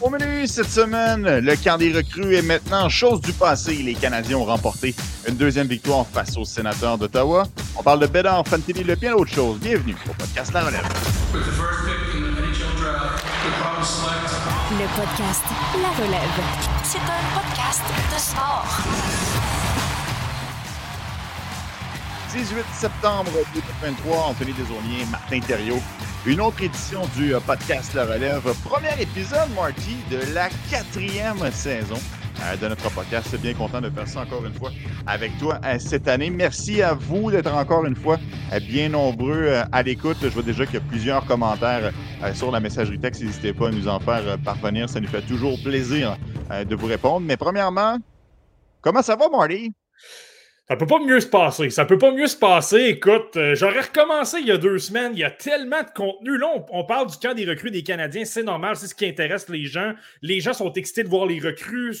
Au menu cette semaine, le camp des recrues est maintenant chose du passé. Les Canadiens ont remporté une deuxième victoire face aux sénateurs d'Ottawa. On parle de Bédard, Fantilli, le bien autre chose. Bienvenue au podcast La Relève. Le podcast La Relève. C'est un podcast de sport. 18 septembre 2023, Anthony Desaulniers, Martin Thériault. Une autre édition du euh, podcast La Relève. Premier épisode, Marty, de la quatrième saison euh, de notre podcast. Bien content de faire ça encore une fois avec toi euh, cette année. Merci à vous d'être encore une fois bien nombreux à l'écoute. Je vois déjà qu'il y a plusieurs commentaires sur la messagerie texte. N'hésitez pas à nous en faire parvenir. Ça nous fait toujours plaisir de vous répondre. Mais premièrement, comment ça va, Marty? Ça peut pas mieux se passer. Ça peut pas mieux se passer. Écoute, euh, j'aurais recommencé il y a deux semaines. Il y a tellement de contenu. Là, on, parle du camp des recrues des Canadiens. C'est normal. C'est ce qui intéresse les gens. Les gens sont excités de voir les recrues.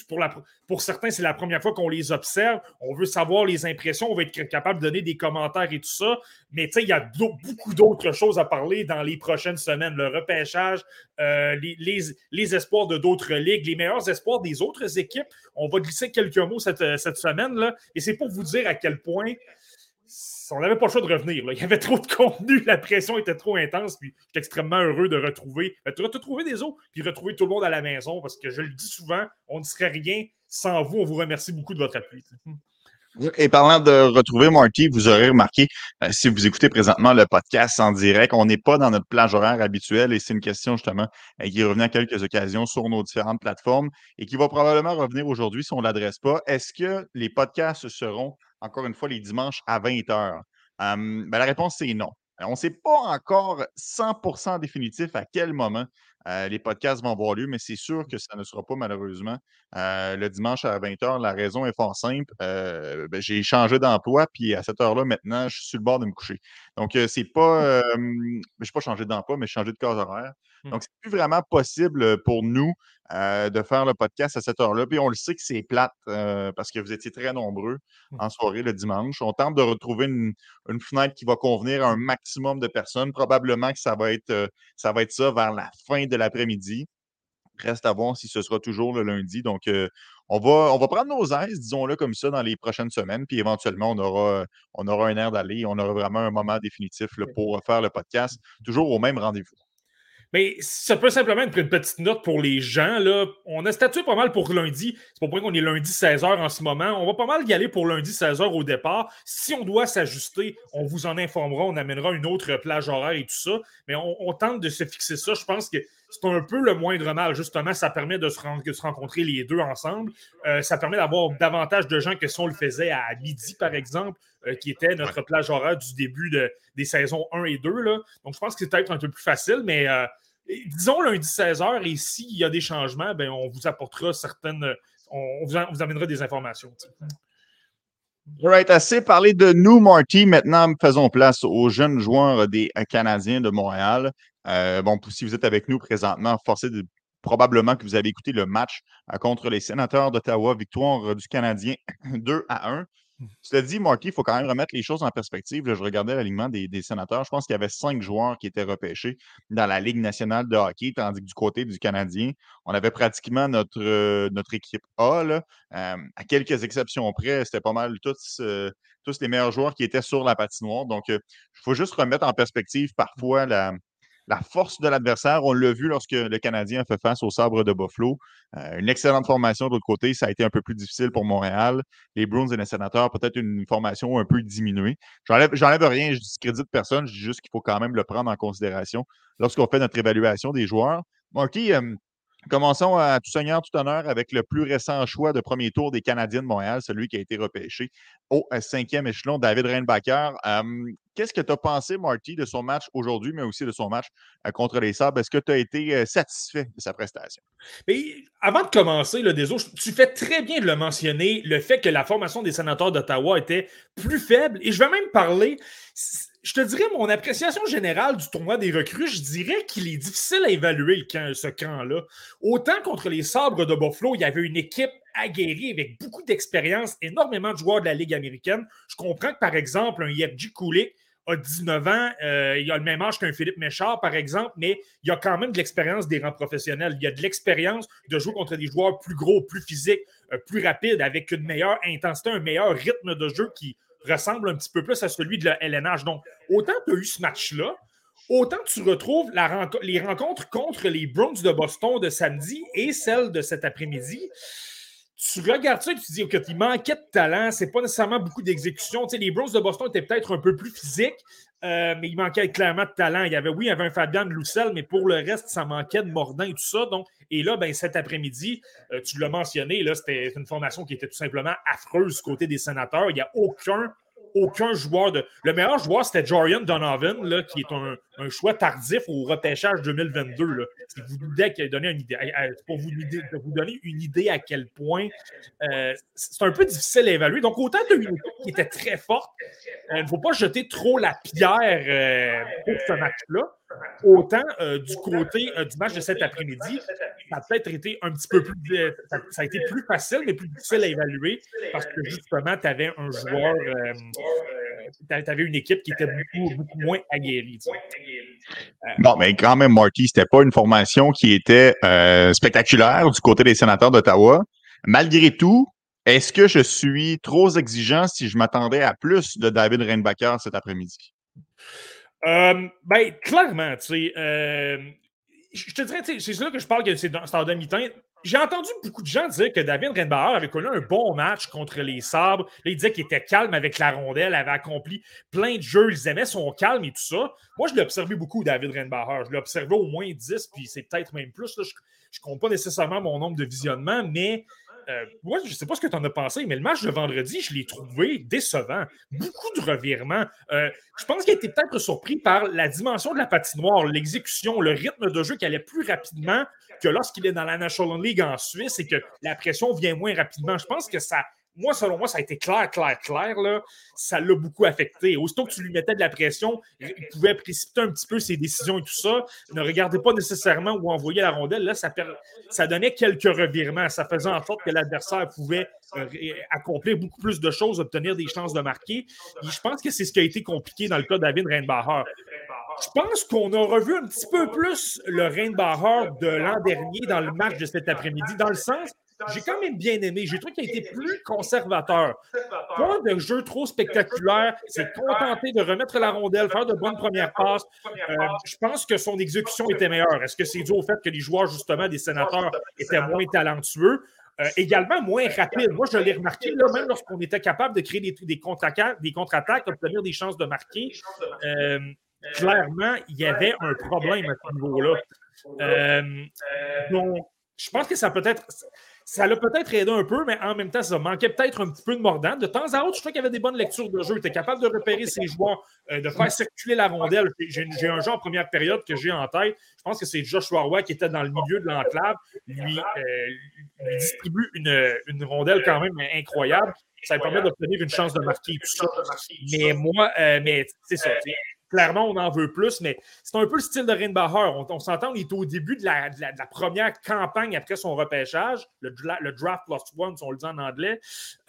Pour, certains, c'est la première fois qu'on les observe. On veut savoir les impressions. On veut être capable de donner des commentaires et tout ça. Mais tu sais, il y a beaucoup d'autres choses à parler dans les prochaines semaines. Le repêchage, euh, les, espoirs de d'autres ligues, les meilleurs espoirs des autres équipes. On va glisser quelques mots cette, cette semaine-là. Et c'est pour vous dire à quel point on n'avait pas le choix de revenir. Il y avait trop de contenu, la pression était trop intense, puis j'étais extrêmement heureux de retrouver, ben, de retrouver des autres, puis retrouver tout le monde à la maison, parce que je le dis souvent, on ne serait rien sans vous. On vous remercie beaucoup de votre appui. Et parlant de retrouver Marty, vous aurez remarqué, euh, si vous écoutez présentement le podcast en direct, on n'est pas dans notre plage horaire habituelle et c'est une question justement euh, qui est revenue à quelques occasions sur nos différentes plateformes et qui va probablement revenir aujourd'hui si on ne l'adresse pas. Est-ce que les podcasts seront encore une fois les dimanches à 20 h? Ben, la réponse, c'est non. On ne sait pas encore 100% définitif à quel moment euh, les podcasts vont avoir lieu, mais c'est sûr que ça ne sera pas malheureusement euh, le dimanche à 20h. La raison est fort simple. Euh, ben, j'ai changé d'emploi, puis à cette heure-là, maintenant, je suis sur le bord de me coucher. Donc, c'est pas. je n'ai pas changé d'emploi, mais changé de case horaire. Mmh. Donc, c'est plus vraiment possible pour nous de faire le podcast à cette heure-là. Puis on le sait que c'est plate parce que vous étiez très nombreux mmh. en soirée le dimanche. On tente de retrouver une, fenêtre qui va convenir à un maximum de personnes. Probablement que ça va être, ça, va être ça vers la fin de l'après-midi. Reste à voir si ce sera toujours le lundi. Donc, on, va, on va prendre nos aises, disons-le comme ça, dans les prochaines semaines. Puis éventuellement, on aura, on aura un air d'aller. On aura vraiment un moment définitif pour faire le podcast, toujours au même rendez-vous. Mais ça peut simplement être une petite note pour les gens. Là. On a statué pas mal pour lundi. C'est pour qu'on est lundi 16h en ce moment. On va pas mal y aller pour lundi 16h au départ. Si on doit s'ajuster, on vous en informera. On amènera une autre plage horaire et tout ça. Mais on, tente de se fixer ça. Je pense que c'est un peu le moindre mal. Justement, ça permet de se, rencontrer les deux ensemble. Euh, ça permet d'avoir davantage de gens que si on le faisait à midi, par exemple, euh, qui était notre plage horaire du début des saisons 1 et 2. Là. Donc, je pense que c'est peut-être un peu plus facile, mais euh, disons lundi 16h, et s'il y a des changements, ben, on vous apportera certaines. On, vous, amènera des informations. Right, assez parlé de nous, Marty. Maintenant, faisons place aux jeunes joueurs des Canadiens de Montréal. Euh, bon, si vous êtes avec nous présentement, forcé de probablement que vous avez écouté le match contre les sénateurs d'Ottawa, victoire du Canadien 2 à 1. Cela dit, Marky, il faut quand même remettre les choses en perspective. je regardais l'alignement des, sénateurs. Je pense qu'il y avait cinq joueurs qui étaient repêchés dans la Ligue nationale de hockey, tandis que du côté du Canadien, on avait pratiquement notre, euh, notre équipe A. Euh, à quelques exceptions près, c'était pas mal tous, euh, tous les meilleurs joueurs qui étaient sur la patinoire. Donc, il faut juste remettre en perspective parfois la, la force de l'adversaire. On l'a vu lorsque le Canadien a fait face au sabre de Buffalo. Euh, une excellente formation de l'autre côté. Ça a été un peu plus difficile pour Montréal. Les Bruins et les Sénateurs, peut-être une formation un peu diminuée. J'enlève rien, je discrédite personne. Je dis juste qu'il faut quand même le prendre en considération lorsqu'on fait notre évaluation des joueurs. Marty, euh, Commençons à tout seigneur, tout honneur avec le plus récent choix de premier tour des Canadiens de Montréal, celui qui a été repêché au euh, cinquième échelon, David Reinbacher. Qu'est-ce que tu as pensé, Marty, de son match aujourd'hui, mais aussi de son match euh, contre les Sabres? Est-ce que tu as été euh, satisfait de sa prestation? Avant de commencer, le désolé, tu fais très bien de le mentionner, le fait que la formation des sénateurs d'Ottawa était plus faible. Et je vais même parler je te dirais, mon appréciation générale du tournoi des recrues, je dirais qu'il est difficile à évaluer ce camp-là. Autant contre les sabres de Buffalo, il y avait une équipe aguerrie avec beaucoup d'expérience, énormément de joueurs de la Ligue américaine. Je comprends que, par exemple, un Yevji Kulik a 19 ans, euh, il a le même âge qu'un Philippe Méchard, par exemple, mais il a quand même de l'expérience des rangs professionnels. Il a de l'expérience de jouer contre des joueurs plus gros, plus physiques, euh, plus rapides, avec une meilleure intensité, un meilleur rythme de jeu qui ressemble un petit peu plus à celui de la LNH. Donc, autant tu as eu ce match-là, autant tu retrouves les rencontres contre les Browns de Boston de samedi et celles de cet après-midi tu regardes ça et tu te dis que il manquait de talent, c'est pas nécessairement beaucoup d'exécution. Tu sais, les Bros de Boston étaient peut-être un peu plus physiques, euh, mais il manquait clairement de talent. Il y avait, oui, il y avait un Fabian Loussel, mais pour le reste, ça manquait de mordant et tout ça. Donc, et là, ben, cet après-midi, euh, tu l'as mentionné, c'était une formation qui était tout simplement affreuse côté des sénateurs. Il n'y a aucun aucun joueur de. Le meilleur joueur, c'était Jorian Donovan, là, qui est un, un, choix tardif au repêchage 2022. Là. pour vous, donner une idée à quel point euh, c'est un peu difficile à évaluer. Donc, autant de une qui était très forte, euh, il ne faut pas jeter trop la pierre euh, pour ce match-là. Autant du côté du match de cet après-midi, ça a peut-être été un petit peu plus. Ça, a été plus facile, mais plus difficile à évaluer parce que justement, tu avais un joueur tu avais une équipe qui était beaucoup, beaucoup moins aguerrie. Non, mais quand même, Marty, c'était pas une formation qui était euh, spectaculaire du côté des sénateurs d'Ottawa. Malgré tout, est-ce que je suis trop exigeant si je m'attendais à plus de David Reinbacher cet après-midi? Euh, ben, clairement, tu sais, euh, je te dirais, c'est là que je parle que c'est en demi-temps. J'ai entendu beaucoup de gens dire que David Renbauer avait connu un bon match contre les Sabres. Là, il disait qu'il était calme avec la rondelle, avait accompli plein de jeux, ils aimaient son calme et tout ça. Moi, je l'ai observé beaucoup, David Renbauer. Je l'ai observé au moins 10, puis c'est peut-être même plus. je ne compte pas nécessairement mon nombre de visionnements, mais euh, je ne sais pas ce que tu en as pensé, mais le match de vendredi, je l'ai trouvé décevant. Beaucoup de revirements. Euh, je pense qu'il a été peut-être surpris par la dimension de la patinoire, l'exécution, le rythme de jeu qui allait plus rapidement que lorsqu'il est dans la National League en Suisse et que la pression vient moins rapidement. Je pense que ça, moi, selon moi, ça a été clair, clair, clair. Là. Ça l'a beaucoup affecté. Aussitôt que tu lui mettais de la pression, il pouvait précipiter un petit peu ses décisions et tout ça. Ne regardait pas nécessairement où envoyer la rondelle. Là, ça, donnait quelques revirements. Ça faisait en sorte que l'adversaire pouvait euh, accomplir beaucoup plus de choses, obtenir des chances de marquer. Je pense que c'est ce qui a été compliqué dans le cas de David Reinbacher. Je pense qu'on a revu un petit peu plus le Reinbacher de l'an dernier dans le match de cet après-midi, dans le sens j'ai quand même bien aimé. J'ai trouvé qu'il a été plus conservateur. Pas de jeu trop spectaculaire. C'est contenté de remettre la rondelle, faire de bonnes premières passes. Euh, je pense que son exécution était meilleure. Est-ce que c'est dû au fait que les joueurs, justement, des sénateurs étaient moins talentueux? Euh, également moins rapides. Moi, je l'ai remarqué, là, même lorsqu'on était capable de créer des, des contre-attaques, obtenir des chances de marquer, euh, clairement, il y avait un problème à ce niveau-là. donc, je pense que ça peut être ça l'a peut-être aidé un peu, mais en même temps, ça manquait peut-être un petit peu de mordant. De temps à autre, je crois qu'il y avait des bonnes lectures de jeu. Il était capable de repérer ses joueurs, euh, de faire circuler la rondelle. J'ai un jeu en première période que j'ai en tête. Je pense que c'est Joshua Roy qui était dans le milieu de l'enclave. Lui, euh, distribue une, une, rondelle quand même incroyable. Ça lui permet d'obtenir une chance de marquer tout ça. Mais moi, euh, mais c'est ça clairement, on en veut plus, mais c'est un peu le style de Reinbacher. On, on s'entend, il est au début de la, première campagne après son repêchage, le, draft plus one, si on le dit en anglais.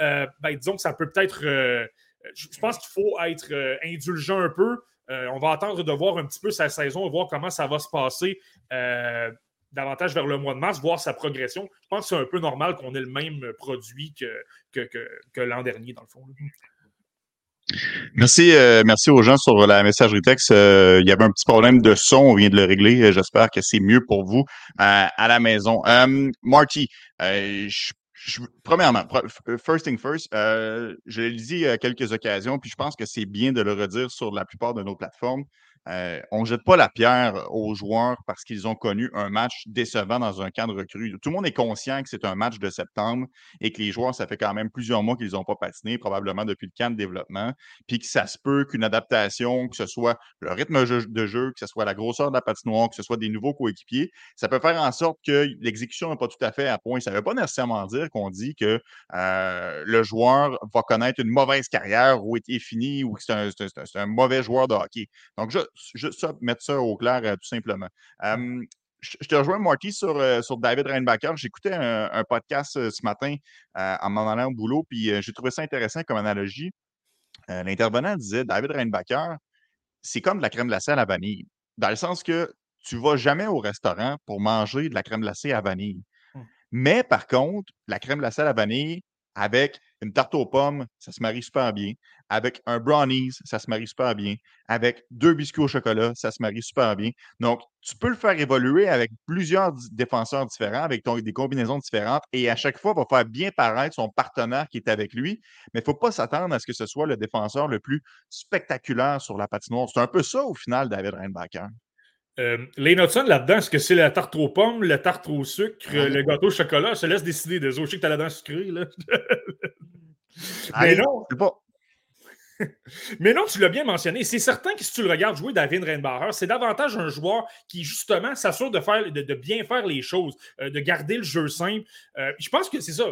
Euh, ben, disons que ça peut peut-être. Euh, je pense qu'il faut être euh, indulgent un peu. on va attendre de voir un petit peu sa saison, voir comment ça va se passer davantage vers le mois de mars, voir sa progression. Je pense que c'est un peu normal qu'on ait le même produit que l'an dernier, dans le fond. Merci, euh, merci aux gens sur la messagerie texte. Euh, il y avait un petit problème de son, on vient de le régler. Euh, j'espère que c'est mieux pour vous à la maison. Marty, premièrement, first thing first, je l'ai dit à quelques occasions, puis je pense que c'est bien de le redire sur la plupart de nos plateformes. Euh, on ne jette pas la pierre aux joueurs parce qu'ils ont connu un match décevant dans un cadre recru. Tout le monde est conscient que c'est un match de septembre et que les joueurs, ça fait quand même plusieurs mois qu'ils n'ont pas patiné, probablement depuis le camp de développement, puis que ça se peut qu'une adaptation, que ce soit le rythme de jeu, que ce soit la grosseur de la patinoire, que ce soit des nouveaux coéquipiers, ça peut faire en sorte que l'exécution n'est pas tout à fait à point. Ça ne veut pas nécessairement dire qu'on dit que euh, le joueur va connaître une mauvaise carrière ou est fini ou que c'est un, un, mauvais joueur de hockey. Donc, je, juste ça, mettre ça au clair euh, tout simplement. je te rejoins, Marty, sur, euh, sur David Reinbacher. J'écoutais un, podcast euh, ce matin en m'en allant au boulot, puis j'ai trouvé ça intéressant comme analogie. L'intervenant disait David Reinbacher, c'est comme de la crème glacée à la vanille. Dans le sens que tu ne vas jamais au restaurant pour manger de la crème glacée à vanille. Mmh. Mais par contre, la crème glacée à la vanille, avec une tarte aux pommes, ça se marie super bien. Avec un brownies, ça se marie super bien. Avec deux biscuits au chocolat, ça se marie super bien. Donc, tu peux le faire évoluer avec plusieurs défenseurs différents, avec des combinaisons différentes, et à chaque fois, il va faire bien paraître son partenaire qui est avec lui. Mais il ne faut pas s'attendre à ce que ce soit le défenseur le plus spectaculaire sur la patinoire. C'est un peu ça, au final, David Reinbacher. Euh, les Nutson là-dedans, est-ce que c'est la tarte aux pommes, la tarte au sucre, le gâteau au chocolat? Je te laisse décider. Désolé, je sais que tu as la dent sucrée. Là. Mais non. Mais non, tu l'as bien mentionné. C'est certain que si tu le regardes jouer David Reinbacher, c'est davantage un joueur qui, justement, s'assure de, faire, de, bien faire les choses, euh, de garder le jeu simple. Euh, je pense que c'est ça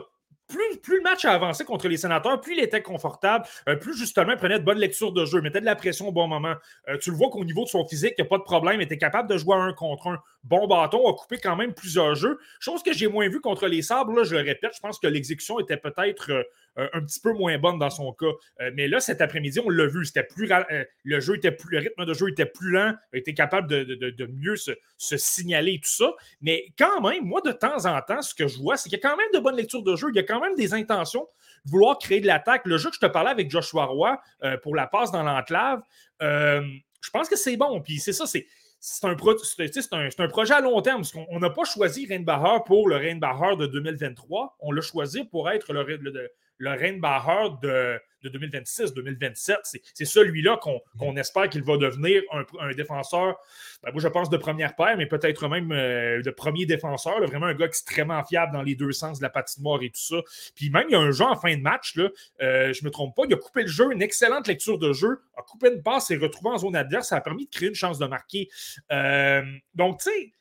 plus, le match a avancé contre les sénateurs, plus il était confortable, euh, plus justement il prenait de bonnes lectures de jeu, mettait de la pression au bon moment. Euh, tu le vois qu'au niveau de son physique, il n'y a pas de problème, il était capable de jouer un contre un. Bon bâton, a coupé quand même plusieurs jeux. Chose que j'ai moins vu contre les Sabres, là, je le répète, je pense que l'exécution était peut-être euh, un petit peu moins bonne dans son cas. Euh, mais là, cet après-midi, on l'a vu, c'était plus euh, le jeu était le rythme de jeu était plus lent, était capable de, mieux se, signaler et tout ça. Mais quand même, moi, de temps en temps, ce que je vois, c'est qu'il y a quand même de bonnes lectures de jeu, il y a quand même des intentions de vouloir créer de l'attaque. Le jeu que je te parlais avec Joshua Roy pour la passe dans l'enclave, je pense que c'est bon. Puis c'est ça, c'est c'est un, un, projet à long terme, parce qu'on n'a pas choisi Reinbacher pour le Reinbacher de 2023, on l'a choisi pour être le, le, le Reinbacher de, de 2026-2027. C'est celui-là qu'on espère qu'il va devenir un, défenseur, ben, moi je pense de première paire, mais peut-être même euh, de premier défenseur. vraiment un gars extrêmement fiable dans les deux sens de la patinoire et tout ça. Puis même, il y a un jeu en fin de match, euh, je ne me trompe pas, il a coupé le jeu, une excellente lecture de jeu, a coupé une passe et retrouvé en zone adverse. Ça a permis de créer une chance de marquer. Euh, donc, tu sais,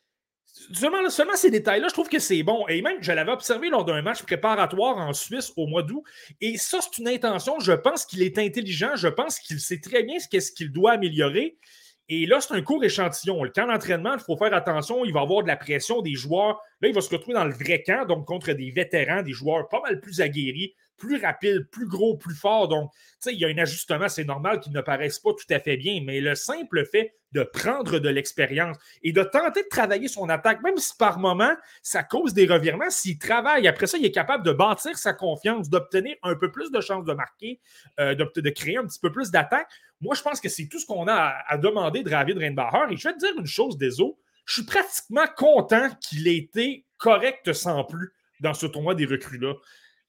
Seulement, seulement, ces détails-là, je trouve que c'est bon. Et même, je l'avais observé lors d'un match préparatoire en Suisse au mois d'août. Et ça, c'est une intention. Je pense qu'il est intelligent. Je pense qu'il sait très bien ce qu'est-ce qu'il doit améliorer. Et là, c'est un court échantillon. Le camp d'entraînement, il faut faire attention. Il va avoir de la pression des joueurs. Là, il va se retrouver dans le vrai camp, donc contre des vétérans, des joueurs pas mal plus aguerris plus rapide, plus gros, plus fort. Donc, tu sais, il y a un ajustement, c'est normal qu'il ne paraisse pas tout à fait bien, mais le simple fait de prendre de l'expérience et de tenter de travailler son attaque, même si par moment, ça cause des revirements, s'il travaille, après ça, il est capable de bâtir sa confiance, d'obtenir un peu plus de chances de marquer, euh, de, créer un petit peu plus d'attaque. Moi, je pense que c'est tout ce qu'on a à, demander de David Reinbacher. Et je vais te dire une chose, Deso, je suis pratiquement content qu'il ait été correct sans plus dans ce tournoi des recrues-là.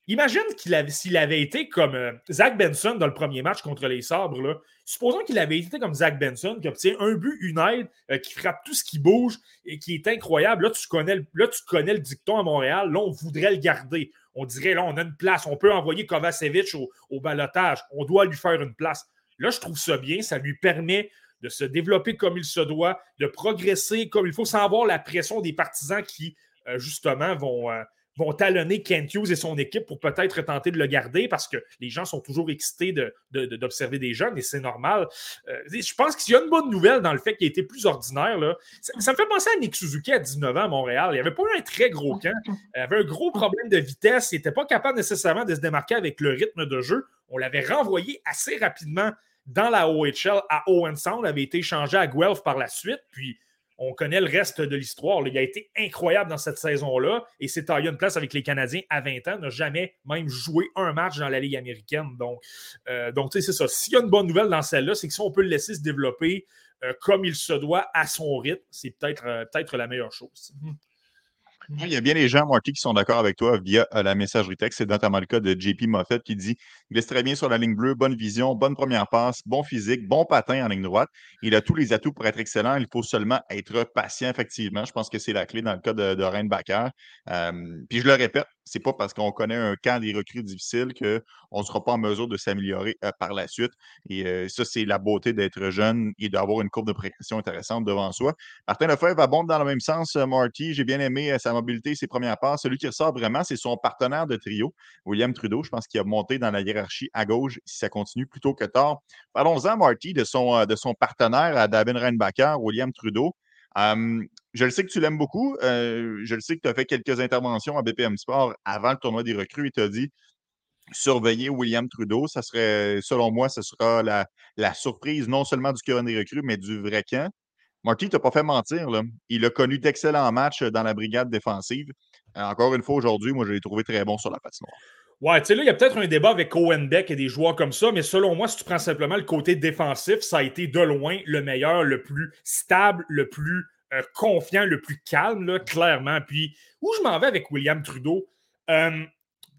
Imagine qu'il avait, s'il avait été comme euh, Zach Benson dans le premier match contre les Sabres. Supposons qu'il avait été comme Zach Benson, qui obtient un but, une aide, euh, qui frappe tout ce qui bouge et qui est incroyable. Là, tu connais, là, tu connais le dicton à Montréal. Là, on voudrait le garder. On dirait, là, on a une place. On peut envoyer Kovacevic au, au balotage. On doit lui faire une place. Là, je trouve ça bien. Ça lui permet de se développer comme il se doit, de progresser comme il faut, sans avoir la pression des partisans qui, euh, justement, vont vont talonner Kent Hughes et son équipe pour peut-être tenter de le garder parce que les gens sont toujours excités d'observer des jeunes et c'est normal. Euh, je pense qu'il y a une bonne nouvelle dans le fait qu'il a été plus ordinaire. Là. Ça, me fait penser à Nick Suzuki à 19 ans à Montréal. Il avait pas un très gros camp. Il avait un gros problème de vitesse. Il n'était pas capable nécessairement de se démarquer avec le rythme de jeu. On l'avait renvoyé assez rapidement dans la OHL à Owen Sound. Il avait été échangé à Guelph par la suite. Puis on connaît le reste de l'histoire. Il a été incroyable dans cette saison-là et s'est taillé une place avec les Canadiens à 20 ans, n'a jamais même joué un match dans la Ligue américaine. Donc, euh, donc c'est ça. S'il y a une bonne nouvelle dans celle-là, c'est que si on peut le laisser se développer euh, comme il se doit à son rythme, c'est peut-être euh, peut la meilleure chose. Il y a bien des gens, Marty, qui sont d'accord avec toi via euh, la messagerie texte. C'est notamment le cas de JP Moffett qui dit il laisse très bien sur la ligne bleue, bonne vision, bonne première passe, bon physique, bon patin en ligne droite. Il a tous les atouts pour être excellent. Il faut seulement être patient, effectivement. Je pense que c'est la clé dans le cas de, de. Euh, puis je le répète, c'est pas parce qu'on connaît un camp des recrues difficiles qu'on ne sera pas en mesure de s'améliorer euh, par la suite. Et euh, ça, c'est la beauté d'être jeune et d'avoir une courbe de progression intéressante devant soi. Martin Lefebvre abonde dans le même sens, euh, Marty. J'ai bien aimé sa mobilité, ses premières passes. Celui qui ressort vraiment, c'est son partenaire de trio, William Trudeau. Je pense qu'il a monté dans la hiérarchie à gauche si ça continue plutôt que tard. Parlons-en, Marty, de son, de son partenaire à David Reinbacher, William Trudeau je le sais que tu l'aimes beaucoup. je le sais que tu as fait quelques interventions à BPM Sport avant le tournoi des recrues et tu as dit surveiller William Trudeau. Ça serait, selon moi, ce sera la, surprise non seulement du camp des recrues, mais du vrai camp. Marty, tu pas fait mentir. Là. Il a connu d'excellents matchs dans la brigade défensive. encore une fois, aujourd'hui, moi, je l'ai trouvé très bon sur la patinoire. Ouais, tu sais, là, il y a peut-être un débat avec Owen Beck et des joueurs comme ça, mais selon moi, si tu prends simplement le côté défensif, ça a été de loin le meilleur, le plus stable, le plus euh, confiant, le plus calme, là, clairement. Puis, où je m'en vais avec William Trudeau? Euh,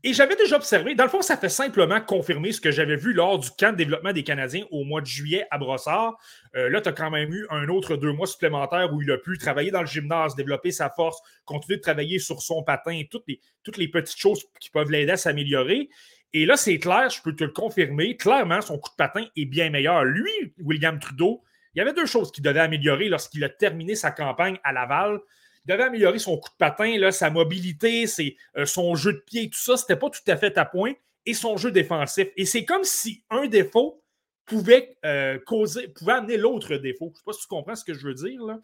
et j'avais déjà observé, dans le fond, ça fait simplement confirmer ce que j'avais vu lors du camp de développement des Canadiens au mois de juillet à Brossard. Euh, là, tu as quand même eu un autre deux mois supplémentaires où il a pu travailler dans le gymnase, développer sa force, continuer de travailler sur son patin, toutes les, toutes les petites choses qui peuvent l'aider à s'améliorer. Et là, c'est clair, je peux te le confirmer, clairement, son coup de patin est bien meilleur. Lui, William Trudeau, il y avait deux choses qu'il devait améliorer lorsqu'il a terminé sa campagne à Laval il devait améliorer son coup de patin, là, sa mobilité, euh, son jeu de pied, tout ça, c'était pas tout à fait à point, et son jeu défensif. Et c'est comme si un défaut pouvait euh, causer, pouvait amener l'autre défaut. Je ne sais pas si tu comprends ce que je veux dire. Là.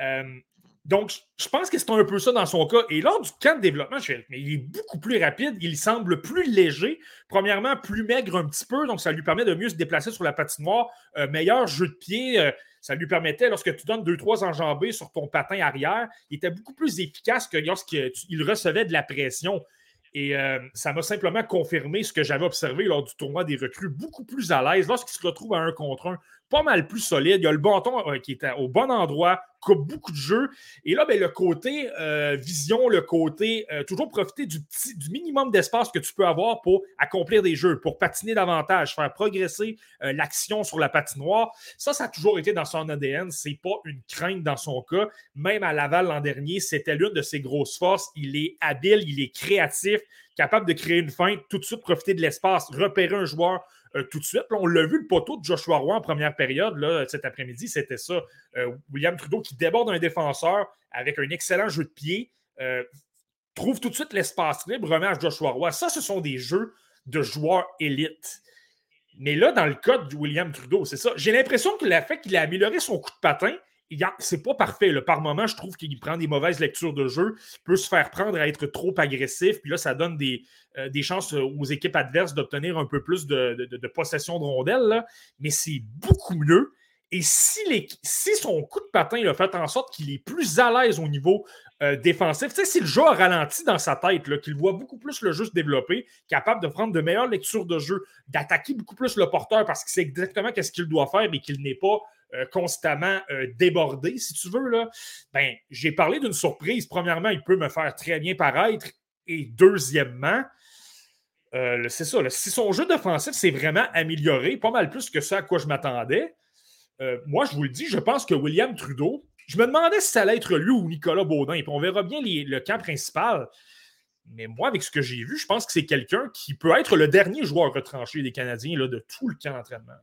Euh, donc, je pense que c'est un peu ça dans son cas. Et lors du camp de développement, je mais il est beaucoup plus rapide, il semble plus léger. Premièrement, plus maigre un petit peu, donc ça lui permet de mieux se déplacer sur la patinoire. meilleur jeu de pied. Ça lui permettait, lorsque tu donnes deux, trois enjambées sur ton patin arrière, il était beaucoup plus efficace que lorsqu'il recevait de la pression. Et euh, ça m'a simplement confirmé ce que j'avais observé lors du tournoi des recrues, beaucoup plus à l'aise lorsqu'il se retrouve à un contre un, pas mal plus solide. Il y a le bâton euh, qui est au bon endroit, coupe beaucoup de jeux. Et là, ben, le côté euh, vision, le côté toujours profiter du, minimum d'espace que tu peux avoir pour accomplir des jeux, pour patiner davantage, faire progresser l'action sur la patinoire. Ça, ça a toujours été dans son ADN. C'est pas une crainte dans son cas. Même à Laval l'an dernier, c'était l'une de ses grosses forces. Il est habile, il est créatif, capable de créer une feinte, tout de suite profiter de l'espace, repérer un joueur euh, tout de suite. on l'a vu, le poteau de Joshua Roy en première période, là, cet après-midi, c'était ça. Euh, William Trudeau qui déborde un défenseur avec un excellent jeu de pied, euh, trouve tout de suite l'espace libre, remet à Joshua Roy. Ça, ce sont des jeux de joueurs élites. Mais là, dans le cas de William Trudeau, c'est ça. J'ai l'impression que le fait qu'il a amélioré son coup de patin, c'est pas parfait. Par moment, je trouve qu'il prend des mauvaises lectures de jeu, peut se faire prendre à être trop agressif, puis là, ça donne des, euh, chances euh, aux équipes adverses d'obtenir un peu plus de, possession de rondelles, mais c'est beaucoup mieux. Et si, son coup de patin il a fait en sorte qu'il est plus à l'aise au niveau euh, défensif, si le jeu a ralenti dans sa tête, qu'il voit beaucoup plus le jeu se développer, capable de prendre de meilleures lectures de jeu, d'attaquer beaucoup plus le porteur parce qu'il sait exactement qu'est-ce qu'il doit faire et qu'il n'est pas euh, constamment euh, débordé, si tu veux, là, ben, j'ai parlé d'une surprise. Premièrement, il peut me faire très bien paraître. Et deuxièmement, euh, c'est ça. si son jeu défensif s'est vraiment amélioré, pas mal plus que ça à quoi je m'attendais, moi, je vous le dis, je pense que William Trudeau, je me demandais si ça allait être lui ou Nicolas Baudin. Et puis on verra bien le camp principal. Mais moi, avec ce que j'ai vu, je pense que c'est quelqu'un qui peut être le dernier joueur retranché des Canadiens là, de tout le camp d'entraînement.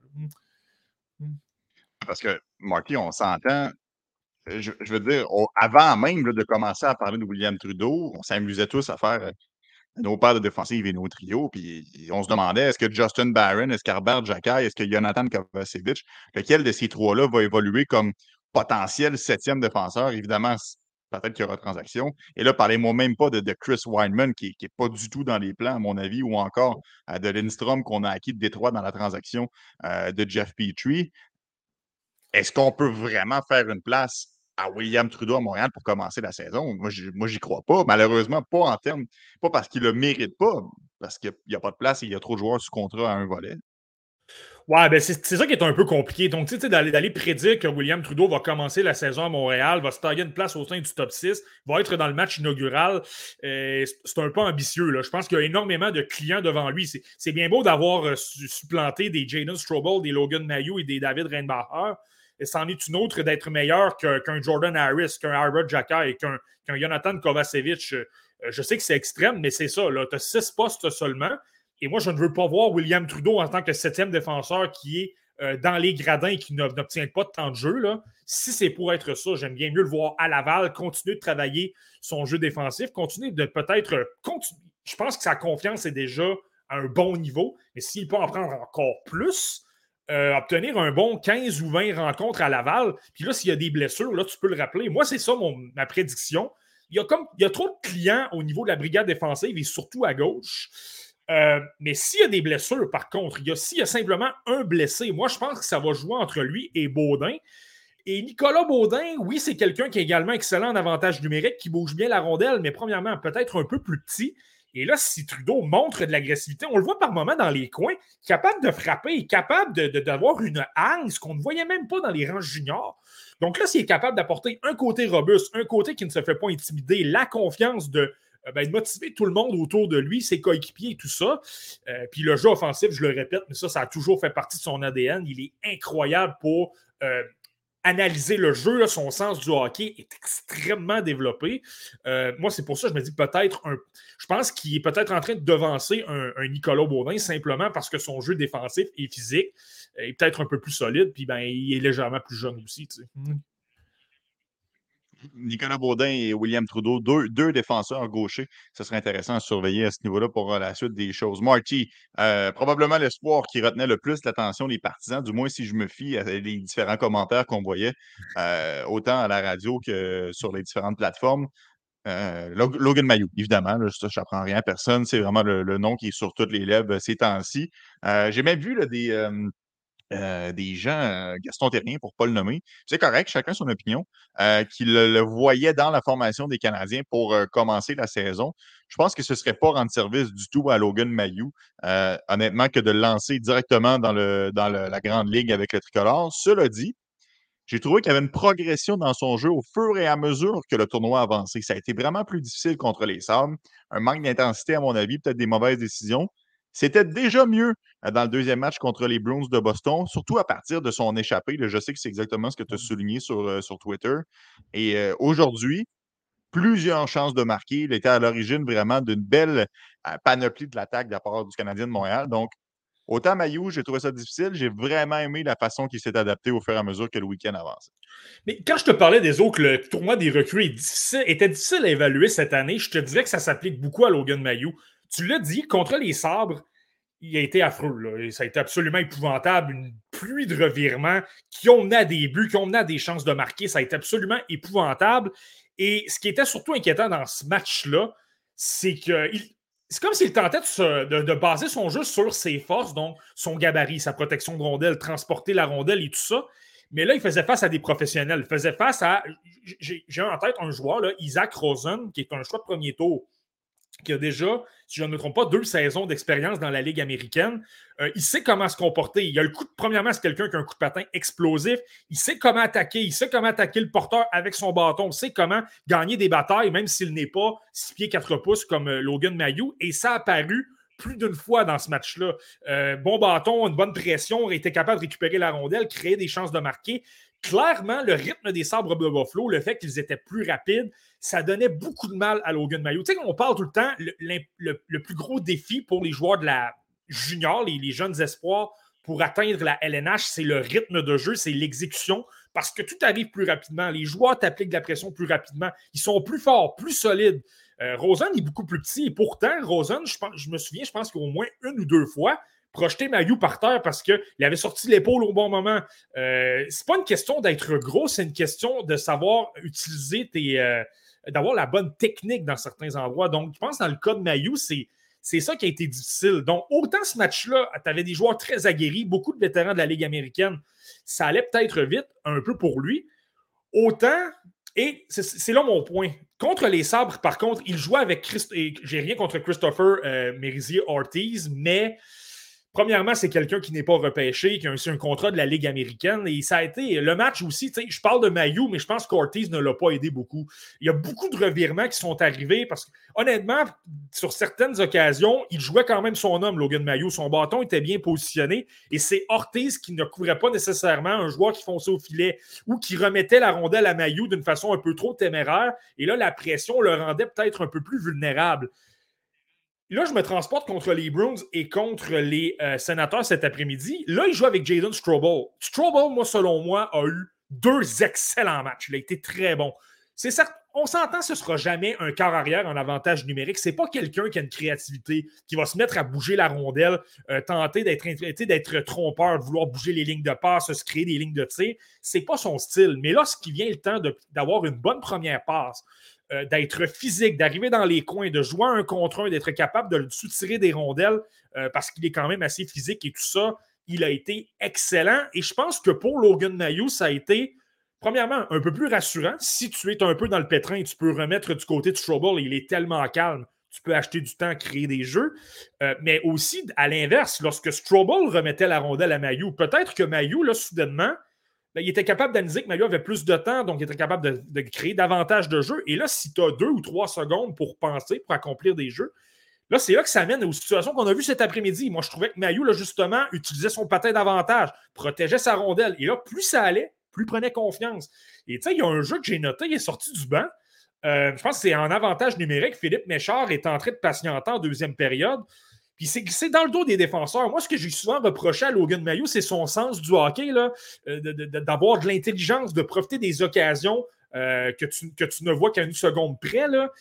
Parce que, Marty, on s'entend. Euh, je, veux dire, avant même de commencer à parler de William Trudeau, on s'amusait tous à faire euh, nos paires de défensive et nos trios. Puis on se demandait est-ce que Justin Barron, est-ce qu'Arbert Jacquet, est-ce que Jonathan Kovacevic, lequel de ces trois-là va évoluer comme potentiel septième défenseur? Évidemment, peut-être qu'il y aura transaction. Et là, parlez-moi même pas de, Chris Weinman, qui n'est pas du tout dans les plans, à mon avis, ou encore euh, de Lindstrom qu'on a acquis de Détroit dans la transaction de Jeff Petrie. Est-ce qu'on peut vraiment faire une place à William Trudeau à Montréal pour commencer la saison? Moi, j'y crois pas. Malheureusement, pas en termes, pas parce qu'il ne le mérite pas, parce qu'il n'y a pas de place et il y a trop de joueurs sous contrat à un volet. Ouais, ben c'est ça qui est un peu compliqué. Donc, tu sais, d'aller prédire que William Trudeau va commencer la saison à Montréal, va se tailler une place au sein du top 6, va être dans le match inaugural, euh, c'est un peu ambitieux. Là. Je pense qu'il y a énormément de clients devant lui. C'est bien beau d'avoir euh, supplanté des Jaden Strobel, des Logan Mayou et des David Reinbacher et c'en est une autre d'être meilleur qu'un Jordan Harris, qu'un Albert Jacka et qu'un Jonathan Kovacevic. Euh, je sais que c'est extrême, mais c'est ça. Tu as six postes seulement. Et moi, je ne veux pas voir William Trudeau en tant que septième défenseur qui est euh, dans les gradins et qui n'obtient pas de temps de jeu. Si c'est pour être ça, j'aime bien mieux le voir à Laval, continuer de travailler son jeu défensif, continuer de peut-être. Euh, je pense que sa confiance est déjà à un bon niveau, mais s'il peut en prendre encore plus, euh, obtenir un bon 15 ou 20 rencontres à Laval. Puis là, s'il y a des blessures, là, tu peux le rappeler. Moi, c'est ça ma prédiction. Il y, a comme, il y a trop de clients au niveau de la brigade défensive et surtout à gauche. Euh, mais s'il y a des blessures, par contre, s'il y a simplement un blessé, moi, je pense que ça va jouer entre lui et Baudin. Et Nicolas Baudin, oui, c'est quelqu'un qui est également excellent en avantage numérique, qui bouge bien la rondelle, mais premièrement, peut-être un peu plus petit. Et là, si Trudeau montre de l'agressivité, on le voit par moments dans les coins, capable de frapper, capable d'avoir une hargne, ce qu'on ne voyait même pas dans les rangs juniors. Donc là, s'il est capable d'apporter un côté robuste, un côté qui ne se fait pas intimider, la confiance de, euh, ben, motiver tout le monde autour de lui, ses coéquipiers et tout ça. Euh, puis le jeu offensif, je le répète, mais ça, ça a toujours fait partie de son ADN. Il est incroyable pour euh, analyser le jeu. son sens du hockey est extrêmement développé. moi, c'est pour ça que je me dis peut-être un. Je pense qu'il est peut-être en train de devancer un, Nicolas Baudin simplement parce que son jeu défensif et physique est peut-être un peu plus solide. Puis ben, il est légèrement plus jeune aussi. Nicolas Baudin et William Trudeau, deux, défenseurs gauchers. Ce serait intéressant à surveiller à ce niveau-là pour euh, la suite des choses. Marty, euh, probablement l'espoir qui retenait le plus l'attention des partisans, du moins si je me fie à les différents commentaires qu'on voyait, euh, autant à la radio que sur les différentes plateformes. Logan Mayou, évidemment, je n'apprends rien à personne. C'est vraiment le, nom qui est sur toutes les lèvres ces temps-ci. J'ai même vu des, euh, des gens, euh, Gaston Terrien pour ne pas le nommer, c'est correct, chacun son opinion, euh, qui le, voyait dans la formation des Canadiens pour commencer la saison. Je pense que ce ne serait pas rendre service du tout à Logan Mayou, honnêtement, que de le lancer directement dans la grande ligue avec le tricolore. Cela dit, j'ai trouvé qu'il y avait une progression dans son jeu au fur et à mesure que le tournoi avançait. Ça a été vraiment plus difficile contre les Sables. Un manque d'intensité, à mon avis, peut-être des mauvaises décisions. C'était déjà mieux euh, dans le deuxième match contre les Bruins de Boston, surtout à partir de son échappée. Je sais que c'est exactement ce que tu as souligné sur, euh, sur Twitter. Et euh, aujourd'hui, plusieurs chances de marquer. Il était à l'origine vraiment d'une belle panoplie de l'attaque de la part du Canadien de Montréal. Donc, autant Mayou, j'ai trouvé ça difficile. J'ai vraiment aimé la façon qu'il s'est adapté au fur et à mesure que le week-end avançait. Mais quand je te parlais des autres, le tournoi des recrues était difficile à évaluer cette année. Je te dirais que ça s'applique beaucoup à Logan Mayou. Tu l'as dit, contre les sabres, il a été affreux. Ça a été absolument épouvantable. Une pluie de revirements qui ont mené à des buts, qui ont mené à des chances de marquer. Ça a été absolument épouvantable. Et ce qui était surtout inquiétant dans ce match-là, c'est que c'est comme s'il tentait de, baser son jeu sur ses forces, donc son gabarit, sa protection de rondelle, transporter la rondelle et tout ça. Mais là, il faisait face à des professionnels. Il faisait face à. J'ai en tête un joueur, Isaac Rosen, qui est un choix de premier tour qui a déjà, si je ne me trompe pas, deux saisons d'expérience dans la Ligue américaine. Euh, il sait comment se comporter. Il a le coup de, premièrement, c'est quelqu'un qui a un coup de patin explosif. Il sait comment attaquer. Il sait comment attaquer le porteur avec son bâton. Il sait comment gagner des batailles, même s'il n'est pas 6 pieds 4 pouces comme euh, Logan Mayou. Et ça a apparu plus d'une fois dans ce match-là. Euh, bon bâton, une bonne pression, était capable de récupérer la rondelle, créer des chances de marquer clairement, le rythme des sabres de Buffalo, le fait qu'ils étaient plus rapides, ça donnait beaucoup de mal à Logan Mayo. Tu sais, on parle tout le temps, le, plus gros défi pour les joueurs de la junior, les, jeunes espoirs, pour atteindre la LNH, c'est le rythme de jeu, c'est l'exécution, parce que tout arrive plus rapidement. Les joueurs t'appliquent de la pression plus rapidement. Ils sont plus forts, plus solides. Euh, Rosen est beaucoup plus petit et pourtant, Rosen, je, je me souviens, je pense qu'au moins une ou deux fois, projeter Mayou par terre parce qu'il avait sorti l'épaule au bon moment. Euh, c'est pas une question d'être gros, c'est une question de savoir utiliser tes. Euh, d'avoir la bonne technique dans certains endroits. Donc, je pense que dans le cas de Mayou, c'est. C'est ça qui a été difficile. Donc, autant ce match-là, tu avais des joueurs très aguerris, beaucoup de vétérans de la Ligue américaine. Ça allait peut-être vite, un peu pour lui. Autant, et c'est là mon point. Contre les sabres, par contre, il jouait avec Christ... J'ai rien contre Christopher euh, Ortiz, mais Premièrement, c'est quelqu'un qui n'est pas repêché, qui a aussi un contrat de la Ligue américaine. Et ça a été le match aussi. Je parle de Mayou, mais je pense qu'Ortiz ne l'a pas aidé beaucoup. Il y a beaucoup de revirements qui sont arrivés parce que, honnêtement, sur certaines occasions, il jouait quand même son homme, Logan Mayou. Son bâton était bien positionné. Et c'est Ortiz qui ne couvrait pas nécessairement un joueur qui fonçait au filet ou qui remettait la rondelle à Mayou d'une façon un peu trop téméraire. Et là, la pression le rendait peut-être un peu plus vulnérable. Là, je me transporte contre les Bruins et contre les euh, sénateurs cet après-midi. Là, il joue avec Jaden Strobel. Strobel, moi, selon moi, a eu deux excellents matchs. Il a été très bon. C'est certes, on s'entend, ce ne sera jamais un quart arrière en avantage numérique. C'est pas quelqu'un qui a une créativité, qui va se mettre à bouger la rondelle, euh, tenter d'être trompeur, vouloir bouger les lignes de passe, se créer des lignes de tir. C'est pas son style. Mais lorsqu'il vient le temps d'avoir une bonne première passe, euh, d'être physique, d'arriver dans les coins, de jouer un contre un, d'être capable de soutirer des rondelles euh, parce qu'il est quand même assez physique et tout ça. Il a été excellent. Et je pense que pour Logan Mayou, ça a été, premièrement, un peu plus rassurant. Si tu es un peu dans le pétrin, tu peux remettre du côté de Trouble. Il est tellement calme tu peux acheter du temps, créer des jeux. Euh, mais aussi, à l'inverse, lorsque Strobel remettait la rondelle à Mayu, peut-être que Mayu, là, soudainement, il était capable d'analyser que Mayu avait plus de temps, donc il était capable de, créer davantage de jeux. Et là, si tu as deux ou trois secondes pour penser, pour accomplir des jeux, là, c'est là que ça amène aux situations qu'on a vues cet après-midi. Moi, je trouvais que Mayu, là, justement, utilisait son patin davantage, protégeait sa rondelle. Et là, plus ça allait, plus il prenait confiance. Et tu sais, il y a un jeu que j'ai noté, il est sorti du banc. Euh, je pense que c'est en avantage numérique. Philippe Méchard est entré de patienter en deuxième période. Puis c'est glissé dans le dos des défenseurs. Moi, ce que j'ai souvent reproché à Logan Mayo, c'est son sens du hockey, euh, d'avoir de, l'intelligence, de profiter des occasions euh, que, tu, que, tu, ne vois qu'à une seconde près. Là.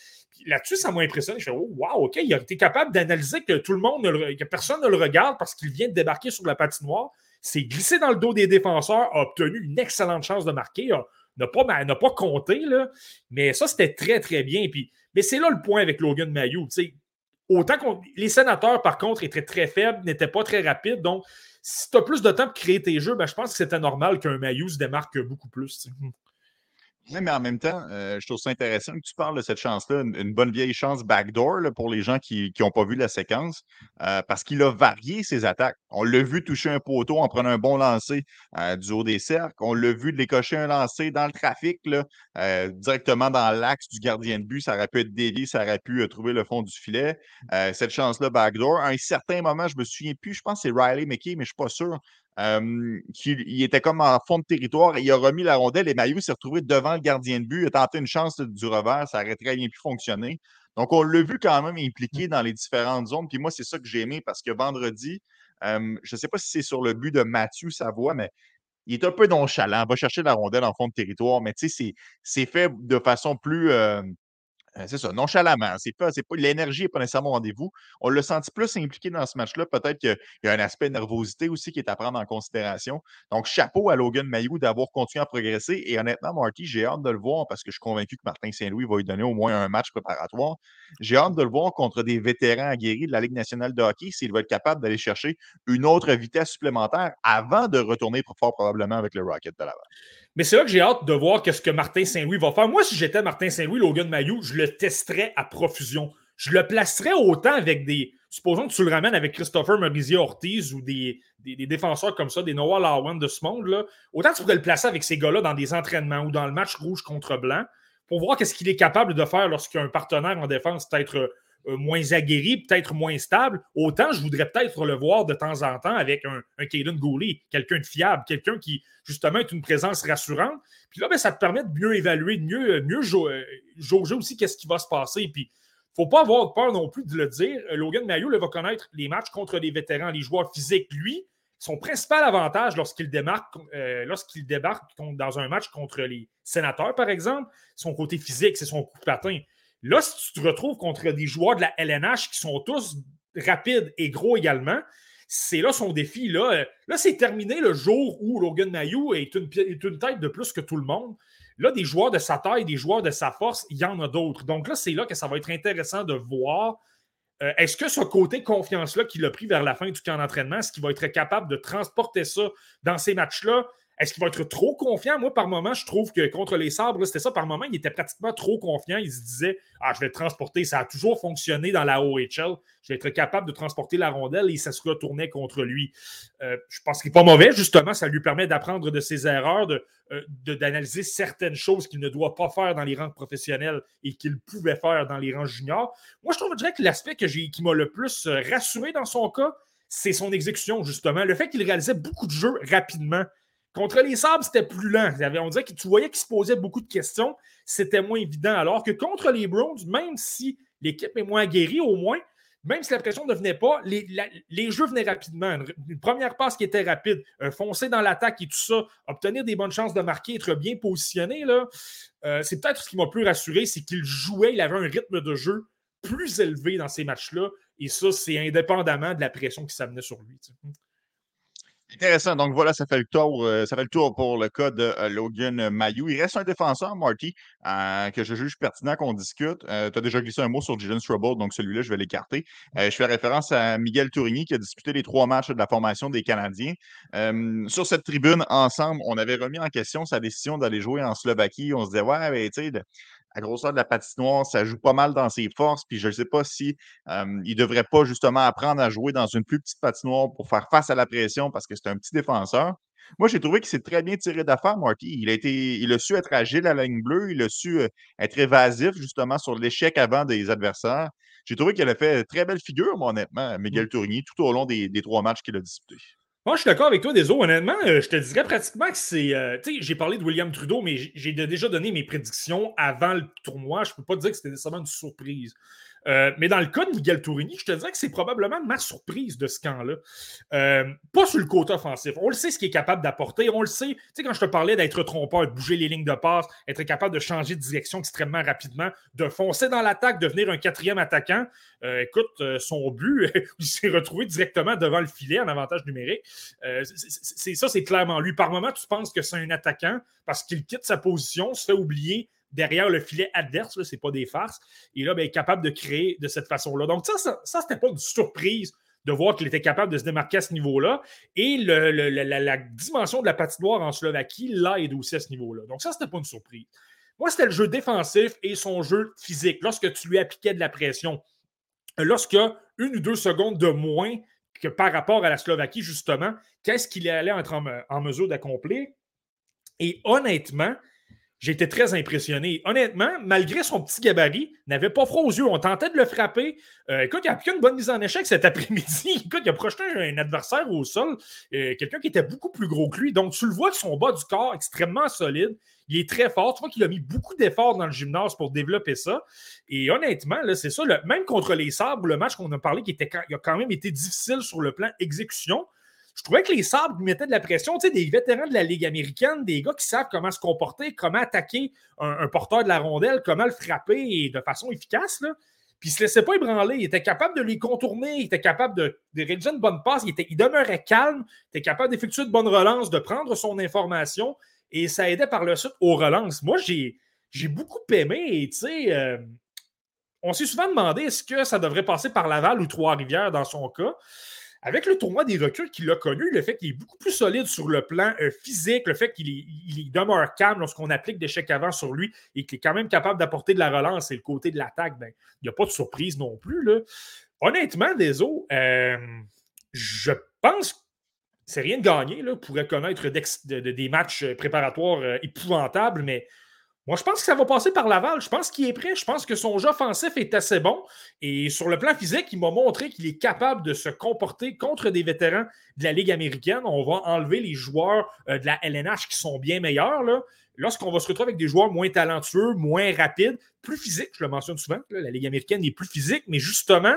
Là-dessus, ça m'a impressionné. Je fais oh, wow, OK, il a été capable d'analyser que tout le monde, que personne ne le regarde parce qu'il vient de débarquer sur la patinoire. C'est glissé dans le dos des défenseurs, a obtenu une excellente chance de marquer, n'a pas, pas compté, là, mais ça, c'était très, très bien. Puis, mais c'est là le point avec Logan Mayou. Autant que les sénateurs, par contre, étaient très faibles, n'étaient pas très rapides. Donc, si tu as plus de temps pour créer tes jeux, ben, je pense que c'était normal qu'un Mayou se démarque beaucoup plus. Oui, mais en même temps, euh, je trouve ça intéressant que tu parles de cette chance-là, une, bonne vieille chance backdoor pour les gens qui n'ont pas vu la séquence, euh, parce qu'il a varié ses attaques. On l'a vu toucher un poteau en prenant un bon lancer euh, du haut des cercles. On l'a vu décocher un lancer dans le trafic, là, directement dans l'axe du gardien de but. Ça aurait pu être dévié, ça aurait pu trouver le fond du filet. cette chance-là backdoor. À un certain moment, je me souviens plus, je pense que c'est Riley McKay, mais je ne suis pas sûr il, était comme en fond de territoire il a remis la rondelle et Maillot s'est retrouvé devant le gardien de but. Il a tenté une chance du revers, ça aurait très bien pu fonctionner. Donc, on l'a vu quand même impliqué mmh. dans les différentes zones. Puis moi, c'est ça que j'ai aimé parce que vendredi, je ne sais pas si c'est sur le but de Mathieu Savoie, mais il est un peu nonchalant. Il va chercher la rondelle en fond de territoire, mais tu sais, c'est fait de façon plus. Euh, c'est ça, nonchalamment. C'est pas, c'est l'énergie n'est pas nécessairement au rendez-vous. On l'a senti plus impliqué dans ce match-là. Peut-être qu'il y a un aspect de nervosité aussi qui est à prendre en considération. Donc, chapeau à Logan Mayou d'avoir continué à progresser. Et honnêtement, Marty, j'ai hâte de le voir parce que je suis convaincu que Martin Saint-Louis va lui donner au moins un match préparatoire. J'ai hâte de le voir contre des vétérans aguerris de la Ligue nationale de hockey s'il va être capable d'aller chercher une autre vitesse supplémentaire avant de retourner fort probablement avec le Rocket de Laval. Mais c'est là que j'ai hâte de voir ce que Martin Saint-Louis va faire. Moi, si j'étais Martin Saint-Louis, Logan Mayou, je le testerais à profusion. Je le placerais autant avec des. Supposons que tu le ramènes avec Christopher Maurizier Ortiz ou des, des, défenseurs comme ça, des Noah Lawan de ce monde. Là. Autant tu pourrais le placer avec ces gars-là dans des entraînements ou dans le match rouge contre blanc pour voir qu'est-ce qu'il est capable de faire lorsqu'un partenaire en défense peut-être euh, moins aguerri, peut-être moins stable, autant je voudrais peut-être le voir de temps en temps avec un, un Caden Gooley, quelqu'un de fiable, quelqu'un qui, justement, est une présence rassurante. Puis là, ben, ça te permet de mieux évaluer, de mieux, mieux euh, jauger aussi qu'est-ce qui va se passer. Puis, il ne faut pas avoir peur non plus de le dire. Euh, Logan Mayo va connaître les matchs contre les vétérans, les joueurs physiques. Lui, son principal avantage lorsqu'il démarque, lorsqu'il débarque dans un match contre les sénateurs, par exemple, son côté physique, c'est son coup de patin. Là, si tu te retrouves contre des joueurs de la LNH qui sont tous rapides et gros également, c'est là son défi. Là, là c'est terminé le jour où Logan Mayou est une, une, tête de plus que tout le monde. Là, des joueurs de sa taille, des joueurs de sa force, il y en a d'autres. Donc là, c'est là que ça va être intéressant de voir. Euh, est-ce que ce côté confiance-là qu'il a pris vers la fin du camp d'entraînement, est-ce qu'il va être capable de transporter ça dans ces matchs-là? Est-ce qu'il va être trop confiant? Moi, par moment, je trouve que contre les sabres, c'était ça. Par moment, il était pratiquement trop confiant. Il se disait Ah, je vais transporter. Ça a toujours fonctionné dans la OHL. Je vais être capable de transporter la rondelle et ça se retournait contre lui. Euh, je pense qu'il n'est pas mauvais, justement. Ça lui permet d'apprendre de ses erreurs, euh, d'analyser certaines choses qu'il ne doit pas faire dans les rangs professionnels et qu'il pouvait faire dans les rangs juniors. Moi, je trouve que l'aspect qui m'a le plus euh, rassuré dans son cas, c'est son exécution, justement. Le fait qu'il réalisait beaucoup de jeux rapidement. Contre les Sabres, c'était plus lent. On dirait que tu voyais qu'il se posait beaucoup de questions. C'était moins évident. Alors que contre les Browns, même si l'équipe est moins guérie, au moins, même si la pression ne venait pas, les, jeux venaient rapidement. Une, première passe qui était rapide, foncer dans l'attaque et tout ça, obtenir des bonnes chances de marquer, être bien positionné, là, euh, c'est peut-être ce qui m'a plus rassuré, c'est qu'il jouait, il avait un rythme de jeu plus élevé dans ces matchs-là. Et ça, c'est indépendamment de la pression qui s'amenait sur lui. Intéressant. Donc voilà, ça fait le tour, euh, ça fait le tour pour le cas de euh, Logan Mayou. Il reste un défenseur, Marty, euh, que je juge pertinent qu'on discute. tu as déjà glissé un mot sur Jalen Trouble, donc celui-là, je vais l'écarter. je fais référence à Miguel Tourigny qui a disputé les trois matchs de la formation des Canadiens. sur cette tribune, ensemble, on avait remis en question sa décision d'aller jouer en Slovaquie. On se disait, ouais, mais tu sais, la grosseur de la patinoire, ça joue pas mal dans ses forces. Puis je ne sais pas si il ne devrait pas justement apprendre à jouer dans une plus petite patinoire pour faire face à la pression parce que c'est un petit défenseur. Moi, j'ai trouvé qu'il s'est très bien tiré d'affaire, Marty. Il a, été, il a su être agile à la ligne bleue, il a su être évasif justement sur l'échec avant des adversaires. J'ai trouvé qu'il a fait très belle figure, moi, honnêtement, Miguel mmh. Tourigny, tout au long des, des trois matchs qu'il a disputés. Moi, je suis d'accord avec toi, Deso. Honnêtement, euh, je te dirais pratiquement que c'est. Euh, tu sais, j'ai parlé de William Trudeau, mais j'ai déjà donné mes prédictions avant le tournoi. Je ne peux pas dire que c'était nécessairement une surprise. Euh, mais dans le cas de Miguel Tourini, je te dirais que c'est probablement ma surprise de ce camp-là. Euh, pas sur le côté offensif. On le sait ce qu'il est capable d'apporter. On le sait. Tu sais, quand je te parlais d'être trompeur, de bouger les lignes de passe, être capable de changer de direction extrêmement rapidement, de foncer dans l'attaque, devenir un quatrième attaquant. Euh, écoute, son but, il s'est retrouvé directement devant le filet en avantage numérique. c'est ça, c'est clairement lui. Par moment, tu penses que c'est un attaquant parce qu'il quitte sa position, se fait oublier derrière le filet adverse, ce n'est pas des farces. Et là, ben, il est capable de créer de cette façon-là. Donc, ça, ça, n'était pas une surprise de voir qu'il était capable de se démarquer à ce niveau-là. Et la, dimension de la patinoire en Slovaquie l'aide aussi à ce niveau-là. Donc, ça, c'était pas une surprise. Moi, c'était le jeu défensif et son jeu physique. Lorsque tu lui appliquais de la pression, lorsque une ou deux secondes de moins que par rapport à la Slovaquie, justement, qu'est-ce qu'il allait être en mesure d'accomplir? Et honnêtement, j'ai été très impressionné. Honnêtement, malgré son petit gabarit, n'avait pas froid aux yeux. On tentait de le frapper. Euh, écoute, il a appliqué une bonne mise en échec cet après-midi. Écoute, il a projeté un, adversaire au sol, euh, quelqu'un qui était beaucoup plus gros que lui. Donc, tu le vois de son bas du corps extrêmement solide. Il est très fort. Tu vois qu'il a mis beaucoup d'efforts dans le gymnase pour développer ça. Et honnêtement, c'est ça. même contre les Sabres, le match qu'on a parlé qui était, a quand même été difficile sur le plan exécution je trouvais que les Sabres mettaient de la pression, tu sais, des vétérans de la Ligue américaine, des gars qui savent comment se comporter, comment attaquer un, porteur de la rondelle, comment le frapper de façon efficace. Là. Puis il ne se laissait pas ébranler. Il était capable de les contourner, il était capable de, réaliser une bonne passe, il, était, il demeurait calme, il était capable d'effectuer de bonnes relances, de prendre son information, et ça aidait par le suite aux relances. Moi, j'ai, j'ai beaucoup aimé, tu sais. Euh, on s'est souvent demandé est-ce que ça devrait passer par Laval ou Trois-Rivières dans son cas avec le tournoi des reculs qu'il a connu, le fait qu'il est beaucoup plus solide sur le plan euh, physique, le fait qu'il il demeure calme lorsqu'on applique des chèques avant sur lui et qu'il est quand même capable d'apporter de la relance et le côté de l'attaque, ben, il n'y a pas de surprise non plus. Là. Honnêtement, Deso, euh, je pense que c'est rien de gagner là, pour reconnaître des matchs préparatoires euh, épouvantables, mais moi, je pense que ça va passer par Laval. Je pense qu'il est prêt. Je pense que son jeu offensif est assez bon. Et sur le plan physique, il m'a montré qu'il est capable de se comporter contre des vétérans de la Ligue américaine. On va enlever les joueurs euh, de la LNH qui sont bien meilleurs. Lorsqu'on va se retrouver avec des joueurs moins talentueux, moins rapides, plus physiques, je le mentionne souvent, la Ligue américaine est plus physique, mais justement,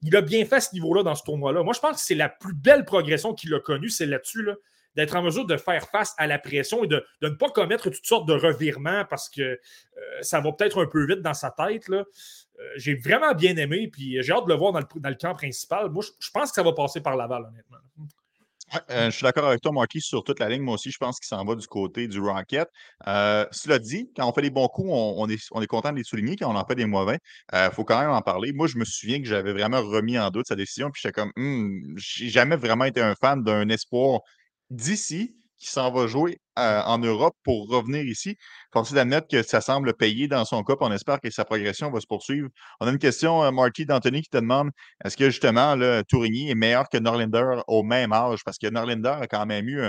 il a bien fait ce niveau-là dans ce tournoi-là. Moi, je pense que c'est la plus belle progression qu'il a connue, c'est là-dessus. Là d'être en mesure de faire face à la pression et de, ne pas commettre toutes sortes de revirements parce que euh, ça va peut-être un peu vite dans sa tête. Là. Euh, j'ai vraiment bien aimé, puis j'ai hâte de le voir dans le, camp principal. Moi, je, pense que ça va passer par Laval, honnêtement. Euh, je suis d'accord avec toi, Marquis, sur toute la ligne. Moi aussi, je pense qu'il s'en va du côté du Rocket. cela dit, quand on fait des bons coups, on, est, on est content de les souligner. Quand on en fait des mauvais, il faut quand même en parler. Moi, je me souviens que j'avais vraiment remis en doute sa décision. Puis j'étais comme, hum, j'ai jamais vraiment été un fan d'un espoir d'ici qui s'en va jouer en Europe pour revenir ici. Force d'admettre que ça semble payer dans son cas, on espère que sa progression va se poursuivre. On a une question, Marty d'Anthony, qui te demande est-ce que justement le Tourigny est meilleur que Norlinder au même âge? Parce que Norlinder a quand même eu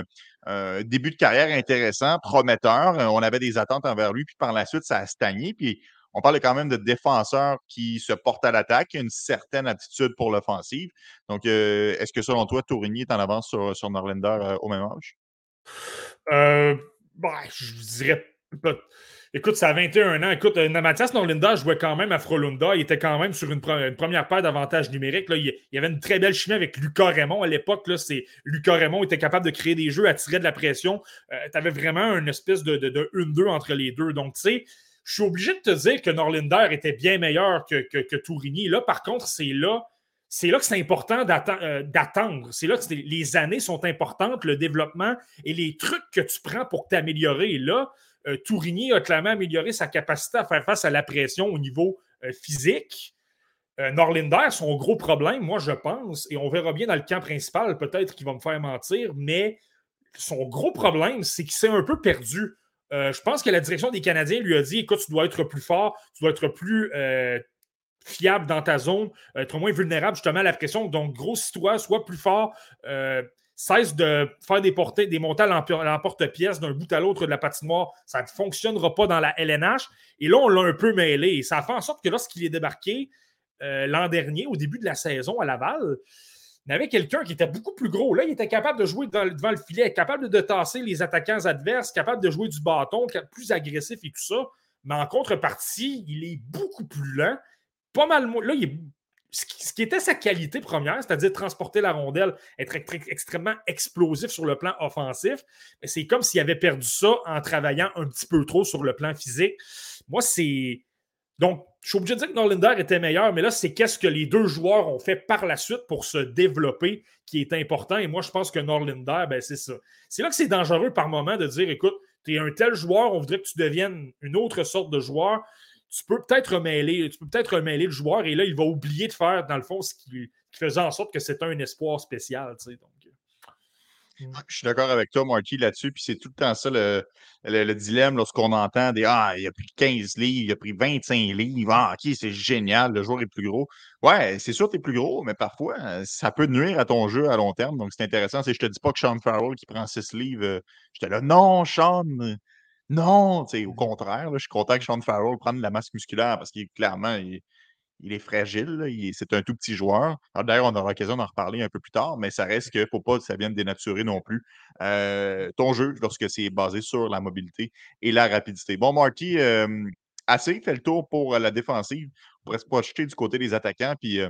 un début de carrière intéressant, prometteur. On avait des attentes envers lui, puis par la suite, ça a stagné. Puis on parle quand même de défenseurs qui se portent à l'attaque, une certaine attitude pour l'offensive. Donc, euh, est-ce que selon toi, Tourigny est en avance sur, sur Norlander euh, au même âge? Euh, bah, je dirais. Écoute, ça a 21 ans. Écoute, Mathias Norlinda jouait quand même à Frolunda. Il était quand même sur une, première paire d'avantages numériques. Là. Il, y avait une très belle chimie avec Lucas Raymond à l'époque. Lucas Raymond était capable de créer des jeux, attirer de la pression. tu avais vraiment une espèce de 1-2 entre les deux. Donc, tu sais, je suis obligé de te dire que Norlinder était bien meilleur que, que, Tourigny. Là, par contre, c'est là, c'est là que c'est important euh, d'attendre. C'est là que les années sont importantes, le développement et les trucs que tu prends pour t'améliorer. Là, euh, Tourigny a clairement amélioré sa capacité à faire face à la pression au niveau euh, physique. Norlinder, son gros problème, moi je pense, et on verra bien dans le camp principal, peut-être qu'il va me faire mentir, mais son gros problème, c'est qu'il s'est un peu perdu. Je pense que la direction des Canadiens lui a dit écoute, tu dois être plus fort, tu dois être plus fiable dans ta zone, être moins vulnérable justement à la pression. Donc, grossis-toi, sois plus fort. Euh, cesse de faire des, portées, des montées à l'emporte-pièce d'un bout à l'autre de la patinoire. Ça ne fonctionnera pas dans la LNH. Et là, on l'a un peu mêlé. Ça a fait en sorte que lorsqu'il est débarqué euh, l'an dernier, au début de la saison à Laval, il quelqu'un qui était beaucoup plus gros. Là, il était capable de jouer devant, le filet, capable de tasser les attaquants adverses, capable de jouer du bâton, plus agressif et tout ça. Mais en contrepartie, il est beaucoup plus lent pas mal. Là, ce qui était sa qualité première, c'est-à-dire transporter la rondelle, être extrêmement explosif sur le plan offensif, c'est comme s'il avait perdu ça en travaillant un petit peu trop sur le plan physique. Moi, c'est. Donc, je suis obligé de dire que Norlinder était meilleur, mais là, c'est qu'est-ce que les deux joueurs ont fait par la suite pour se développer qui est important. Et moi, je pense que Norlinder, ben, c'est ça. C'est là que c'est dangereux par moment de dire écoute, tu es un tel joueur, on voudrait que tu deviennes une autre sorte de joueur tu peux peut-être remêler, tu peux peut-être remêler le joueur et là, il va oublier de faire, dans le fond, ce qui, faisait en sorte que c'était un espoir spécial. Donc, je suis d'accord avec toi, Marty, là-dessus. Puis c'est tout le temps ça le, dilemme lorsqu'on entend des Ah, il a pris 15 livres, il a pris 25 livres. Ah, OK, c'est génial, le joueur est plus gros. Ouais, c'est sûr que tu es plus gros, mais parfois, ça peut nuire à ton jeu à long terme. Donc c'est intéressant. Je te dis pas que Sean Farrell qui prend 6 livres, euh, j'étais là, non, Sean, non, au mmh. contraire, je suis content que Sean Farrell prenne de la masse musculaire parce qu'il clairement, il, est fragile. c'est un tout petit joueur. D'ailleurs, on aura l'occasion d'en reparler un peu plus tard, mais ça reste qu'il ne faut pas que ça vienne dénaturer non plus euh, ton jeu lorsque c'est basé sur la mobilité et la rapidité. Bon, Marty, assez fait le tour pour la défensive. On pourrait se projeter du côté des attaquants. Puis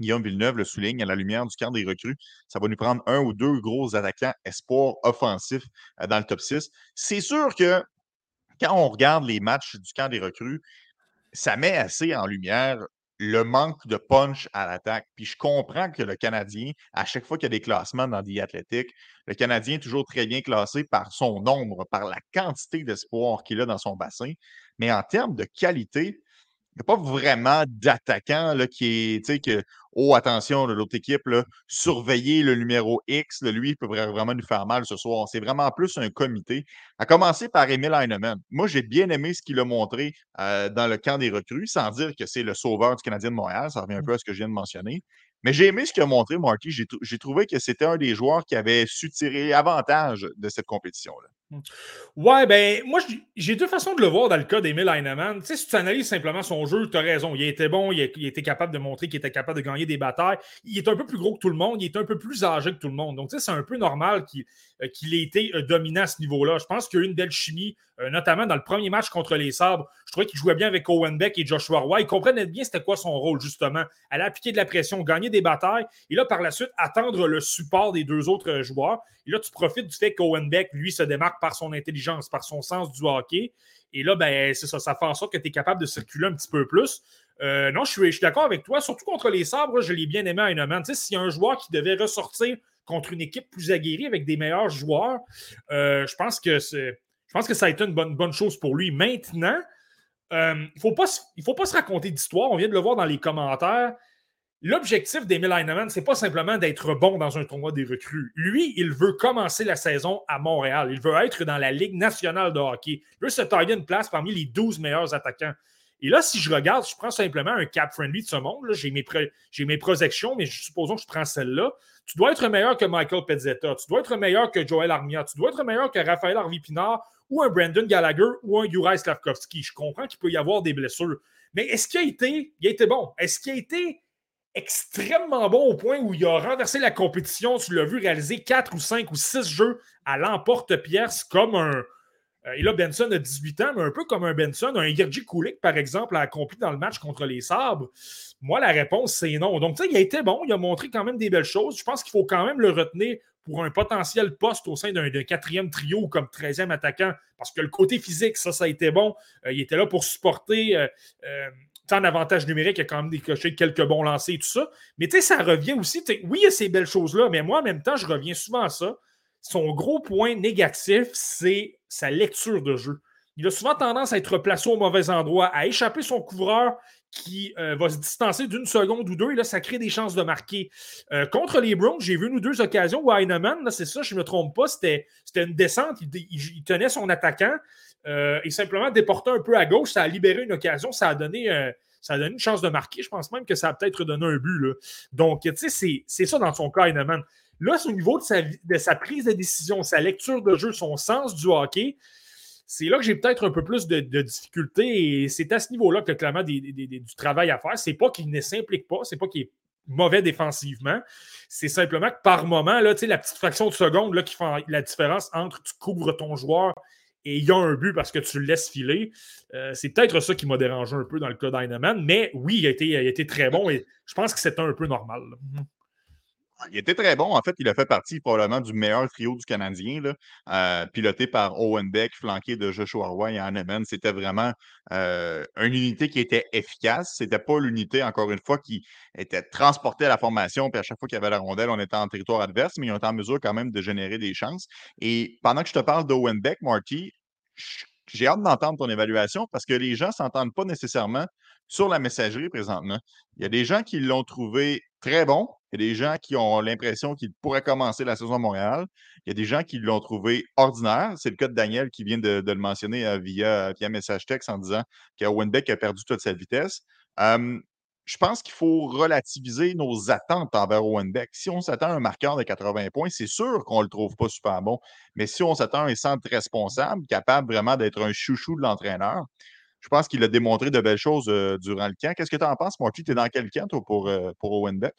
Guillaume Villeneuve le souligne à la lumière du camp des recrues. Ça va nous prendre un ou deux gros attaquants espoirs offensifs euh, dans le top 6. C'est sûr que quand on regarde les matchs du camp des recrues, ça met assez en lumière le manque de punch à l'attaque. Puis je comprends que le Canadien, à chaque fois qu'il y a des classements dans des athlétiques, le Canadien est toujours très bien classé par son nombre, par la quantité d'espoir qu'il a dans son bassin. Mais en termes de qualité, n'y a pas vraiment d'attaquant qui est, tu sais, que, oh, attention, l'autre équipe, là, surveiller le numéro X, lui, il peut vraiment nous faire mal ce soir. C'est vraiment plus un comité. À commencer par Emil Heinemann. Moi, j'ai bien aimé ce qu'il a montré euh, dans le camp des recrues, sans dire que c'est le sauveur du Canadien de Montréal. Ça revient un mmh. peu à ce que je viens de mentionner. Mais j'ai aimé ce qu'il a montré, Marty. J'ai trouvé que c'était un des joueurs qui avait su tirer avantage de cette compétition-là. Ouais, ben, moi, j'ai deux façons de le voir dans le cas d'Emile Heinemann. Tu sais, si tu analyses simplement son jeu, tu as raison. Il était bon, il, était capable de montrer qu'il était capable de gagner des batailles. Il est un peu plus gros que tout le monde, il est un peu plus âgé que tout le monde. Donc, tu sais, c'est un peu normal qu'il euh, ait été euh, dominant à ce niveau-là. Je pense qu'il y a une belle chimie, notamment dans le premier match contre les Sabres. Je trouvais qu'il jouait bien avec Owen Beck et Joshua Roy. Il comprenait bien c'était quoi son rôle, justement. Aller appliquer de la pression, gagner des batailles, et là, par la suite, attendre le support des deux autres joueurs. Et là, tu profites du fait qu'Owen Beck, lui, se démarque par son intelligence, par son sens du hockey. Et là, ben, c'est ça, ça fait en sorte que tu es capable de circuler un petit peu plus. Euh, non, je suis, d'accord avec toi. Surtout contre les sabres, je l'ai bien aimé à une Tu sais, s'il y a un joueur qui devait ressortir contre une équipe plus aguerrie avec des meilleurs joueurs, euh, je, pense que je pense que ça a été une bonne, bonne chose pour lui. Maintenant, euh, il ne faut, pas, faut pas se raconter d'histoire. On vient de le voir dans les commentaires. L'objectif d'Emile Heinemann, ce n'est pas simplement d'être bon dans un tournoi des recrues. Lui, il veut commencer la saison à Montréal. Il veut être dans la Ligue nationale de hockey. Il veut se tailler une place parmi les 12 meilleurs attaquants. Et là, si je regarde, je prends simplement un cap friendly de ce monde. J'ai mes, mes, projections, mais supposons que je prends celle-là. Tu dois être meilleur que Michael Pezzetta. Tu dois être meilleur que Joel Armia. Tu dois être meilleur que Raphaël Harvey-Pinard ou un Brandon Gallagher ou un Juraj Slavkovski. Je comprends qu'il peut y avoir des blessures. Mais est-ce qu'il a été, il a été bon? Est-ce qu'il a été extrêmement bon au point où il a renversé la compétition. Tu l'as vu réaliser 4 ou 5 ou 6 jeux à l'emporte-pièce comme un. Euh, et là, Benson a 18 ans, mais un peu comme un Benson, un Yerji Kulik, par exemple, a accompli dans le match contre les Sabres. Moi, la réponse, c'est non. Donc, tu sais, il a été bon, il a montré quand même des belles choses. Je pense qu'il faut quand même le retenir pour un potentiel poste au sein d'un quatrième trio comme 13e attaquant, parce que le côté physique, ça, ça a été bon. Euh, il était là pour supporter. Euh, en avantage numérique, il a quand même décoché quelques bons lancers et tout ça. Mais tu sais, ça revient aussi. Oui, il y a ces belles choses-là, mais moi, en même temps, je reviens souvent à ça. Son gros point négatif, c'est sa lecture de jeu. Il a souvent tendance à être placé au mauvais endroit, à échapper son couvreur qui euh, va se distancer d'une seconde ou deux, et là, ça crée des chances de marquer. Euh, contre les Browns, j'ai vu une ou deux occasions où Heinemann, c'est ça, je ne me trompe pas, c'était une descente, il, tenait son attaquant euh, et simplement déportait un peu à gauche, ça a libéré une occasion, ça a donné, ça a donné une chance de marquer. Je pense même que ça a peut-être donné un but. Là. Donc, tu sais, c'est ça dans son cas, Heinemann. Là, c'est au niveau de sa prise de décision, sa lecture de jeu, son sens du hockey, c'est là que j'ai peut-être un peu plus de, difficultés et c'est à ce niveau-là que clairement du travail à faire. C'est pas qu'il ne s'implique pas, c'est pas qu'il est mauvais défensivement. C'est simplement que par moment, là, la petite fraction de seconde là, qui fait la différence entre tu couvres ton joueur et il y a un but parce que tu le laisses filer. Euh, c'est peut-être ça qui m'a dérangé un peu dans le cas d'Einemann, mais oui, il a, été, il a été très bon et je pense que c'était un peu normal. Il était très bon. En fait, il a fait partie probablement du meilleur trio du Canadien, euh, piloté par Owen Beck, flanqué de Joshua Roy et Hanneman. C'était vraiment euh, une unité qui était efficace. C'était pas l'unité, encore une fois, qui était transportée à la formation. Puis à chaque fois qu'il y avait la rondelle, on était en territoire adverse, mais ils ont été en mesure quand même de générer des chances. Et pendant que je te parle d'Owen Beck, Marty, j'ai hâte d'entendre ton évaluation parce que les gens ne s'entendent pas nécessairement sur la messagerie présentement. Il y a des gens qui l'ont trouvé très bon. Il y a des gens qui ont l'impression qu'il pourrait commencer la saison à Montréal. Il y a des gens qui l'ont trouvé ordinaire. C'est le cas de Daniel qui vient de, le mentionner euh, via, via message texte en disant que Winbeck a perdu toute sa vitesse. je pense qu'il faut relativiser nos attentes envers Owen Beck. Si on s'attend à un marqueur de 80 points, c'est sûr qu'on ne le trouve pas super bon. Mais si on s'attend à un centre responsable, capable vraiment d'être un chouchou de l'entraîneur, je pense qu'il a démontré de belles choses euh, durant le camp. Qu'est-ce que tu en penses, Marty? Tu es dans quel camp, toi, pour, euh, pour Owen Beck?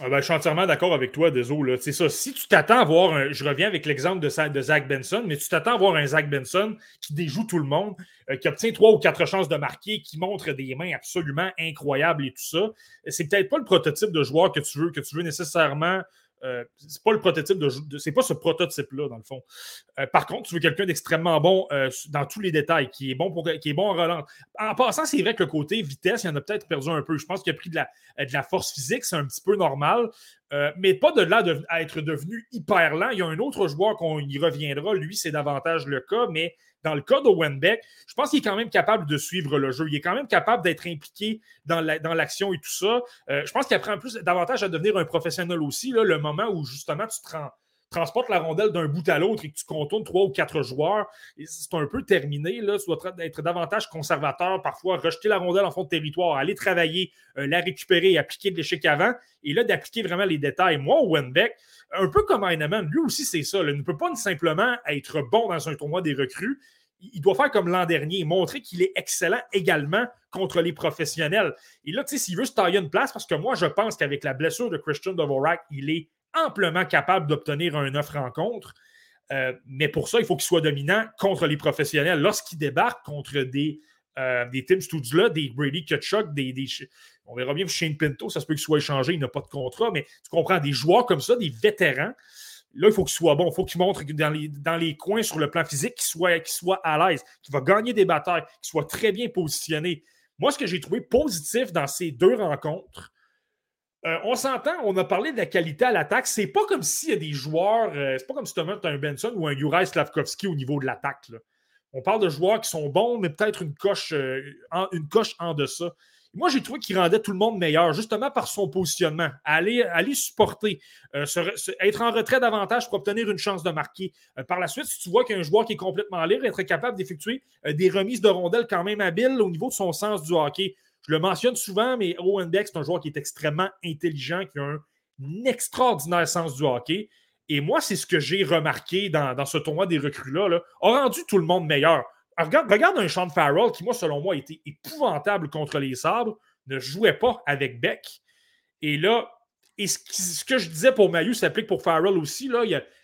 Ah ben, je suis entièrement d'accord avec toi, désolé. C'est ça. Si tu t'attends à voir, un, je reviens avec l'exemple de, de, Zach Benson, mais tu t'attends à voir un Zach Benson qui déjoue tout le monde, euh, qui obtient trois ou quatre chances de marquer, qui montre des mains absolument incroyables et tout ça, c'est peut-être pas le prototype de joueur que tu veux, que tu veux nécessairement euh, c'est pas le prototype de, c'est pas ce prototype-là, dans le fond. Euh, par contre, tu veux quelqu'un d'extrêmement bon euh, dans tous les détails, qui est bon pour qui est bon en relance. En passant, c'est vrai que le côté vitesse, il en a peut-être perdu un peu. Je pense qu'il a pris de la, de la force physique, c'est un petit peu normal. Mais pas de là à être devenu hyper lent. Il y a un autre joueur qu'on y reviendra. Lui, c'est davantage le cas, mais dans le cas d'Owen Beck, je pense qu'il est quand même capable de suivre le jeu. Il est quand même capable d'être impliqué dans l'action et tout ça. Euh, je pense qu'il apprend plus davantage à devenir un professionnel aussi, le moment où justement tu transportes la rondelle d'un bout à l'autre et que tu contournes trois ou quatre joueurs, c'est un peu terminé. Là. Tu dois être davantage conservateur, parfois rejeter la rondelle en fond de territoire, aller travailler, euh, la récupérer et appliquer de l'échec avant, et là d'appliquer vraiment les détails. Moi, Owen Beck, un peu comme Heinemann, lui aussi, c'est ça. Il ne peut pas simplement être bon dans un tournoi des recrues. Il doit faire comme l'an dernier, montrer qu'il est excellent également contre les professionnels. Et là, tu sais, s'il veut se tailler une place, parce que moi, je pense qu'avec la blessure de Christian Dvorak, il est amplement capable d'obtenir un offre rencontre. Euh, mais pour ça, il faut qu'il soit dominant contre les professionnels. Lorsqu'il débarque contre des, euh, des Tim Studzla, des Brady Kutchuk, des, des, on verra bien Shane Pinto, ça se peut qu'il soit échangé, il n'a pas de contrat, mais tu comprends, des joueurs comme ça, des vétérans, là, il faut qu'il soit bon, il faut qu'il montre dans les, dans les coins sur le plan physique qu'il soit, soit à l'aise, qu'il va gagner des batailles, qu'il soit très bien positionné. Moi, ce que j'ai trouvé positif dans ces deux rencontres, euh, on s'entend, on a parlé de la qualité à l'attaque. C'est pas comme s'il y a des joueurs, euh, c'est pas comme si tu as un Benson ou un Juraj Slavkovski au niveau de l'attaque. On parle de joueurs qui sont bons, mais peut-être une coche, euh, en, une deçà. Moi, j'ai trouvé qu'il rendait tout le monde meilleur, justement par son positionnement. Aller, aller supporter, euh, être en retrait davantage pour obtenir une chance de marquer. Par la suite, si tu vois qu'il y a un joueur qui est complètement libre, être capable d'effectuer des remises de rondelles quand même habiles au niveau de son sens du hockey. Je le mentionne souvent, mais Owen Beck, c'est un joueur qui est extrêmement intelligent, qui a un, extraordinaire sens du hockey. Et moi, c'est ce que j'ai remarqué dans, ce tournoi des recrues-là, là, a rendu tout le monde meilleur. Regarde, un Sean Farrell qui, moi, selon moi, était épouvantable contre les sabres, ne jouait pas avec Beck. Et là, et ce, que je disais pour Mayu s'applique pour Farrell aussi.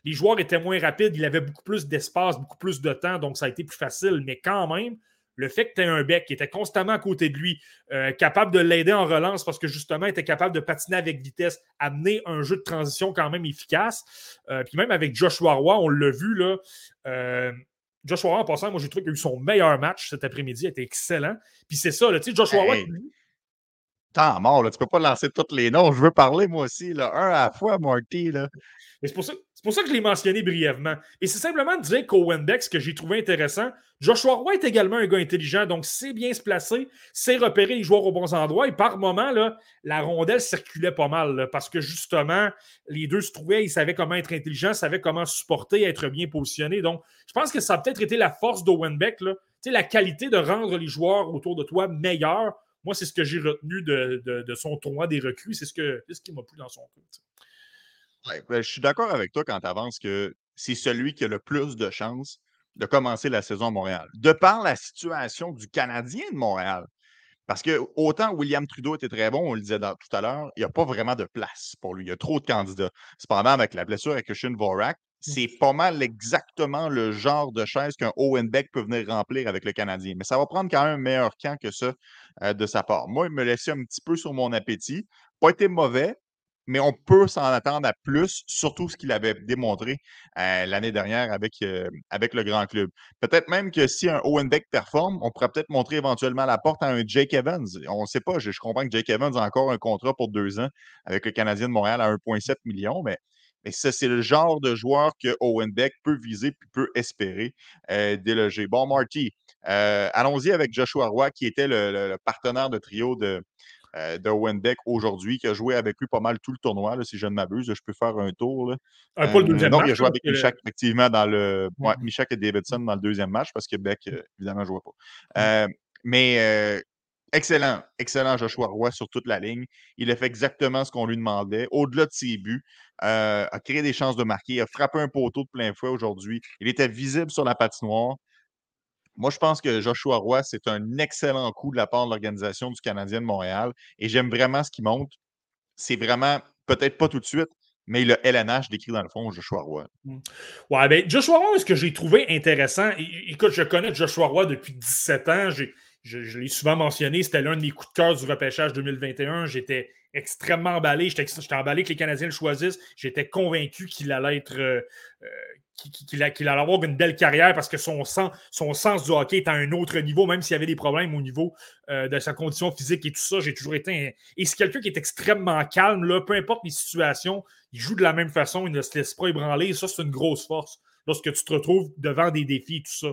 Les joueurs étaient moins rapides, il avait beaucoup plus d'espace, beaucoup plus de temps, donc ça a été plus facile. Mais quand même, le fait que tu aies un Beck qui était constamment à côté de lui, euh, capable de l'aider en relance parce que justement, il était capable de patiner avec vitesse, amener un jeu de transition quand même efficace. Euh, puis même avec Joshua Roy, on l'a vu, là, euh, Joshua Roy, en passant, moi, j'ai trouvé qu'il a eu son meilleur match cet après-midi. Il était excellent. Puis c'est ça, tu sais, Joshua Roy, Tant mort, là, tu peux pas lancer tous les noms. Je veux parler, moi aussi, là, un à la fois, Marty. Là. C'est pour, pour, ça que je l'ai mentionné brièvement. Et c'est simplement de dire qu'Owen Beck, ce que j'ai trouvé intéressant, Joshua Roy est également un gars intelligent, donc c'est bien se placer, c'est repérer les joueurs aux bons endroits. Et par moment, la rondelle circulait pas mal parce que justement, les deux se trouvaient, ils savaient comment être intelligents, savaient comment supporter, être bien positionnés. Donc, je pense que ça a peut-être été la force d'Owen Beck, la qualité de rendre les joueurs autour de toi meilleurs moi, c'est ce que j'ai retenu de, son tournoi des recrues. C'est ce, ce qui m'a plu dans son coup. Ben, je suis d'accord avec toi quand tu avances que c'est celui qui a le plus de chances de commencer la saison à Montréal. De par la situation du Canadien de Montréal. Parce que autant William Trudeau était très bon, on le disait tout à l'heure, il n'y a pas vraiment de place pour lui. Il y a trop de candidats. Cependant, avec la blessure avec Christian Vorak, c'est pas mal exactement le genre de chaise qu'un Owen Beck peut venir remplir avec le Canadien. Mais ça va prendre quand même un meilleur camp que ça euh, de sa part. Moi, il me laissait un petit peu sur mon appétit. Pas été mauvais, mais on peut s'en attendre à plus, surtout ce qu'il avait démontré euh, l'année dernière avec, euh, avec le grand club. Peut-être même que si un Owen Beck performe, on pourrait peut-être montrer éventuellement la porte à un Jake Evans. On ne sait pas, je, comprends que Jake Evans a encore un contrat pour deux ans avec le Canadien de Montréal à 1,7 million, mais mais ça, c'est le genre de joueur que Owen Beck peut viser puis peut espérer euh, déloger. Bon, Marty, allons-y avec Joshua Roy, qui était le, partenaire de trio de, euh, de Owen Beck aujourd'hui, qui a joué avec lui pas mal tout le tournoi, si je ne m'abuse. Je peux faire un tour. Là. Pas le deuxième non, match. il a joué avec Michak, effectivement, dans le. Ouais, Michak et Davidson dans le deuxième match parce que Beck, évidemment, ne jouait pas. mais excellent, excellent Joshua Roy sur toute la ligne. Il a fait exactement ce qu'on lui demandait. Au-delà de ses buts, euh, a créé des chances de marquer, a frappé un poteau de plein fouet aujourd'hui. Il était visible sur la patinoire. Moi, je pense que Joshua Roy, c'est un excellent coup de la part de l'organisation du Canadien de Montréal. Et j'aime vraiment ce qu'il montre. C'est vraiment, peut-être pas tout de suite, mais le LNH décrit dans le fond Joshua Roy. Mmh. Ouais, ben Joshua Roy, ce que j'ai trouvé intéressant, écoute, je connais Joshua Roy depuis 17 ans. J'ai je, l'ai souvent mentionné, c'était l'un de mes coups de cœur du repêchage 2021. J'étais extrêmement emballé. J'étais emballé que les Canadiens le choisissent. J'étais convaincu qu'il allait être. Euh, euh, qu'il allait avoir une belle carrière parce que son sens, son sens du hockey est à un autre niveau, même s'il y avait des problèmes au niveau euh, de sa condition physique et tout ça. J'ai toujours été. Et c'est quelqu'un qui est extrêmement calme, là, peu importe les situations, il joue de la même façon, il ne se laisse pas ébranler. Ça, c'est une grosse force lorsque tu te retrouves devant des défis et tout ça.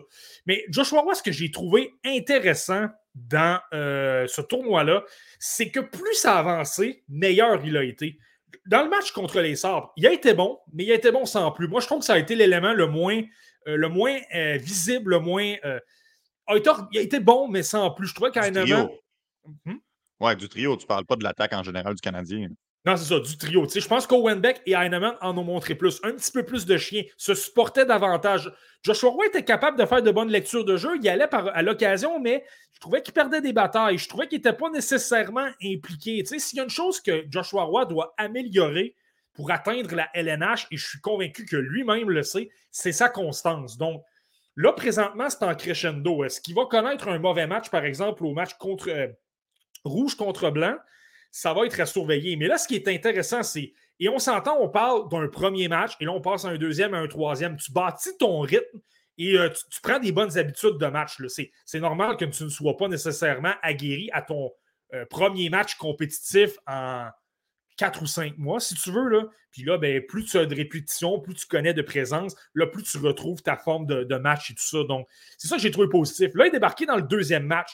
Mais Joshua Roy, ce que j'ai trouvé intéressant dans euh, ce tournoi-là, c'est que plus ça avançait, meilleur il a été. Dans le match contre les Sabres, il a été bon, mais il a été bon sans plus. Moi, je trouve que ça a été l'élément le moins, euh, le moins euh, visible, le moins. il a été bon, mais sans plus. Je trouvais qu'à un moment. Hmm? Ouais, du trio, tu parles pas de l'attaque en général du Canadien. Non, c'est ça, du trio. je pense qu'Owen Beck et Heinemann en ont montré plus. Un petit peu plus de chien, se supportaient davantage. Joshua Roy était capable de faire de bonnes lectures de jeu. Il allait par, à l'occasion, mais je trouvais qu'il perdait des batailles. Je trouvais qu'il n'était pas nécessairement impliqué. S'il y a une chose que Joshua Roy doit améliorer pour atteindre la LNH, et je suis convaincu que lui-même le sait, c'est sa constance. Donc, là, présentement, c'est en crescendo. Est-ce qu'il va connaître un mauvais match, par exemple, au match contre euh, rouge contre blanc? Ça va être à surveiller. Mais là, ce qui est intéressant, c'est, et on s'entend, on parle d'un premier match, et là, on passe à un deuxième, à un troisième. Tu bâtis ton rythme et euh, tu, prends des bonnes habitudes de match. C'est normal que tu ne sois pas nécessairement aguerri à ton euh, premier match compétitif en quatre ou cinq mois, si tu veux. Là. Puis là, ben, plus tu as de répétition, plus tu connais de présence, là, plus tu retrouves ta forme de, match et tout ça. Donc, c'est ça que j'ai trouvé positif. Là, il est débarqué dans le deuxième match.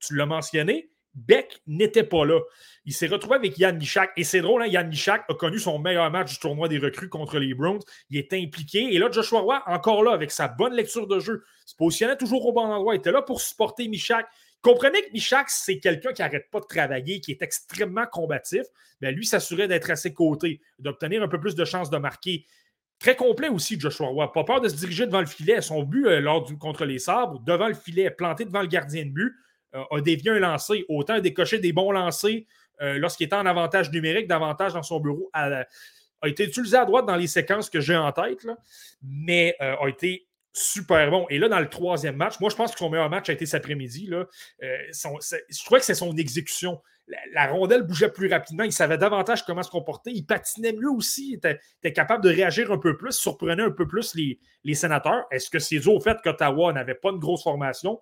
Tu l'as mentionné, Beck n'était pas là. Il s'est retrouvé avec Yann Michak. Et c'est drôle, hein, Yann Michak a connu son meilleur match du tournoi des recrues contre les Browns. Il était impliqué. Et là, Joshua Roy, encore là, avec sa bonne lecture de jeu, se positionnait toujours au bon endroit. Il était là pour supporter Michak. Comprenez que Michak, c'est quelqu'un qui n'arrête pas de travailler, qui est extrêmement combatif. Mais lui s'assurait d'être à ses côtés, d'obtenir un peu plus de chances de marquer. Très complet aussi, Joshua Roy. Pas peur de se diriger devant le filet. Son but euh, lors du contre les sabres, devant le filet, planté devant le gardien de but. Euh, a dévié un lancer, autant décoché des bons lancers euh, lorsqu'il était en avantage numérique, davantage dans son bureau, a été utilisé à droite dans les séquences que j'ai en tête, mais euh, a été super bon. Et là, dans le troisième match, moi, je pense que son meilleur match a été cet après-midi. je crois que c'est son exécution. La, rondelle bougeait plus rapidement. Il savait davantage comment se comporter. Il patinait mieux aussi. Il était, capable de réagir un peu plus, surprenait un peu plus les, les sénateurs. Est-ce que c'est dû au fait qu'Ottawa n'avait pas une grosse formation?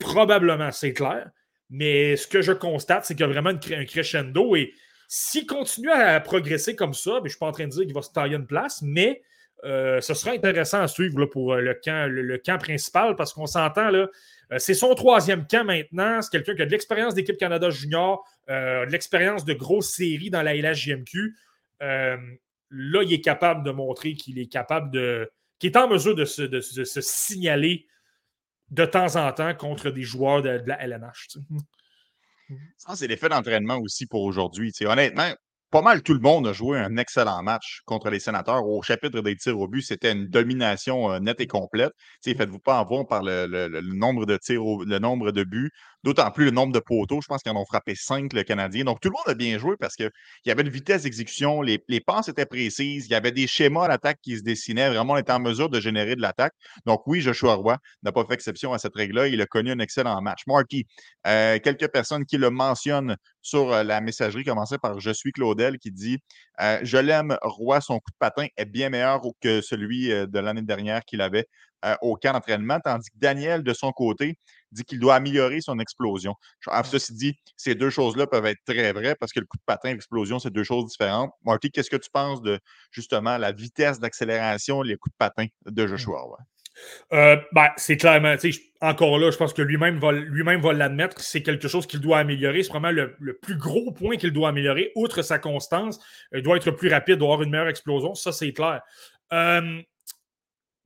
Probablement, c'est clair. Mais ce que je constate, c'est qu'il y a vraiment un crescendo. Et s'il continue à progresser comme ça, je ne suis pas en train de dire qu'il va se tailler une place, mais euh, ce sera intéressant à suivre pour euh, le camp, le, camp principal parce qu'on s'entend là. Euh, c'est son troisième camp maintenant. C'est quelqu'un qui a de l'expérience d'équipe Canada Junior, de l'expérience de grosses séries dans la LHJMQ. là, il est capable de montrer qu'il est capable de. qu'il est en mesure de se, signaler de temps en temps contre des joueurs de, la LNH. Ça, c'est l'effet d'entraînement aussi pour aujourd'hui. Honnêtement, pas mal tout le monde a joué un excellent match contre les sénateurs. Au chapitre des tirs au but, c'était une domination euh, nette et complète. Faites-vous pas avoir par le, nombre de tirs, le nombre de buts, d'autant plus le nombre de poteaux. Je pense qu'ils en ont frappé cinq, le Canadien. Donc, tout le monde a bien joué parce qu'il y avait une vitesse d'exécution, les, les, passes étaient précises, il y avait des schémas à l'attaque qui se dessinaient. Vraiment, on était en mesure de générer de l'attaque. Donc, oui, Joshua Roy n'a pas fait exception à cette règle-là. Il a connu un excellent match. Marky, euh, quelques personnes qui le mentionnent sur euh, la messagerie, commençait par Je suis Claudel qui dit euh, Je l'aime, Roy, son coup de patin est bien meilleur que celui de l'année dernière qu'il avait au camp d'entraînement, tandis que Daniel, de son côté, dit qu'il doit améliorer son explosion. Ah, ceci dit, ces deux choses-là peuvent être très vraies parce que le coup de patin et l'explosion, c'est deux choses différentes. Marty, qu'est-ce que tu penses de justement la vitesse d'accélération, les coups de patin de mmh. Joshua? Euh, ben, c'est clairement, encore là, je pense que lui-même va, lui-même va l'admettre, c'est quelque chose qu'il doit améliorer. C'est vraiment le, plus gros point qu'il doit améliorer, outre sa constance. Il doit être plus rapide, doit avoir une meilleure explosion, ça c'est clair. Euh,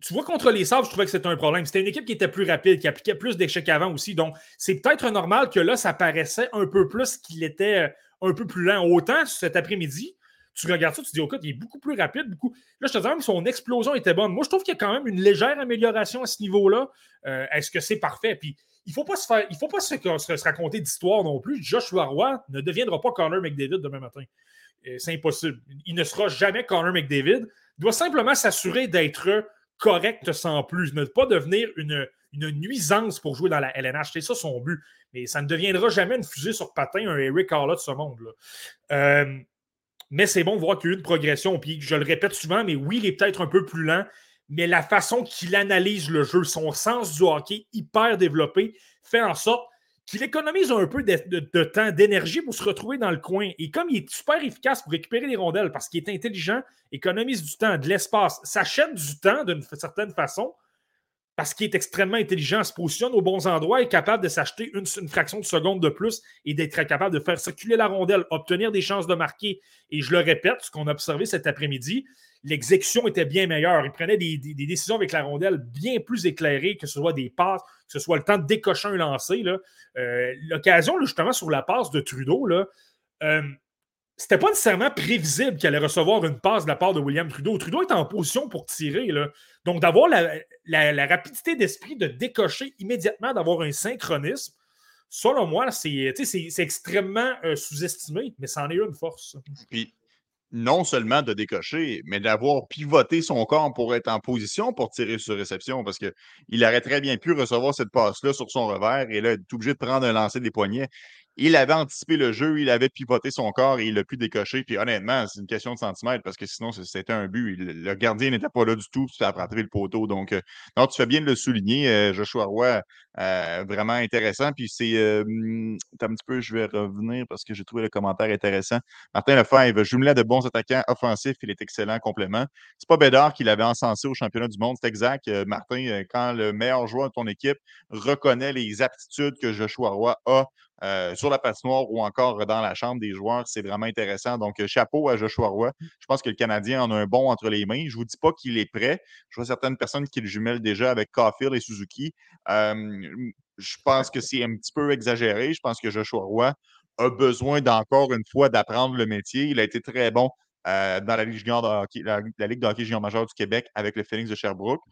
tu vois, contre les Sabres, je trouvais que c'était un problème. C'était une équipe qui était plus rapide, qui appliquait plus d'échecs avant aussi. Donc, c'est peut-être normal que là, ça paraissait un peu plus qu'il était un peu plus lent. Autant cet après-midi, tu regardes ça, tu te dis, OK, il est beaucoup plus rapide. Beaucoup... Là, je te dis même son explosion était bonne. Moi, je trouve qu'il y a quand même une légère amélioration à ce niveau-là. Euh, est-ce que c'est parfait? Puis, il ne faut pas se faire, il faut pas raconter d'histoire non plus. Joshua Roy ne deviendra pas Connor McDavid demain matin. Euh, c'est impossible. Il ne sera jamais Connor McDavid. Il doit simplement s'assurer d'être correct sans plus, ne pas devenir une, nuisance pour jouer dans la LNH. C'est ça son but. Mais ça ne deviendra jamais une fusée sur patin, un Eric Carla de ce monde-là. Euh, mais c'est bon de voir qu'il y a eu une progression. Puis je le répète souvent, mais oui, il est peut-être un peu plus lent, mais la façon qu'il analyse le jeu, son sens du hockey hyper développé, fait en sorte qu'il économise un peu de, temps, d'énergie pour se retrouver dans le coin. Et comme il est super efficace pour récupérer les rondelles parce qu'il est intelligent, économise du temps, de l'espace, s'achète du temps d'une certaine façon, parce qu'il est extrêmement intelligent, se positionne aux bons endroits, est capable de s'acheter une, fraction de seconde de plus et d'être capable de faire circuler la rondelle, obtenir des chances de marquer. Et je le répète, ce qu'on a observé cet après-midi, l'exécution était bien meilleure. Il prenait des, décisions avec la rondelle bien plus éclairées, que ce soit des passes, que ce soit le temps de décocher un lancer. Euh, l'occasion, justement, sur la passe de Trudeau, là, euh, c'était pas nécessairement prévisible qu'il allait recevoir une passe de la part de William Trudeau. Trudeau est en position pour tirer. Donc, d'avoir la, rapidité d'esprit de décocher immédiatement, d'avoir un synchronisme, selon moi, c'est extrêmement euh, sous-estimé, mais c'en est une force. Puis, non seulement de décocher, mais d'avoir pivoté son corps pour être en position pour tirer sur réception, parce qu'il aurait très bien pu recevoir cette passe-là sur son revers et là, être obligé de prendre un lancer des poignets il avait anticipé le jeu, il avait pivoté son corps et il a pu décocher. Puis honnêtement, c'est une question de centimètres parce que sinon, c'était un but. Le gardien n'était pas là du tout, ça a rattrapé le poteau. Donc, euh, non, tu fais bien de le souligner. Euh, Joshua Roy, euh, vraiment intéressant. Puis c'est un petit peu, je vais revenir parce que j'ai trouvé le commentaire intéressant. Martin Lefebvre, jumelé de bons attaquants offensifs, il est excellent complément. C'est pas Bédard qui l'avait encensé au championnat du monde, c'est exact. Martin, quand le meilleur joueur de ton équipe reconnaît les aptitudes que Joshua Roy a euh, sur la patinoire ou encore dans la chambre des joueurs. C'est vraiment intéressant. Donc, euh, chapeau à Joshua Roy. Je pense que le Canadien en a un bon entre les mains. Je ne vous dis pas qu'il est prêt. Je vois certaines personnes qui le jumellent déjà avec Caulfield et Suzuki. je pense que c'est un petit peu exagéré. Je pense que Joshua Roy a besoin d'encore une fois d'apprendre le métier. Il a été très bon euh, dans la Ligue, de hockey, la, Ligue de hockey junior majeur du Québec avec le Phoenix de Sherbrooke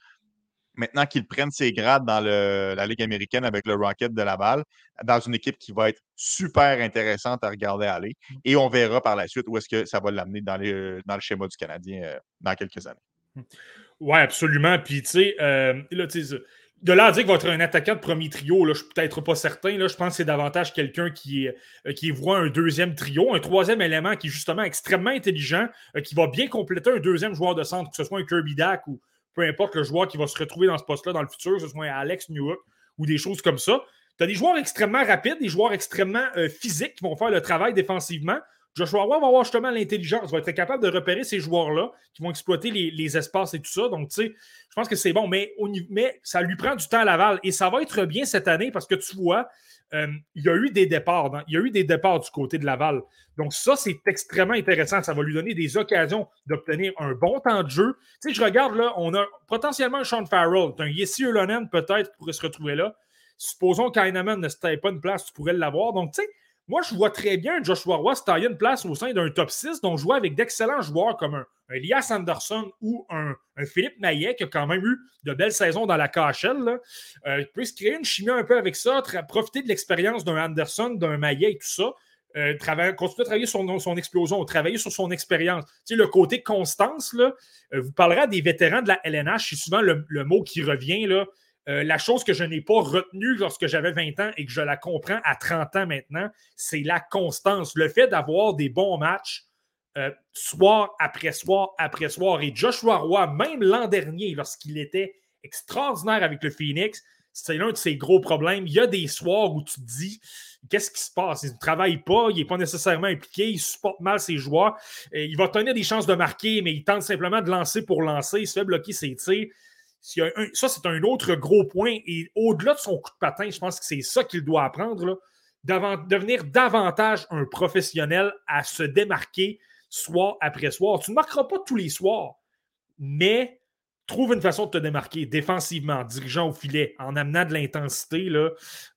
maintenant qu'il prenne ses grades dans la Ligue américaine avec le Rocket de Laval, dans une équipe qui va être super intéressante à regarder aller. Mmh. Et on verra par la suite où est-ce que ça va l'amener dans, dans, le schéma du Canadien euh, dans quelques années. Mmh. Oui, absolument. Puis, tu sais, euh, de là à dire qu'il va être un attaquant de premier trio, là, je suis peut-être pas certain. Là, je pense que c'est davantage quelqu'un qui, euh, qui voit un deuxième trio, un troisième élément qui est justement extrêmement intelligent, qui va bien compléter un deuxième joueur de centre, que ce soit un Kirby Dack ou, peu importe le joueur qui va se retrouver dans ce poste-là dans le futur, que ce soit Alex Newhook ou des choses comme ça. Tu as des joueurs extrêmement rapides, des joueurs extrêmement euh, physiques qui vont faire le travail défensivement. Joshua Roy va avoir justement l'intelligence, va être capable de repérer ces joueurs-là qui vont exploiter les, espaces et tout ça. Donc, tu sais, je pense que c'est bon, mais, ça lui prend du temps à Laval. Et ça va être bien cette année parce que tu vois, euh, il y a eu des départs. il y a eu des départs du côté de Laval. Donc, ça, c'est extrêmement intéressant. Ça va lui donner des occasions d'obtenir un bon temps de jeu. Tu sais, je regarde là, on a potentiellement un Sean Farrell, un Yessi Ulonen peut-être pourrait se retrouver là. Supposons qu'Aineman ne se taille pas une place, tu pourrais l'avoir. Donc, tu sais, moi, je vois très bien Joshua Roy se tailler une place au sein d'un top 6, donc jouer avec d'excellents joueurs comme un, Elias Anderson ou un, Philippe Maillet qui a quand même eu de belles saisons dans la KHL. Euh, il peut se créer une chimie un peu avec ça, profiter de l'expérience d'un Anderson, d'un Maillet et tout ça. Euh, continuer à travailler sur son, explosion, travailler sur son expérience. Tu sais, le côté constance, là, euh, vous parlerez à des vétérans de la LNH, c'est souvent le, le, mot qui revient. Là, euh, la chose que je n'ai pas retenue lorsque j'avais 20 ans et que je la comprends à 30 ans maintenant, c'est la constance. Le fait d'avoir des bons matchs euh, soir après soir après soir. Et Joshua Roy, même l'an dernier, lorsqu'il était extraordinaire avec le Phoenix, c'est l'un de ses gros problèmes. Il y a des soirs où tu te dis qu'est-ce qui se passe? Il ne travaille pas, il n'est pas nécessairement impliqué, il supporte mal ses joueurs. Euh, il va tenir des chances de marquer, mais il tente simplement de lancer pour lancer, il se fait bloquer ses tirs ça, c'est un autre gros point. Et au-delà de son coup de patin, je pense que c'est ça qu'il doit apprendre, devenir davantage un professionnel à se démarquer soir après soir. Tu ne marqueras pas tous les soirs, mais trouve une façon de te démarquer défensivement, en dirigeant au filet, en amenant de l'intensité.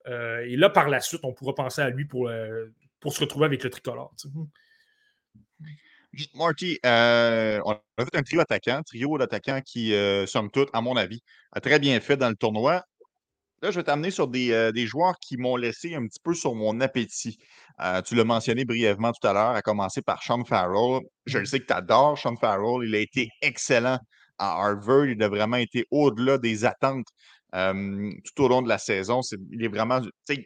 Euh, et là, par la suite, on pourra penser à lui pour, euh, pour se retrouver avec le tricolore. Marty, euh, on a fait un trio attaquant, trio d'attaquants qui, euh, somme toute, à mon avis, a très bien fait dans le tournoi. Là, je vais t'amener sur des, euh, des, joueurs qui m'ont laissé un petit peu sur mon appétit. tu l'as mentionné brièvement tout à l'heure, à commencer par Sean Farrell. Je le sais que tu adores Sean Farrell. Il a été excellent à Harvard. Il a vraiment été au-delà des attentes tout au long de la saison. il est vraiment.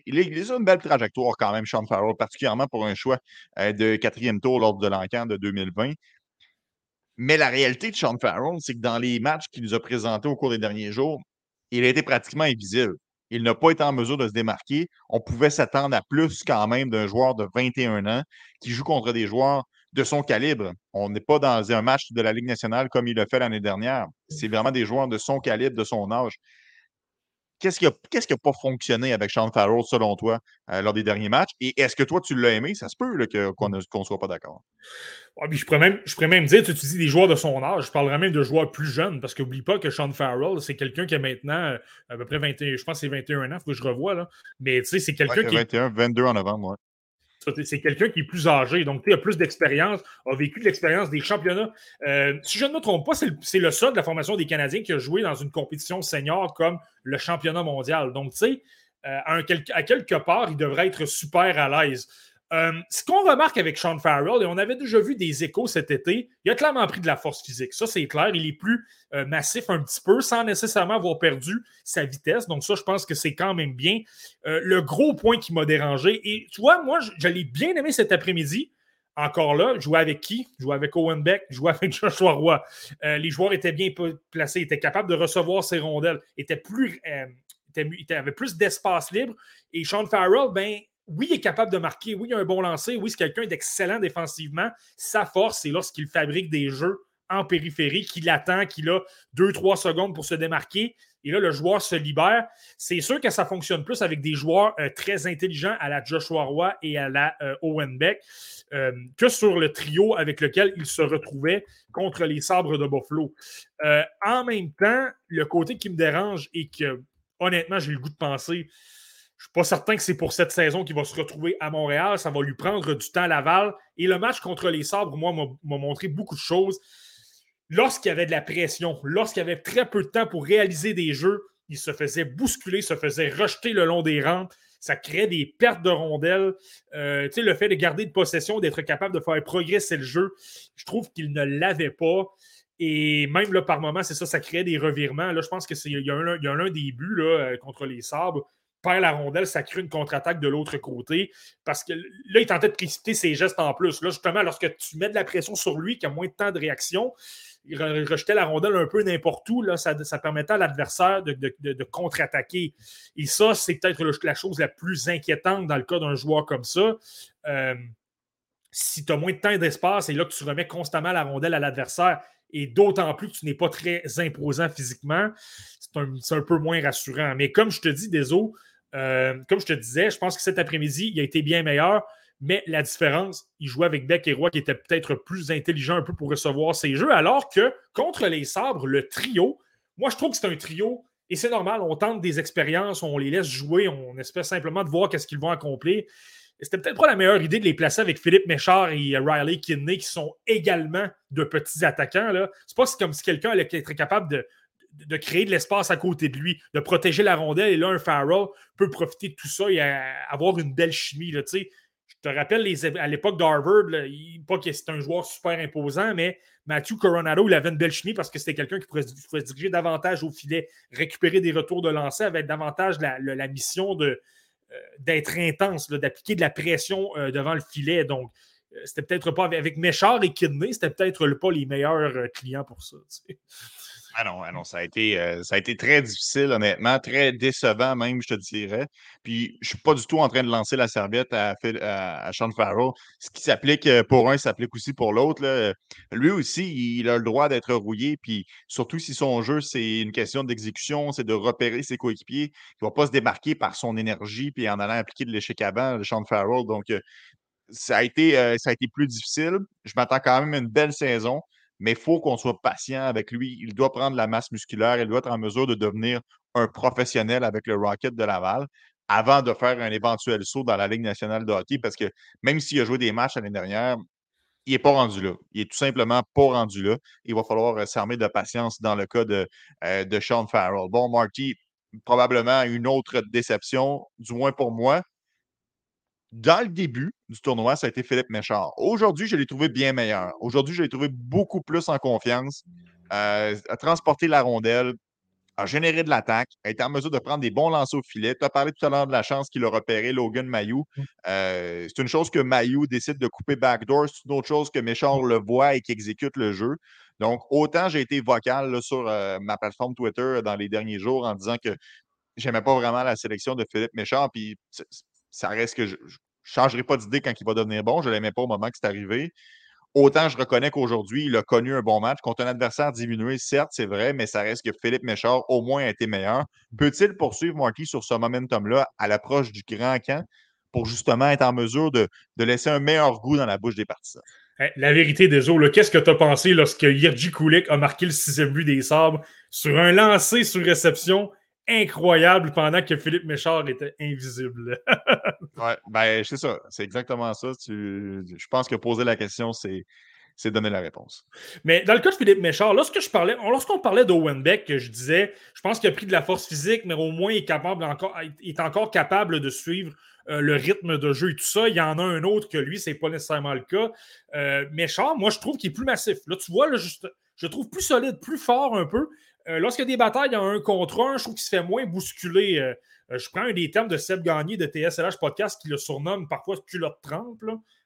Il est, une belle trajectoire quand même, Sean Farrell, particulièrement pour un choix euh, de quatrième tour lors de l'encan de 2020. Mais la réalité de Sean Farrell, c'est que dans les matchs qu'il nous a présentés au cours des derniers jours, il a été pratiquement invisible. Il n'a pas été en mesure de se démarquer. On pouvait s'attendre à plus quand même d'un joueur de 21 ans qui joue contre des joueurs de son calibre. On n'est pas dans un match de la Ligue nationale comme il l'a fait l'année dernière. C'est vraiment des joueurs de son calibre, de son âge. Qu'est-ce qui n'a pas fonctionné avec Sean Farrell, selon toi, euh, lors des derniers matchs? Et est-ce que toi, tu l'as aimé? Ça se peut qu'on ne soit pas d'accord. je, pourrais même, je pourrais même dire, tu, dis des joueurs de son âge, je parlerais même de joueurs plus jeunes, parce qu'oublie pas que Sean Farrell, c'est quelqu'un qui a maintenant euh, à peu près 21, je pense que c'est 21 ans, il faut que je revoie, là. Mais tu sais, c'est quelqu'un qui. 21, 22 en novembre, ouais. C'est quelqu'un qui est plus âgé, donc il a plus d'expérience, a vécu de l'expérience des championnats. Euh, si je ne me trompe pas, c'est le seul de la formation des Canadiens qui a joué dans une compétition senior comme le championnat mondial. Donc, tu sais, euh, à quelque part, il devrait être super à l'aise. Euh, ce qu'on remarque avec Sean Farrell, et on avait déjà vu des échos cet été, il a clairement pris de la force physique. Ça, c'est clair. Il est plus euh, massif un petit peu sans nécessairement avoir perdu sa vitesse. Donc, ça, je pense que c'est quand même bien. Euh, le gros point qui m'a dérangé, et tu vois, moi, je, l'ai bien aimé cet après-midi. Encore là, jouer avec qui? Jouer avec Owen Beck, jouer avec Joshua Roy. les joueurs étaient bien placés, étaient capables de recevoir ses rondelles, étaient plus, avaient plus d'espace libre. Et Sean Farrell, ben, oui, il est capable de marquer. Oui, il a un bon lancer. Oui, c'est quelqu'un d'excellent défensivement. Sa force, c'est lorsqu'il fabrique des jeux en périphérie, qu'il attend, qu'il a deux, trois secondes pour se démarquer. Et là, le joueur se libère. C'est sûr que ça fonctionne plus avec des joueurs euh, très intelligents à la Joshua Roy et à la euh, Owen Beck euh, que sur le trio avec lequel il se retrouvait contre les sabres de Buffalo. en même temps, le côté qui me dérange et que, honnêtement, j'ai le goût de penser, je ne suis pas certain que c'est pour cette saison qu'il va se retrouver à Montréal. Ça va lui prendre du temps à Laval. Et le match contre les Sabres, moi, m'a montré beaucoup de choses. Lorsqu'il y avait de la pression, lorsqu'il y avait très peu de temps pour réaliser des jeux, il se faisait bousculer, se faisait rejeter le long des rangs. Ça créait des pertes de rondelles. Euh, le fait de garder de possession, d'être capable de faire progresser le jeu, je trouve qu'il ne l'avait pas. Et même là, par moment, c'est ça, ça créait des revirements. Là, je pense qu'il y, y, a un des buts là, euh, contre les sabres perd la rondelle, ça crée une contre-attaque de l'autre côté. Parce que là, il tentait de précipiter ses gestes en plus. Là, justement, lorsque tu mets de la pression sur lui, qu'il a moins de temps de réaction, il rejetait la rondelle un peu n'importe où. Là, ça, permettait à l'adversaire de, contre-attaquer. Et ça, c'est peut-être la chose la plus inquiétante dans le cas d'un joueur comme ça. Euh, si tu as moins de temps d'espace, et là que tu remets constamment la rondelle à l'adversaire, et d'autant plus que tu n'es pas très imposant physiquement, c'est un, peu moins rassurant. Mais comme je te dis, Deso, euh, comme je te disais, je pense que cet après-midi, il a été bien meilleur. Mais la différence, il jouait avec Beck et Roy qui étaient peut-être plus intelligents un peu pour recevoir ses jeux, alors que contre les sabres, le trio, moi je trouve que c'est un trio et c'est normal, on tente des expériences, on les laisse jouer, on espère simplement de voir qu'est-ce qu'ils vont accomplir. C'était peut-être pas la meilleure idée de les placer avec Philippe Méchard et Riley Kidney, qui sont également de petits attaquants. C'est pas comme si quelqu'un allait être capable de, de créer de l'espace à côté de lui, de protéger la rondelle. Et là, un Farrell peut profiter de tout ça et avoir une belle chimie. Là, je te rappelle les, à l'époque d'Harvard, pas que c'était un joueur super imposant, mais Matthew Coronado, il avait une belle chimie parce que c'était quelqu'un qui pourrait, se diriger davantage au filet, récupérer des retours de lancer avec davantage la, mission de, euh, d'être intense, d'appliquer de la pression euh, devant le filet. Donc, euh, c'était peut-être pas avec Méchard et Kidney, c'était peut-être pas les meilleurs clients pour ça. Ah non, ah non, ça a été, euh, ça a été très difficile, honnêtement, très décevant même, je te dirais. Puis je suis pas du tout en train de lancer la serviette à, Sean Farrell. Ce qui s'applique euh, pour un s'applique aussi pour l'autre. Lui aussi, il a le droit d'être rouillé. Puis surtout si son jeu, c'est une question d'exécution, c'est de repérer ses coéquipiers. Il ne va pas se démarquer par son énergie puis en allant appliquer de l'échec avant, Sean Farrell. Donc, euh, ça a, été, ça a été plus difficile. Je m'attends quand même à une belle saison mais il faut qu'on soit patient avec lui. Il doit prendre la masse musculaire, il doit être en mesure de devenir un professionnel avec le Rocket de Laval avant de faire un éventuel saut dans la Ligue nationale de hockey, parce que même s'il a joué des matchs l'année dernière, il n'est pas rendu là. Il est tout simplement pas rendu là. Il va falloir euh, s'armer de patience dans le cas de, euh, de Sean Farrell. Bon, Marty, probablement une autre déception, du moins pour moi, dans le début du tournoi, ça a été Philippe Méchard. Aujourd'hui, je l'ai trouvé bien meilleur. Aujourd'hui, je l'ai trouvé beaucoup plus en confiance, euh, à transporter la rondelle, à générer de l'attaque, à être en mesure de prendre des bons lancers au filet. Tu as parlé tout à l'heure de la chance qu'il a repéré Logan Mayou. Mmh. Euh, c'est une chose que Mayou décide de couper backdoor, c'est une autre chose que Méchard le voit et qui exécute le jeu. Donc, autant j'ai été vocal sur euh, ma plateforme Twitter dans les derniers jours en disant que j'aimais pas vraiment la sélection de Philippe Méchard, puis ça reste que je ne changerai pas d'idée quand il va devenir bon. Je ne l'aimais pas au moment que c'est arrivé. Autant je reconnais qu'aujourd'hui, il a connu un bon match contre un adversaire diminué, certes, c'est vrai, mais ça reste que Philippe Méchard, au moins, a été meilleur. Peut-il poursuivre Marquis sur ce momentum-là à l'approche du grand camp pour justement être en mesure de, laisser un meilleur goût dans la bouche des partisans? La vérité des eaux, qu'est-ce que tu as pensé lorsque Yerji Kulik a marqué le sixième but des sabres sur un lancer sur réception incroyable pendant que Philippe Méchard était invisible. ouais, ben, c'est ça. C'est exactement ça. Je pense que poser la question, c'est c'est donner la réponse. Mais dans le cas de Philippe Méchard, lorsque je parlais, lorsqu'on parlait d'Owen Beck, je disais, je pense qu'il a pris de la force physique, mais au moins il est, capable encore, est encore capable de suivre euh, le rythme de jeu et tout ça. Il y en a un autre que lui, c'est pas nécessairement le cas. Euh, Méchard, moi, je trouve qu'il est plus massif. Là, tu vois, là, juste, je le trouve plus solide, plus fort un peu. Euh, lorsqu'il y a des batailles en un contre un, je trouve qu'il se fait moins bousculer. Euh, euh, je prends un des termes de Seb Gagné de TSLH Podcast qui le surnomme parfois culotte trempe,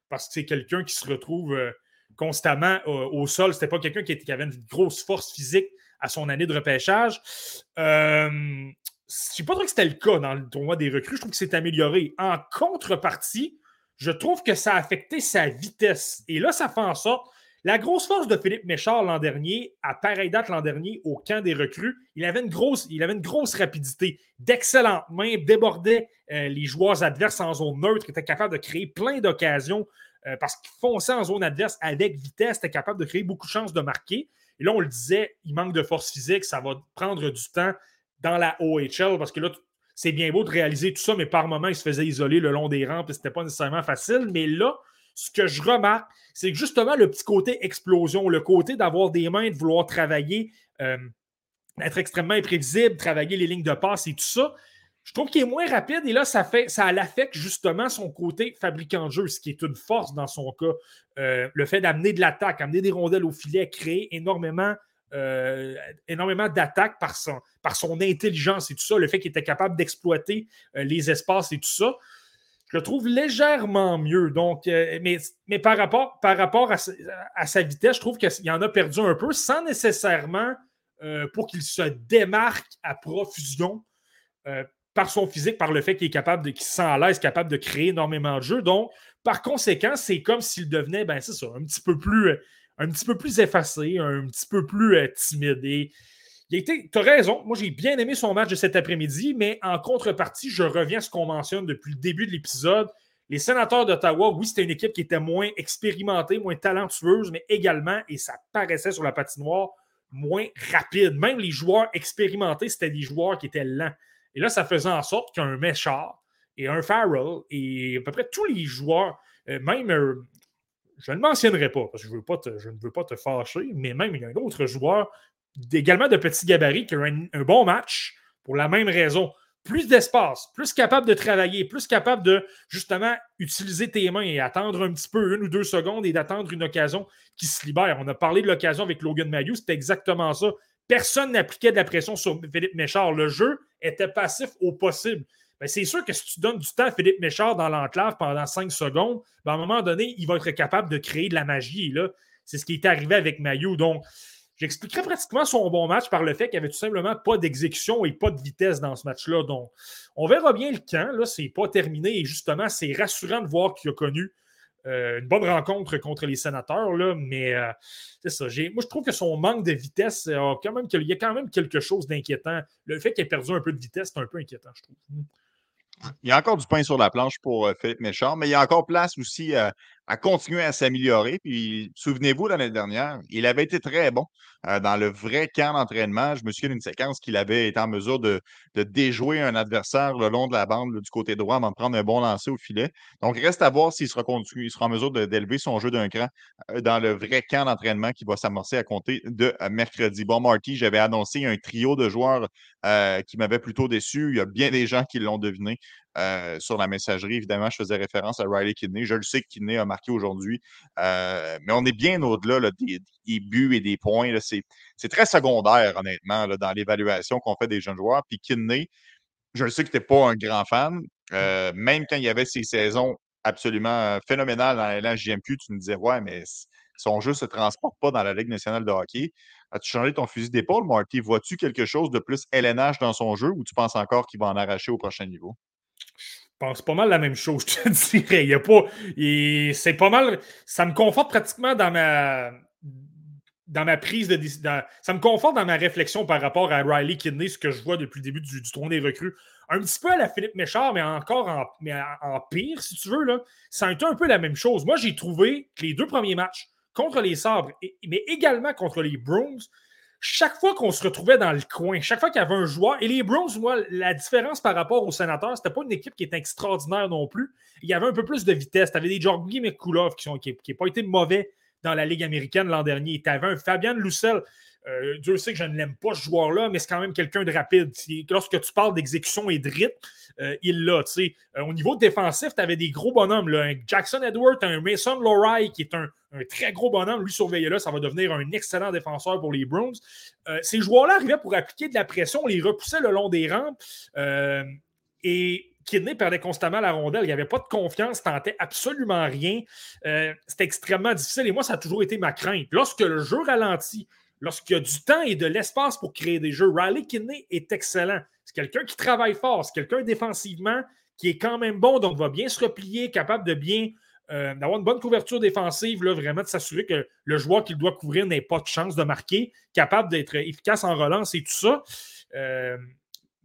parce que c'est quelqu'un qui se retrouve constamment au sol. C'était pas quelqu'un qui, avait une grosse force physique à son année de repêchage. je ne sais pas trop que c'était le cas dans le tournoi des recrues. Je trouve que c'est amélioré. En contrepartie, je trouve que ça a affecté sa vitesse. Et là, ça fait en sorte la grosse force de Philippe Méchard l'an dernier, à pareille date l'an dernier, au camp des recrues, il avait une grosse, il avait une grosse rapidité, d'excellentes mains, débordait euh, les joueurs adverses en zone neutre, était capable de créer plein d'occasions euh, parce qu'il fonçait en zone adverse avec vitesse, était capable de créer beaucoup de chances de marquer. Et là, on le disait, il manque de force physique, ça va prendre du temps dans la OHL parce que là, c'est bien beau de réaliser tout ça, mais par moments, il se faisait isoler le long des rampes et c'était pas nécessairement facile. Mais là, ce que je remarque, c'est que justement le petit côté explosion, le côté d'avoir des mains, de vouloir travailler, euh, être extrêmement imprévisible, travailler les lignes de passe et tout ça, je trouve qu'il est moins rapide et là, ça, fait, ça l'affecte justement son côté fabricant de jeu, ce qui est une force dans son cas. Euh, le fait d'amener de l'attaque, amener des rondelles au filet, créer énormément, euh, énormément d'attaques par son, par son intelligence et tout ça, le fait qu'il était capable d'exploiter les espaces et tout ça je trouve légèrement mieux. Donc, euh, mais, mais par rapport, par rapport à, sa vitesse, je trouve qu'il en a perdu un peu sans nécessairement euh, pour qu'il se démarque à profusion euh, par son physique, par le fait qu'il est capable de, qu'il se sent à l'aise, capable de créer énormément de jeux. Donc, par conséquent, c'est comme s'il devenait, ben, c'est un petit peu plus, un petit peu plus effacé, un petit peu plus timide. Et tu as raison. Moi, j'ai bien aimé son match de cet après-midi, mais en contrepartie, je reviens à ce qu'on mentionne depuis le début de l'épisode. Les sénateurs d'Ottawa, oui, c'était une équipe qui était moins expérimentée, moins talentueuse, mais également, et ça paraissait sur la patinoire, moins rapide. Même les joueurs expérimentés, c'était des joueurs qui étaient lents. Et là, ça faisait en sorte qu'un Méchard et un Farrell et à peu près tous les joueurs, euh, même, euh, je ne mentionnerai pas parce que je, veux pas je ne veux pas te fâcher, mais même il y a un autre joueur également de petits gabarits qui a un, bon match pour la même raison. Plus d'espace, plus capable de travailler, plus capable de justement utiliser tes mains et attendre un petit peu, une ou deux secondes et d'attendre une occasion qui se libère. On a parlé de l'occasion avec Logan Mayou, c'était exactement ça. Personne n'appliquait de la pression sur Philippe Méchard. Le jeu était passif au possible. C'est sûr que si tu donnes du temps à Philippe Méchard dans l'enclave pendant cinq secondes, ben, à un moment donné, il va être capable de créer de la magie. C'est ce qui est arrivé avec Mayou. Donc, J'expliquerai pratiquement son bon match par le fait qu'il n'y avait tout simplement pas d'exécution et pas de vitesse dans ce match-là. Donc, on verra bien le camp. Là, c'est pas terminé et justement, c'est rassurant de voir qu'il a connu euh, une bonne rencontre contre les sénateurs. Là, mais euh, c'est ça. Moi, je trouve que son manque de vitesse, a quand même, il y a quand même quelque chose d'inquiétant. Le fait qu'il ait perdu un peu de vitesse, c'est un peu inquiétant, je trouve. Il y a encore du pain sur la planche pour euh, Philippe Méchard, mais il y a encore place aussi à continuer à s'améliorer. Puis, souvenez-vous, l'année dernière, il avait été très bon euh, dans le vrai camp d'entraînement. Je me souviens d'une séquence qu'il avait été en mesure de, déjouer un adversaire le long de la bande du côté droit avant de prendre un bon lancer au filet. Donc, reste à voir s'il sera, il sera en mesure d'élever son jeu d'un cran euh, dans le vrai camp d'entraînement qui va s'amorcer à compter de mercredi. Bon, Marty, j'avais annoncé un trio de joueurs qui m'avait plutôt déçu. Il y a bien des gens qui l'ont deviné. Euh, sur la messagerie. Évidemment, je faisais référence à Riley Kidney. Je le sais que Kidney a marqué aujourd'hui, euh, mais on est bien au-delà des, buts et des points. C'est très secondaire, honnêtement, dans l'évaluation qu'on fait des jeunes joueurs. Puis Kidney, je le sais que tu n'es pas un grand fan. Euh, même quand il y avait ces saisons absolument phénoménales dans la JMQ, tu me disais, ouais, mais son jeu ne se transporte pas dans la Ligue nationale de hockey. As-tu changé ton fusil d'épaule, Marty? Vois-tu quelque chose de plus LNH dans son jeu ou tu penses encore qu'il va en arracher au prochain niveau? Je pense pas mal la même chose, je te dirais. Il y a pas. C'est pas mal. Ça me conforte pratiquement dans ma. Dans ma prise de décision. Ça me conforte dans ma réflexion par rapport à Riley Kidney, ce que je vois depuis le début du, du des recrues. Un petit peu à la Philippe Méchard, mais encore en, pire, si tu veux. Là. Ça a été un peu la même chose. Moi, j'ai trouvé que les deux premiers matchs contre les Sabres, mais également contre les Bruins, chaque fois qu'on se retrouvait dans le coin, chaque fois qu'il y avait un joueur, et les Browns, moi, la différence par rapport aux sénateurs, c'était pas une équipe qui était extraordinaire non plus. Il y avait un peu plus de vitesse. Tu avais des Jorgi McCullough qui n'ont qui, pas été mauvais dans la Ligue américaine l'an dernier. Tu avais un Fabian Loussel. Euh, Dieu sait que je ne l'aime pas, ce joueur-là, mais c'est quand même quelqu'un de rapide. Lorsque tu parles d'exécution et de rythme, euh, il l'a. Euh, au niveau défensif, tu avais des gros bonhommes. Là. Un Jackson Edward, un Mason Lorai qui est un, très gros bonhomme. Lui, surveillez-là, ça va devenir un excellent défenseur pour les Browns. Ces joueurs-là arrivaient pour appliquer de la pression, on les repoussait le long des rampes. et Kidney perdait constamment la rondelle. Il n'y avait pas de confiance, tentait absolument rien. C'était extrêmement difficile et moi, ça a toujours été ma crainte. Lorsque le jeu ralentit, lorsqu'il y a du temps et de l'espace pour créer des jeux, Riley Kidney est excellent. C'est quelqu'un qui travaille fort, c'est quelqu'un défensivement qui est quand même bon, donc va bien se replier, capable de bien euh, d'avoir une bonne couverture défensive, là, vraiment de s'assurer que le joueur qu'il doit couvrir n'ait pas de chance de marquer, capable d'être efficace en relance et tout ça. Euh,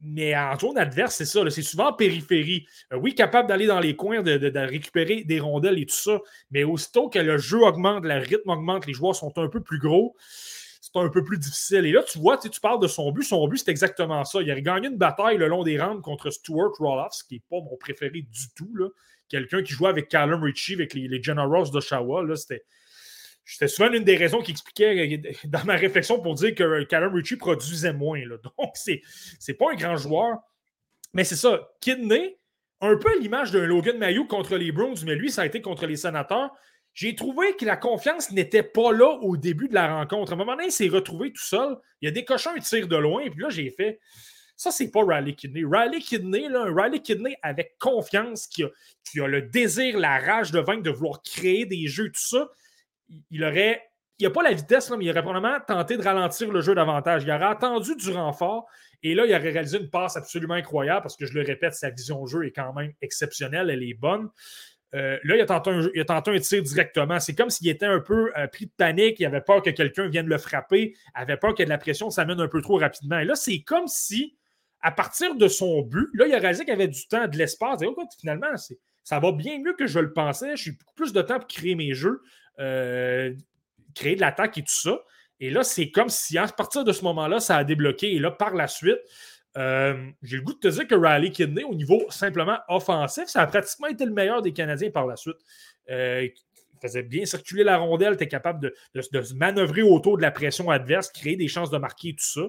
mais en zone adverse, c'est ça. C'est souvent en périphérie. Euh, oui, capable d'aller dans les coins, de, de, récupérer des rondelles et tout ça. Mais aussitôt que le jeu augmente, le rythme augmente, les joueurs sont un peu plus gros c'est un peu plus difficile. Et là, tu vois, tu parles de son but. Son but, c'est exactement ça. Il a gagné une bataille le long des rampes contre Stuart Roloff, qui n'est pas mon préféré du tout. Quelqu'un qui jouait avec Callum Ritchie, avec les, les Generals d'Oshawa. C'était. Souvent une des raisons qui expliquait euh, dans ma réflexion pour dire que Callum Ritchie produisait moins. Là. Donc, c'est, c'est pas un grand joueur. Mais c'est ça. Kidney, un peu l'image d'un Logan Mayou contre les Browns, mais lui, ça a été contre les Sénateurs j'ai trouvé que la confiance n'était pas là au début de la rencontre. À un moment donné, il s'est retrouvé tout seul. Il a décoché un tir de loin, puis là, j'ai fait. Ça, c'est pas Riley Kidney. Riley Kidney, là, un Riley Kidney avec confiance, qui a, le désir, la rage de vaincre, de vouloir créer des jeux, tout ça, il aurait il n'a pas la vitesse, mais il aurait probablement tenté de ralentir le jeu davantage. Il aurait attendu du renfort et là, il aurait réalisé une passe absolument incroyable parce que je le répète, sa vision de jeu est quand même exceptionnelle, elle est bonne. Euh, là, il a, tenté un, tir directement. C'est comme s'il était un peu euh, pris de panique, il avait peur que quelqu'un vienne le frapper, il avait peur que de la pression s'amène un peu trop rapidement. Et là, c'est comme si, à partir de son but, là, il a réalisé qu'il avait du temps, de l'espace. Et oh, finalement, ça va bien mieux que je le pensais. J'ai beaucoup plus de temps pour créer mes jeux. Euh, créer de l'attaque et tout ça. Et là, c'est comme si à partir de ce moment-là, ça a débloqué. Et là, par la suite, euh, j'ai le goût de te dire que Riley Kidney, au niveau simplement offensif, ça a pratiquement été le meilleur des Canadiens par la suite. Euh, il faisait bien circuler la rondelle, était capable de, se manœuvrer autour de la pression adverse, créer des chances de marquer tout ça.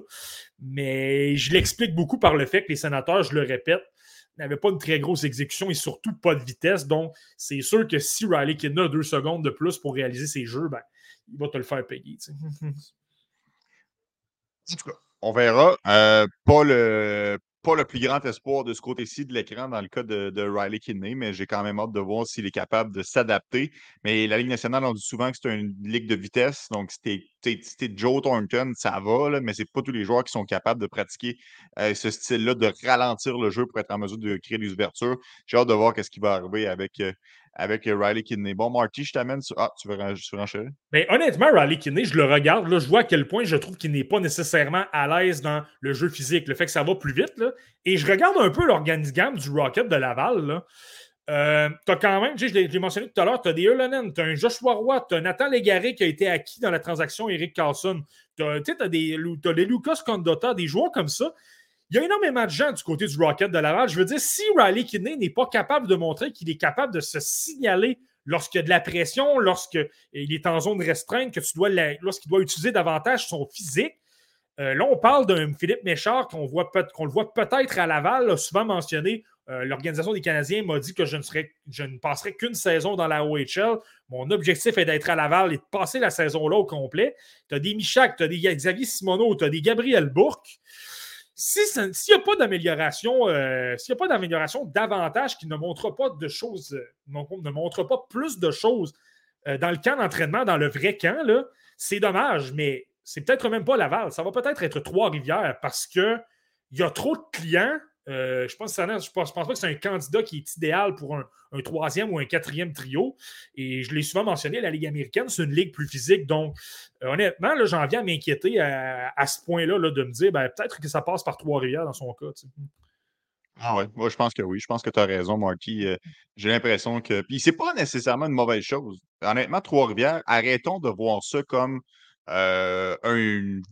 Mais je l'explique beaucoup par le fait que les sénateurs, je le répète, n'avaient pas une très grosse exécution et surtout pas de vitesse. Donc, c'est sûr que si Riley Kidney a deux secondes de plus pour réaliser ses jeux, ben, il va te le faire payer. en tout cas, on verra. Euh, pas, le, pas le plus grand espoir de ce côté-ci de l'écran dans le cas de, Riley Kidney, mais j'ai quand même hâte de voir s'il est capable de s'adapter. Mais la Ligue nationale, on dit souvent que c'est une ligue de vitesse. Donc, si t'es Joe Thornton, ça va, là, mais c'est pas tous les joueurs qui sont capables de pratiquer euh, ce style-là, de ralentir le jeu pour être en mesure de créer des ouvertures. J'ai hâte de voir ce qui va arriver avec, euh, avec euh, Riley Kidney. Bon, Marty, je t'amène sur. Ah, tu veux, tu renchérir? Mais honnêtement, Riley Kidney, je le regarde, là, je vois à quel point je trouve qu'il n'est pas nécessairement à l'aise dans le jeu physique, le fait que ça va plus vite. Et je regarde un peu l'organigramme du Rocket de Laval. Là. Euh, tu as quand même, je l'ai mentionné tout à l'heure, tu as des Erlenen, tu as un Joshua Roy, tu as Nathan Légaré qui a été acquis dans la transaction Eric Carlson, tu as, as, des, as des Lucas Condota, des joueurs comme ça il y a énormément de gens du côté du Rocket de Laval. Je veux dire, si Riley Kidney n'est pas capable de montrer qu'il est capable de se signaler lorsqu'il y a de la pression, lorsqu'il est en zone restreinte, que tu dois lorsqu'il doit utiliser davantage son physique, euh, là, on parle d'un Philippe Méchard qu'on le voit peut-être à Laval, souvent mentionné. Euh, l'Organisation des Canadiens m'a dit que je ne, serais, je ne passerai qu'une saison dans la OHL. Mon objectif est d'être à Laval et de passer la saison-là au complet. Tu as des Michak, tu as des Xavier Simoneau, tu as des Gabriel Bourque s'il n'y a pas d'amélioration, euh, s'il n'y a pas d'amélioration davantage qui ne montre pas de choses, euh, ne montre pas plus de choses euh, dans le camp d'entraînement, dans le vrai camp, c'est dommage, mais c'est peut-être même pas Laval. Ça va peut-être être Trois-Rivières parce qu'il y a trop de clients euh, je pense, je pense, pas que c'est un candidat qui est idéal pour un, troisième ou un quatrième trio. Et je l'ai souvent mentionné, la Ligue américaine, c'est une ligue plus physique. Donc, euh, honnêtement, j'en viens à m'inquiéter à, ce point-là de me dire ben, peut-être que ça passe par Trois-Rivières dans son cas. Ah ouais, moi je pense que oui. Je pense que tu as raison, Marty. Euh, j'ai l'impression que. Puis c'est pas nécessairement une mauvaise chose. Honnêtement, Trois-Rivières, arrêtons de voir ça comme une,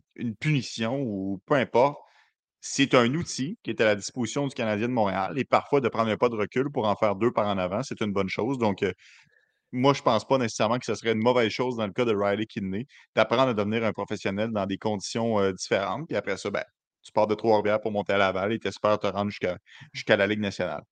punition ou peu importe c'est un outil qui est à la disposition du Canadien de Montréal et parfois de prendre un pas de recul pour en faire deux par en avant, c'est une bonne chose. Donc, euh, moi, je ne pense pas nécessairement que ce serait une mauvaise chose dans le cas de Riley Kidney d'apprendre à devenir un professionnel dans des conditions euh, différentes. Puis après ça, ben, tu pars de Trois-Rivières pour monter à Laval et tu espères te rendre jusqu'à la Ligue nationale.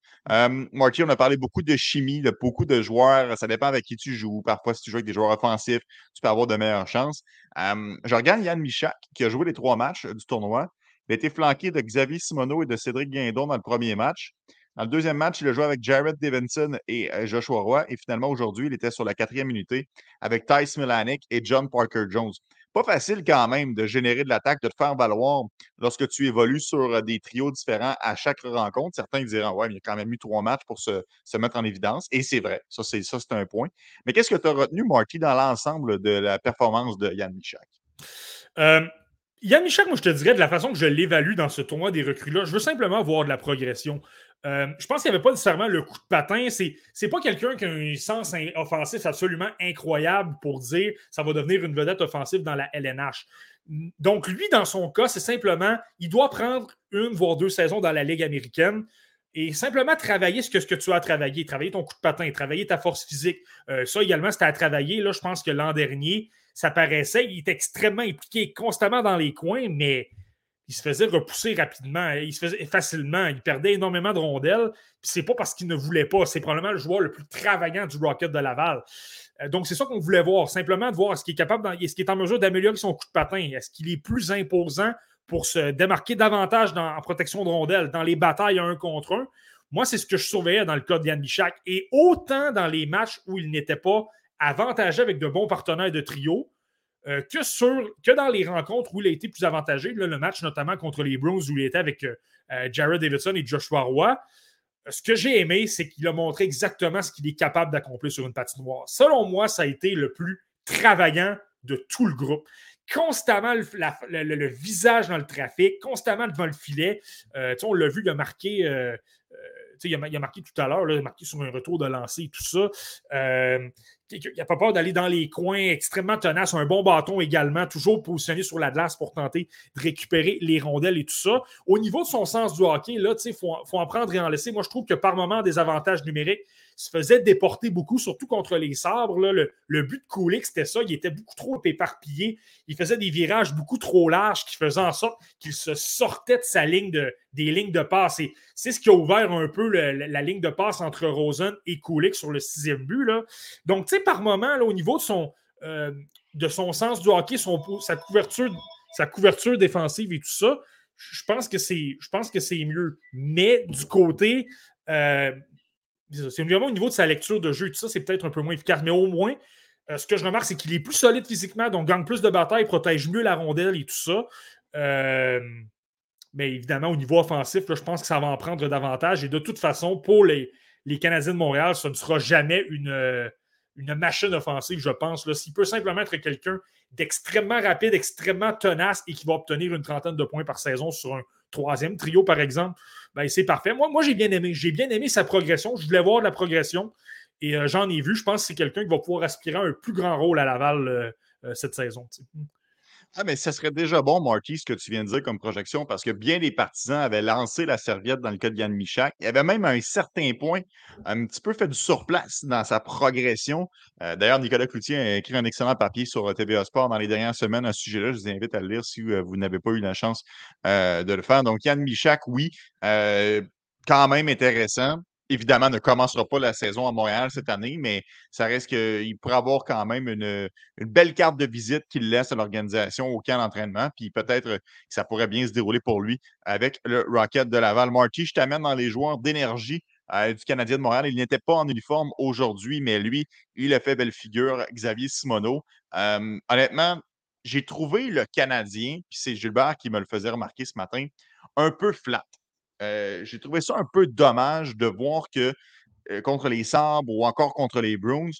Marty, on a parlé beaucoup de chimie, de beaucoup de joueurs. Ça dépend avec qui tu joues. Parfois, si tu joues avec des joueurs offensifs, tu peux avoir de meilleures chances. je regarde Yann Michak, qui a joué les trois matchs du tournoi. Il a été flanqué de Xavier Simoneau et de Cédric Guindon dans le premier match. Dans le deuxième match, il a joué avec Jared Davidson et euh, Joshua Roy. Et finalement, aujourd'hui, il était sur la quatrième unité avec Ty Milanic et John Parker Jones. Pas facile quand même de générer de l'attaque, de te faire valoir lorsque tu évolues sur euh, des trios différents à chaque rencontre. Certains diront Ouais, mais il y a quand même eu trois matchs pour se, mettre en évidence. Et c'est vrai, ça, c'est un point. Mais qu'est-ce que tu as retenu, Marty, dans l'ensemble de la performance de Yann Michak? Euh, Yann Michel, moi, je te dirais de la façon que je l'évalue dans ce tournoi des recrues-là, je veux simplement voir de la progression. Euh, je pense qu'il n'y avait pas nécessairement le coup de patin. C'est, c'est pas quelqu'un qui a un sens offensif absolument incroyable pour dire ça va devenir une vedette offensive dans la LNH. Donc, lui, dans son cas, c'est simplement, il doit prendre une, voire deux saisons dans la Ligue américaine et simplement travailler ce que, ce que tu as travaillé. Travailler ton coup de patin, travailler ta force physique. Euh, ça également, c'était à travailler. Là, je pense que l'an dernier, ça paraissait. Il était extrêmement impliqué constamment dans les coins, mais il se faisait repousser rapidement, il se faisait facilement, il perdait énormément de rondelles. Puis c'est pas parce qu'il ne voulait pas, c'est probablement le joueur le plus travaillant du Rocket de Laval. Euh, donc c'est ça qu'on voulait voir, simplement de voir est-ce qu'il est capable, est-ce qu'il est en mesure d'améliorer son coup de patin, est-ce qu'il est plus imposant pour se démarquer davantage en protection de rondelles, dans les batailles un contre un? Moi, c'est ce que je surveillais dans le cas de Yann Michak. Et autant dans les matchs où il n'était pas avantagé avec de bons partenaires de trio, euh, que, dans les rencontres où il a été plus avantagé, le match notamment contre les Browns où il était avec euh, euh, Jared Davidson et Joshua Roy, ce que j'ai aimé, c'est qu'il a montré exactement ce qu'il est capable d'accomplir sur une patinoire. Selon moi, ça a été le plus travaillant de tout le groupe. Constamment le, visage dans le trafic, constamment devant le filet. on l'a vu, il a marqué il a, a, marqué tout à l'heure, il a marqué sur un retour de lancer et tout ça. Euh, il n'a pas peur d'aller dans les coins extrêmement tenaces, un bon bâton également, toujours positionné sur la glace pour tenter de récupérer les rondelles et tout ça. Au niveau de son sens du hockey, il faut, faut, en prendre et en laisser. Moi, je trouve que par moment, des avantages numériques se faisait déporter beaucoup, surtout contre les sabres. Le, but de Kulik, c'était ça. Il était beaucoup trop éparpillé. Il faisait des virages beaucoup trop larges qui faisaient en sorte qu'il se sortait de sa ligne de, des lignes de passe. Et c'est ce qui a ouvert un peu la, ligne de passe entre Rosen et Kulik sur le sixième but. Là. Donc, tu sais, par moment, là, au niveau de son, euh, de son sens du hockey, son, sa, couverture, sa couverture défensive et tout ça, je pense que c'est mieux. Mais du côté euh, c'est évidemment au niveau de sa lecture de jeu, tout ça, c'est peut-être un peu moins efficace, mais au moins, euh, ce que je remarque, c'est qu'il est plus solide physiquement, donc gagne plus de batailles, protège mieux la rondelle et tout ça. Euh, mais évidemment, au niveau offensif, je pense que ça va en prendre davantage. Et de toute façon, pour les, les Canadiens de Montréal, ce ne sera jamais une, euh, une machine offensive, je pense. S'il peut simplement être quelqu'un d'extrêmement rapide, extrêmement tenace et qui va obtenir une trentaine de points par saison sur un troisième trio, par exemple, ben, c'est parfait. Moi, j'ai bien aimé. J'ai bien aimé sa progression. Je voulais voir la progression. Et euh, j'en ai vu. Je pense que c'est quelqu'un qui va pouvoir aspirer à un plus grand rôle à Laval euh, euh, cette saison. Ah, mais ça serait déjà bon, Marty, ce que tu viens de dire comme projection, parce que bien des partisans avaient lancé la serviette dans le cas de Yann Michak. Il avait même un certain point un petit peu fait du surplace dans sa progression. Euh, d'ailleurs, Nicolas Cloutier a écrit un excellent papier sur euh, TVA Sport dans les dernières semaines à ce sujet-là. Je vous invite à le lire si euh, vous n'avez pas eu la chance de le faire. Donc, Yann Michak, oui, quand même intéressant évidemment, ne commencera pas la saison à Montréal cette année, mais ça reste qu'il pourrait avoir quand même une, belle carte de visite qu'il laisse à l'organisation au camp d'entraînement. Puis peut-être que ça pourrait bien se dérouler pour lui avec le Rocket de Laval. Marty, je t'amène dans les joueurs d'énergie euh, du Canadien de Montréal. Il n'était pas en uniforme aujourd'hui, mais lui, il a fait belle figure, Xavier Simoneau. Euh, honnêtement, j'ai trouvé le Canadien, puis c'est Gilbert qui me le faisait remarquer ce matin, un peu flat. Euh, j'ai trouvé ça un peu dommage de voir que contre les Sabres ou encore contre les Bruins,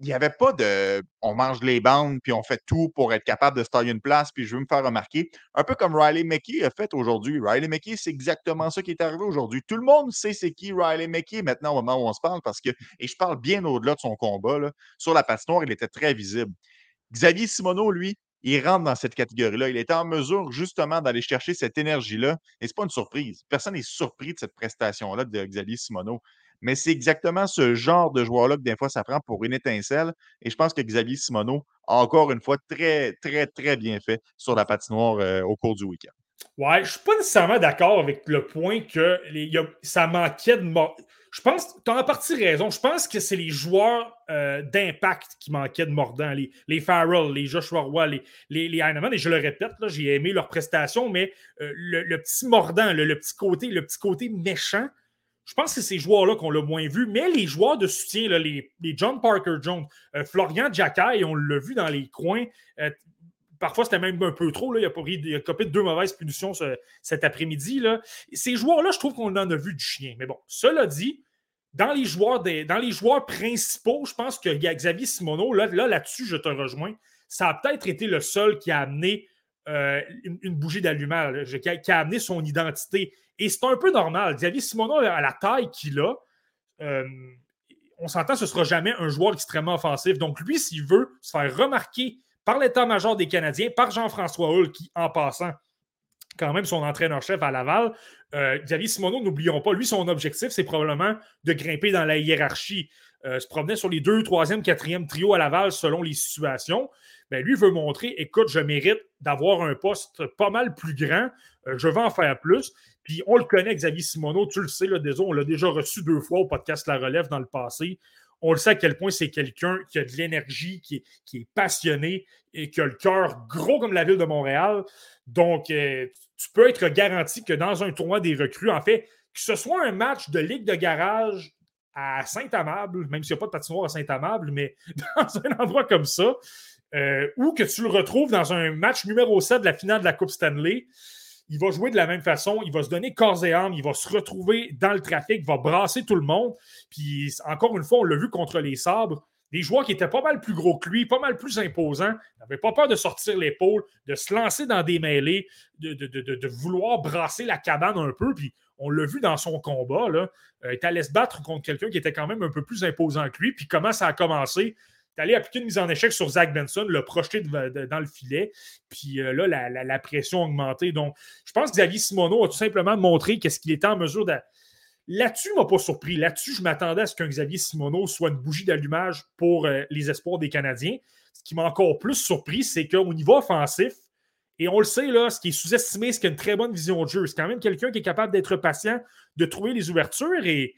il n'y avait pas de on mange les bandes puis on fait tout pour être capable de se tailler une place puis je veux me faire remarquer. Un peu comme Riley McKay a fait aujourd'hui. Riley McKay, c'est exactement ça qui est arrivé aujourd'hui. Tout le monde sait c'est qui Riley McKay maintenant au moment où on se parle parce que, et je parle bien au-delà de son combat, là, sur la patinoire, il était très visible. Xavier Simoneau, lui, il rentre dans cette catégorie-là. Il est en mesure justement d'aller chercher cette énergie-là. Et ce n'est pas une surprise. Personne n'est surpris de cette prestation-là de Xavier Simoneau. Mais c'est exactement ce genre de joueur-là que des fois ça prend pour une étincelle. Et je pense que Xavier Simoneau a encore une fois très, très, très bien fait sur la patinoire euh, au cours du week-end. Ouais, je suis pas nécessairement d'accord avec le point que ça manquait de je pense, tu as en partie raison. Je pense que c'est les joueurs euh, d'impact qui manquaient de mordant. Les, les Farrell, les Joshua Roy, les, les, les Heinemann. Et je le répète, j'ai aimé leur prestation, mais euh, le, petit mordant, le, petit côté, le petit côté méchant, je pense que c'est ces joueurs-là qu'on l'a moins vu. Mais les joueurs de soutien, là, les, John Parker Jones, euh, Florian Jacquet, on l'a vu dans les coins. Parfois, c'était même un peu trop. Là. Il, a copé deux mauvaises punitions cet après-midi. Ces joueurs-là, je trouve qu'on en a vu du chien. Mais bon, cela dit, dans les joueurs, des, dans les joueurs principaux, je pense que Xavier Simoneau, là, là-dessus, je te rejoins. Ça a peut-être été le seul qui a amené euh, une, bougie d'allumage, qui, a amené son identité. Et c'est un peu normal. Xavier Simoneau, à la taille qu'il a, euh, on s'entend, ce ne sera jamais un joueur extrêmement offensif. Donc, lui, s'il veut se faire remarquer par l'état-major des Canadiens, par Jean-François Hull, qui, en passant, quand même son entraîneur-chef à Laval. Euh, Xavier Simoneau, n'oublions pas, lui, son objectif, c'est probablement de grimper dans la hiérarchie. Euh, se promener sur les deux, troisième, quatrième trio à Laval selon les situations. Ben, lui veut montrer, écoute, je mérite d'avoir un poste pas mal plus grand, euh, je vais en faire plus. Puis on le connaît, Xavier Simoneau, tu le sais, là, désolé, on l'a déjà reçu deux fois au podcast La Relève dans le passé. On le sait à quel point c'est quelqu'un qui a de l'énergie, qui est, passionné et qui a le cœur gros comme la ville de Montréal. Donc, euh, tu peux être garanti que dans un tournoi des recrues, en fait, que ce soit un match de Ligue de garage à Saint-Amable, même s'il n'y a pas de patinoire à Saint-Amable, mais dans un endroit comme ça, euh, ou que tu le retrouves dans un match numéro 7 de la finale de la Coupe Stanley, il va jouer de la même façon, il va se donner corps et âme, il va se retrouver dans le trafic, va brasser tout le monde. Puis encore une fois, on l'a vu contre les sabres, des joueurs qui étaient pas mal plus gros que lui, pas mal plus imposants, n'avaient pas peur de sortir l'épaule, de se lancer dans des mêlées, de, vouloir brasser la cabane un peu. Puis on l'a vu dans son combat, là, euh, il allait se battre contre quelqu'un qui était quand même un peu plus imposant que lui. Puis comment ça a commencé? Est allé appliquer une mise en échec sur Zach Benson, le projeté dans le filet. Puis euh, là, la, pression a augmenté. Donc, je pense que Xavier Simoneau a tout simplement montré qu'est-ce qu'il était en mesure de. Là-dessus, ne m'a pas surpris. Là-dessus, je m'attendais à ce qu'un Xavier Simoneau soit une bougie d'allumage pour euh, les espoirs des Canadiens. Ce qui m'a encore plus surpris, c'est qu'au niveau offensif, et on le sait, là, ce qui est sous-estimé, c'est qu'il a une très bonne vision de jeu. C'est quand même quelqu'un qui est capable d'être patient, de trouver les ouvertures. Et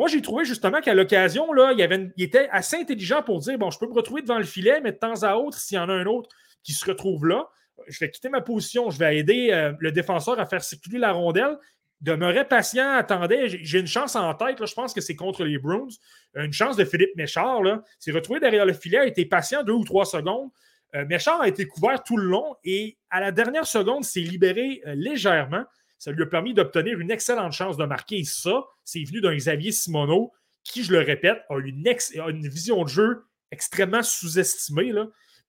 moi, j'ai trouvé justement qu'à l'occasion, là, il, avait était assez intelligent pour dire bon, je peux me retrouver devant le filet, mais de temps à autre, s'il y en a un autre qui se retrouve là, je vais quitter ma position, je vais aider euh, le défenseur à faire circuler la rondelle. Demeurer patient, attendait. J'ai une chance en tête, là, je pense que c'est contre les Bruins. Une chance de Philippe Méchard. s'est retrouvé derrière le filet, a été patient deux ou trois secondes. Euh, Méchard a été couvert tout le long et à la dernière seconde, s'est libéré euh, légèrement. Ça lui a permis d'obtenir une excellente chance de marquer. Et ça, c'est venu d'un Xavier Simoneau qui, je le répète, a une, vision de jeu extrêmement sous-estimée.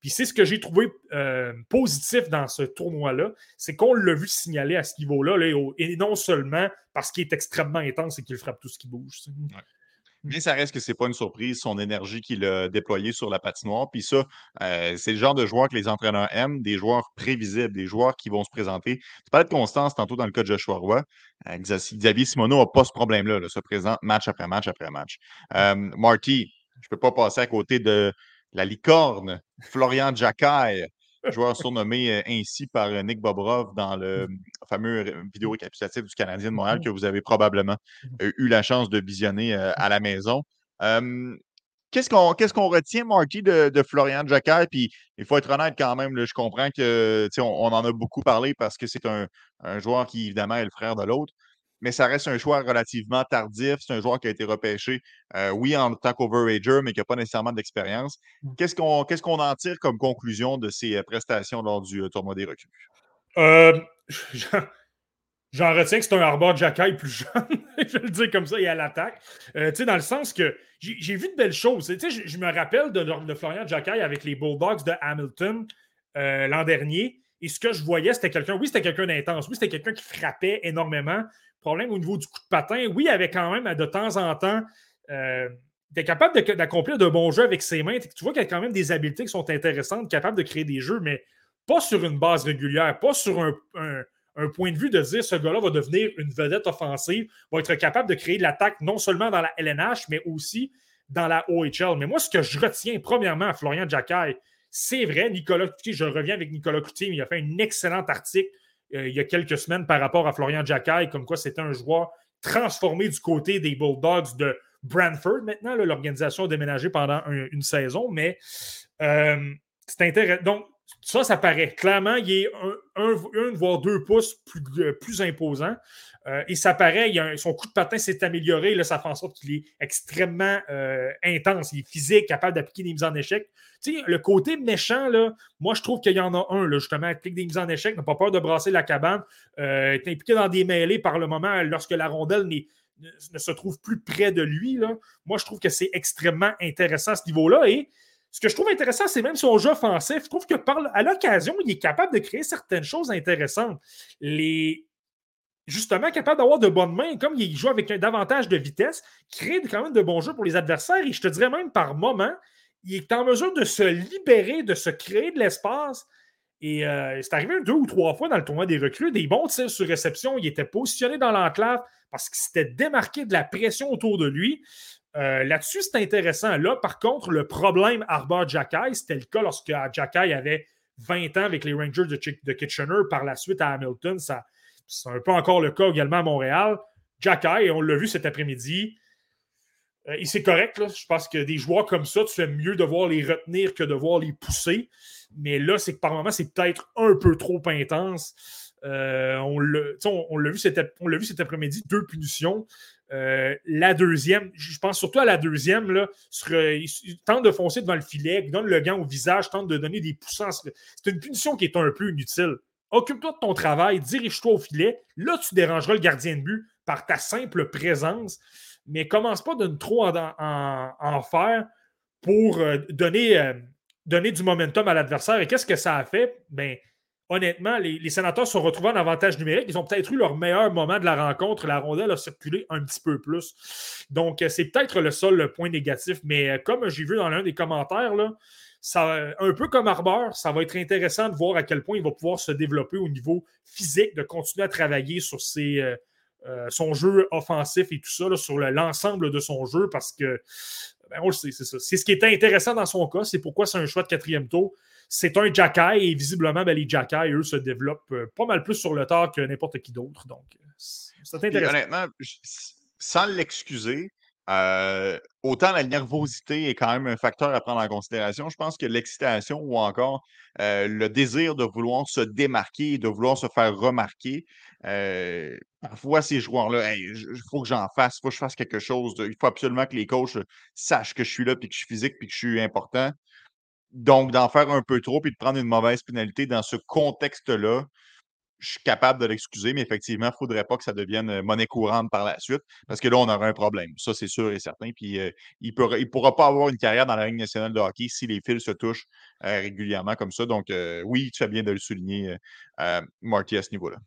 Puis c'est ce que j'ai trouvé euh, positif dans ce tournoi-là, c'est qu'on l'a vu signaler à ce niveau-là, et non seulement parce qu'il est extrêmement intense et qu'il frappe tout ce qui bouge. Mais ça reste que c'est pas une surprise, son énergie qu'il a déployée sur la patinoire. Puis ça, euh, c'est le genre de joueur que les entraîneurs aiment, des joueurs prévisibles, des joueurs qui vont se présenter. Tu parlais de constance tantôt dans le cas de Joshua Roy. Euh, Xavier Simoneau n'a pas ce problème-là, là, se présente match après match après match. Euh, Marty, je ne peux pas passer à côté de la licorne, Florian Jacquet, joueur surnommé euh, ainsi par euh, Nick Bobrov dans le mmh. fameux vidéo récapitulatif du Canadien de Montréal mmh que vous avez probablement mmh eu la chance de visionner à la maison. Qu'est-ce qu'on retient, Marty, de, Florian Jacquet? Puis il faut être honnête quand même, je comprends que on, on, en a beaucoup parlé parce que c'est un, un, joueur qui, évidemment, est le frère de l'autre mais ça reste un choix relativement tardif. C'est un joueur qui a été repêché, euh, oui, en tant qu'overager, mais qui n'a pas nécessairement d'expérience. Mmh. Qu'est-ce qu'on en tire comme conclusion de ses euh, prestations lors du euh, tournoi des recrues? J'en retiens que c'est un Arbor Jacky plus jeune, je vais le dire comme ça, et à l'attaque. dans le sens que j'ai vu de belles choses. Je, je, me rappelle de, de Florian Jacky avec les Bulldogs de Hamilton l'an dernier. Et ce que je voyais, c'était quelqu'un, oui, c'était quelqu'un d'intense, oui, c'était quelqu'un qui frappait énormément, problème au niveau du coup de patin. Oui, il avait quand même de temps en temps. Euh, était capable d'accomplir de, bons jeux avec ses mains. Tu vois qu'il y a quand même des habiletés qui sont intéressantes, capable de créer des jeux, mais pas sur une base régulière, pas sur un, point de vue de dire ce gars-là va devenir une vedette offensive, va être capable de créer de l'attaque non seulement dans la LNH, mais aussi dans la OHL. Mais moi, ce que je retiens premièrement à Florian Jacquet, c'est vrai, Nicolas Coutier, je reviens avec Nicolas Coutier, il a fait un excellent article euh, il y a quelques semaines par rapport à Florian Jacquet, comme quoi c'était un joueur transformé du côté des Bulldogs de Brantford. Maintenant, l'organisation a déménagé pendant une saison, mais euh, c'est intéressant. Donc, ça, ça paraît. Clairement, il est un, voire deux pouces plus, euh, plus imposant. et ça paraît, son coup de patin s'est amélioré. Là, ça fait en sorte qu'il est extrêmement intense. Il est physique, capable d'appliquer des mises en échec le côté méchant, là, moi, je trouve qu'il y en a un, là, justement, applique des mises en échec, n'a pas peur de brasser la cabane, euh, est impliqué dans des mêlées par le moment lorsque la rondelle ne, se trouve plus près de lui. Là. Moi, je trouve que c'est extrêmement intéressant à ce niveau-là. Et ce que je trouve intéressant, c'est même son jeu offensif. Je trouve que à l'occasion, il est capable de créer certaines choses intéressantes. Les, justement capable d'avoir de bonnes mains, comme il joue avec un davantage de vitesse, crée quand même de bons jeux pour les adversaires. Et je te dirais même par moment, il est en mesure de se libérer, de se créer de l'espace. Et euh, c'est arrivé deux ou trois fois dans le tournoi des recrues, des bons tirs sur réception. Il était positionné dans l'enclave parce qu'il s'était démarqué de la pression autour de lui. Euh, là-dessus, c'est intéressant. Là, par contre, le problème Arbor Jacky, c'était le cas lorsque Jacky avait 20 ans avec les Rangers de, Kitchener. Par la suite, à Hamilton, c'est un peu encore le cas également à Montréal. Jacky, on l'a vu cet après-midi, Euh, c'est correct, là. je pense que des joueurs comme ça, tu fais mieux de voir les retenir que de voir les pousser. Mais là, c'est que par moment, c'est peut-être un peu trop intense. Euh, on l'a vu, cet, après-midi, deux punitions. Euh, la deuxième, je pense surtout à la deuxième, là, il, tente de foncer devant le filet, il donne le gant au visage, tente de donner des poussants. C'est une punition qui est un peu inutile. Occupe-toi de ton travail, dirige-toi au filet. Là, tu dérangeras le gardien de but par ta simple présence, mais commence pas de trop en, faire pour euh, donner, donner du momentum à l'adversaire. Et qu'est-ce que ça a fait? Ben, honnêtement, les, sénateurs se sont retrouvés en avantage numérique. Ils ont peut-être eu leur meilleur moment de la rencontre. La rondelle a circulé un petit peu plus. Donc, euh, c'est peut-être le seul point négatif. Mais euh, comme j'ai vu dans l'un des commentaires, ça, un peu comme Arbor, ça va être intéressant de voir à quel point il va pouvoir se développer au niveau physique, de continuer à travailler sur euh, son jeu offensif et tout ça, sur l'ensemble de son jeu, parce que, ben, on le sait, c'est ça. C'est ce qui était intéressant dans son cas, c'est pourquoi c'est un choix de quatrième tour c'est un Jacky et visiblement, ben, les Jacky, eux, se développent euh, pas mal plus sur le tard que n'importe qui d'autre. Donc, euh, c'est intéressant. honnêtement, sans l'excuser, euh, autant la nervosité est quand même un facteur à prendre en considération. Je pense que l'excitation ou encore le désir de vouloir se démarquer de vouloir se faire remarquer, parfois ces joueurs-là, il faut que j'en fasse, il faut que je fasse quelque chose. il faut absolument que les coachs sachent que je suis là, puis que je suis physique, puis que je suis important. Donc, d'en faire un peu trop et de prendre une mauvaise pénalité dans ce contexte-là, je suis capable de l'excuser, mais effectivement, il ne faudrait pas que ça devienne monnaie courante par la suite, parce que là, on aurait un problème. Ça, c'est sûr et certain. Puis, il ne pourra, pas avoir une carrière dans la Ligue nationale de hockey si les fils se touchent régulièrement comme ça. Donc, oui, tu fais bien de le souligner, Marty, à ce niveau-là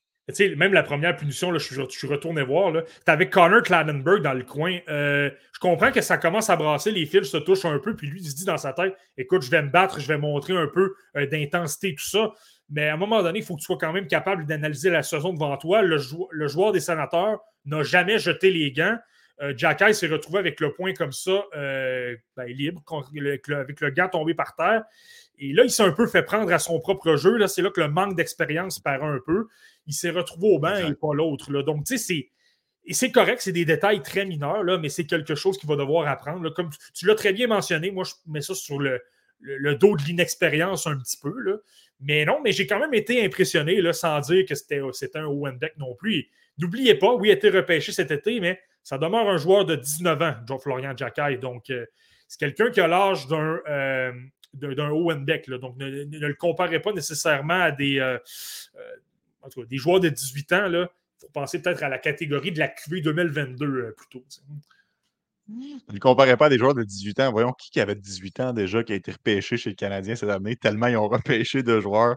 même la première punition, là, je, suis retourné voir. Tu avais Connor Clanenberg dans le coin. Euh, je comprends que ça commence à brasser, les fils se touchent un peu, puis lui, il se dit dans sa tête Écoute, je vais me battre, je vais montrer un peu euh, d'intensité, tout ça. Mais à un moment donné, il faut que tu sois quand même capable d'analyser la saison devant toi. Le, joueur des sénateurs n'a jamais jeté les gants. Euh, Jacky s'est retrouvé avec le point comme ça, ben, libre, avec le, avec le gant tombé par terre. Et là, il s'est un peu fait prendre à son propre jeu. C'est là que le manque d'expérience paraît un peu. Il s'est retrouvé au banc et pas l'autre. Donc, tu sais, c'est. Et c'est correct, c'est des détails très mineurs, là, mais c'est quelque chose qu'il va devoir apprendre. Comme tu, l'as très bien mentionné, moi, je mets ça sur le, le, dos de l'inexpérience un petit peu. Là. Mais non, mais j'ai quand même été impressionné, là, sans dire que c'était un Owen Beck non plus. N'oubliez pas, oui, il a été repêché cet été, mais ça demeure un joueur de 19 ans, John Florian Jacquet. Donc, euh, c'est quelqu'un qui a l'âge d'un euh, d'un Owen Beck. Donc, ne, le comparez pas nécessairement à des, euh, euh, des joueurs de 18 ans. Il faut penser peut-être à la catégorie de la QV 2022 euh, plutôt. Ne le pas à des joueurs de 18 ans. Voyons qui, qui avait 18 ans déjà, qui a été repêché chez le Canadien cette année, tellement ils ont repêché de joueurs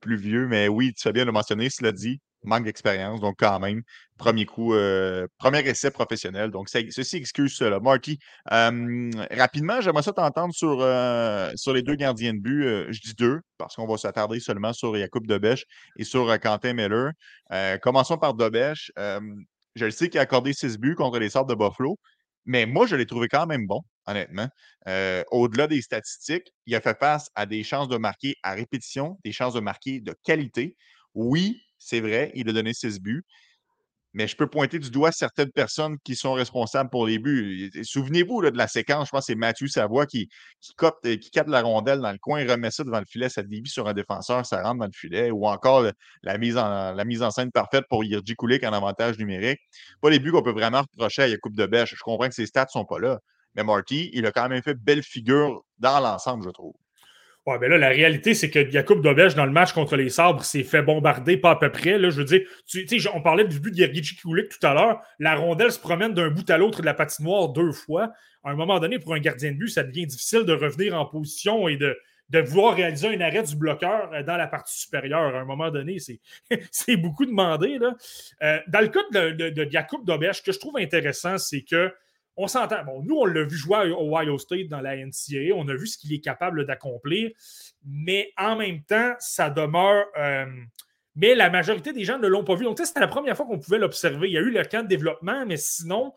plus vieux. Mais oui, tu as bien le mentionner, cela dit, manque d'expérience, donc quand même, premier coup, euh, premier essai professionnel. Donc, ceci excuse cela. Marty, rapidement, j'aimerais ça t'entendre sur, euh, sur les deux gardiens de but. Euh, je dis deux, parce qu'on va s'attarder seulement sur Jacob Dobèche et sur Quentin Miller. commençons par Dobèche. je le sais qu'il a accordé six buts contre les Sables de Buffalo, mais moi, je l'ai trouvé quand même bon, honnêtement. Au-delà des statistiques, il a fait face à des chances de marquer à répétition, des chances de marquer de qualité. Oui, c'est vrai, il a donné six buts. Mais je peux pointer du doigt certaines personnes qui sont responsables pour les buts. Souvenez-vous de la séquence, je pense que c'est Mathieu Savoie qui, qui, euh, qui capte la rondelle dans le coin, remet ça devant le filet, ça dévie sur un défenseur, ça rentre dans le filet. Ou encore la, mise en, la mise en scène parfaite pour Yirji Kulik en avantage numérique. Pas les buts qu'on peut vraiment reprocher à Yacoub de Bêche. Je comprends que ses stats ne sont pas là. Mais Marty, il a quand même fait belle figure dans l'ensemble, je trouve. Ben là, la réalité, c'est que Yacoub Dobège, dans le match contre les Sabres, s'est fait bombarder pas à peu près. Là, je veux dire, tu, on parlait du but de Yergici Kulik tout à l'heure. La rondelle se promène d'un bout à l'autre de la patinoire deux fois. À un moment donné, pour un gardien de but, ça devient difficile de revenir en position et de, de vouloir réaliser un arrêt du bloqueur euh, dans la partie supérieure. À un moment donné, c'est beaucoup demandé. Là. Euh, dans le cas de, de, de ce que je trouve intéressant, c'est que on s'entend. Bon, nous, on l'a vu jouer au Ohio State dans la NCAA. On a vu ce qu'il est capable d'accomplir. Mais en même temps, ça demeure. Euh, mais la majorité des gens ne l'ont pas vu. Donc, c'était la première fois qu'on pouvait l'observer. Il y a eu le camp de développement, mais sinon,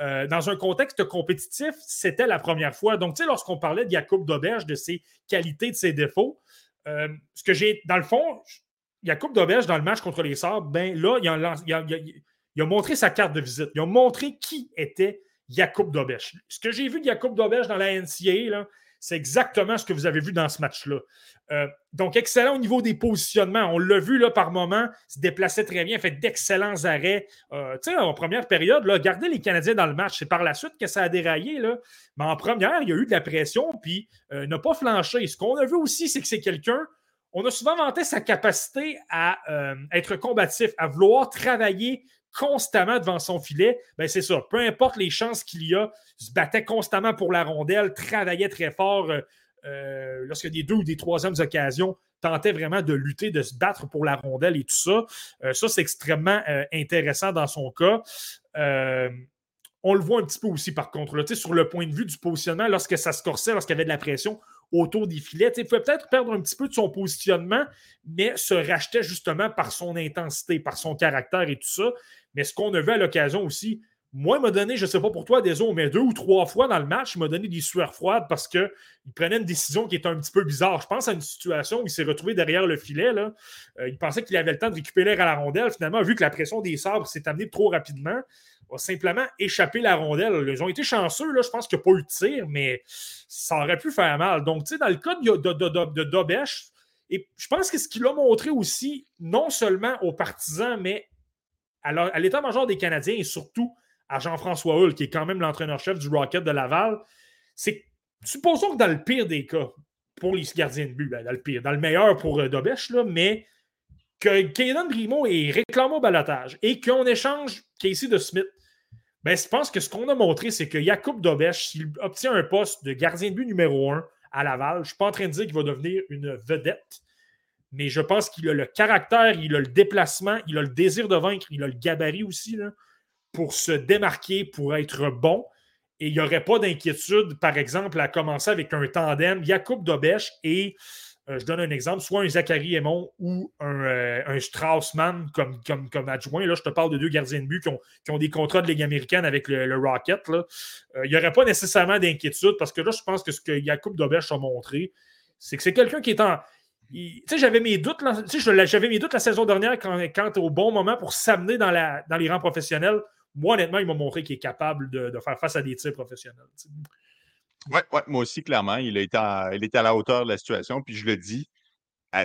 euh, dans un contexte compétitif, c'était la première fois. Donc, tu sais, lorsqu'on parlait de Jacob Dauberge, de ses qualités, de ses défauts, euh, ce que j'ai, dans le fond, Jacob Dauberge, dans le match contre les Sabres, ben là, il a montré sa carte de visite. Il a montré qui était Jakub Dobesch. Ce que j'ai vu de Jakub Dobesch dans la NCAA, c'est exactement ce que vous avez vu dans ce match-là. Euh, donc, excellent au niveau des positionnements. On l'a vu là, par moment, se déplaçait très bien, fait d'excellents arrêts. Euh, tu sais, en première période, là, garder les Canadiens dans le match, c'est par la suite que ça a déraillé. Mais en première, il y a eu de la pression, puis euh, n'a pas flanché. Ce qu'on a vu aussi, c'est que c'est quelqu'un. On a souvent vanté sa capacité à être combatif, à vouloir travailler constamment devant son filet, ben c'est ça. Peu importe les chances qu'il y a, il se battait constamment pour la rondelle, travaillait très fort euh, euh, lorsque des deux ou des troisièmes occasions, tentait vraiment de lutter, de se battre pour la rondelle et tout ça. Euh, ça, c'est extrêmement intéressant dans son cas. on le voit un petit peu aussi, par contre, là, sur le point de vue du positionnement, lorsque ça se corsait, lorsqu'il y avait de la pression, autour des filets. il pouvait peut-être perdre un petit peu de son positionnement, mais se rachetait justement par son intensité, par son caractère et tout ça. Mais ce qu'on a vu à l'occasion aussi, moi, il m'a donné, je ne sais pas pour toi, des os, mais deux ou trois fois dans le match, il m'a donné des sueurs froides parce qu'il prenait une décision qui était un petit peu bizarre. Je pense à une situation où il s'est retrouvé derrière le filet. Là. Euh, il pensait qu'il avait le temps de récupérer à la rondelle. Finalement, vu que la pression des sabres s'est amenée trop rapidement, il a simplement échappé la rondelle. Ils ont été chanceux. Là. Je pense qu'il n'y a pas eu de tir, mais ça aurait pu faire mal. Donc, tu sais, dans le cas de, de, de, Dobesh, et je pense que ce qu'il a montré aussi, non seulement aux partisans, mais à l'état-major des Canadiens et surtout à Jean-François Hull, qui est quand même l'entraîneur-chef du Rocket de Laval, c'est supposons que dans le pire des cas, pour les gardiens de but, ben, dans le pire, dans le meilleur pour euh, Dobesh, là, mais que Kaden Brimo est réclamé au balotage et qu'on échange Casey de Smith, ben, je pense que ce qu'on a montré, c'est que Jakub Dobesh, s'il obtient un poste de gardien de but numéro un à Laval, je ne suis pas en train de dire qu'il va devenir une vedette, mais je pense qu'il a le caractère, il a le déplacement, il a le désir de vaincre, il a le gabarit aussi là, pour se démarquer, pour être bon. Et il n'y aurait pas d'inquiétude, par exemple, à commencer avec un tandem Jakub Dobesch et, euh, je donne un exemple, soit un Zachary Aymon ou un, euh, Straussman comme, comme, comme, adjoint. Là, je te parle de deux gardiens de but qui ont, des contrats de Ligue américaine avec le, Rocket. Euh, il n'y aurait pas nécessairement d'inquiétude parce que là, je pense que ce que Jakub Dobesch a montré, c'est que c'est quelqu'un qui est en j'avais mes doutes, j'avais mes doutes la saison dernière quand, quand au bon moment pour s'amener dans, dans les rangs professionnels. Moi, honnêtement, il m'a montré qu'il est capable de, faire face à des tirs professionnels. Oui, ouais, moi aussi, clairement. Il, était à, à la hauteur de la situation. Puis je le dis,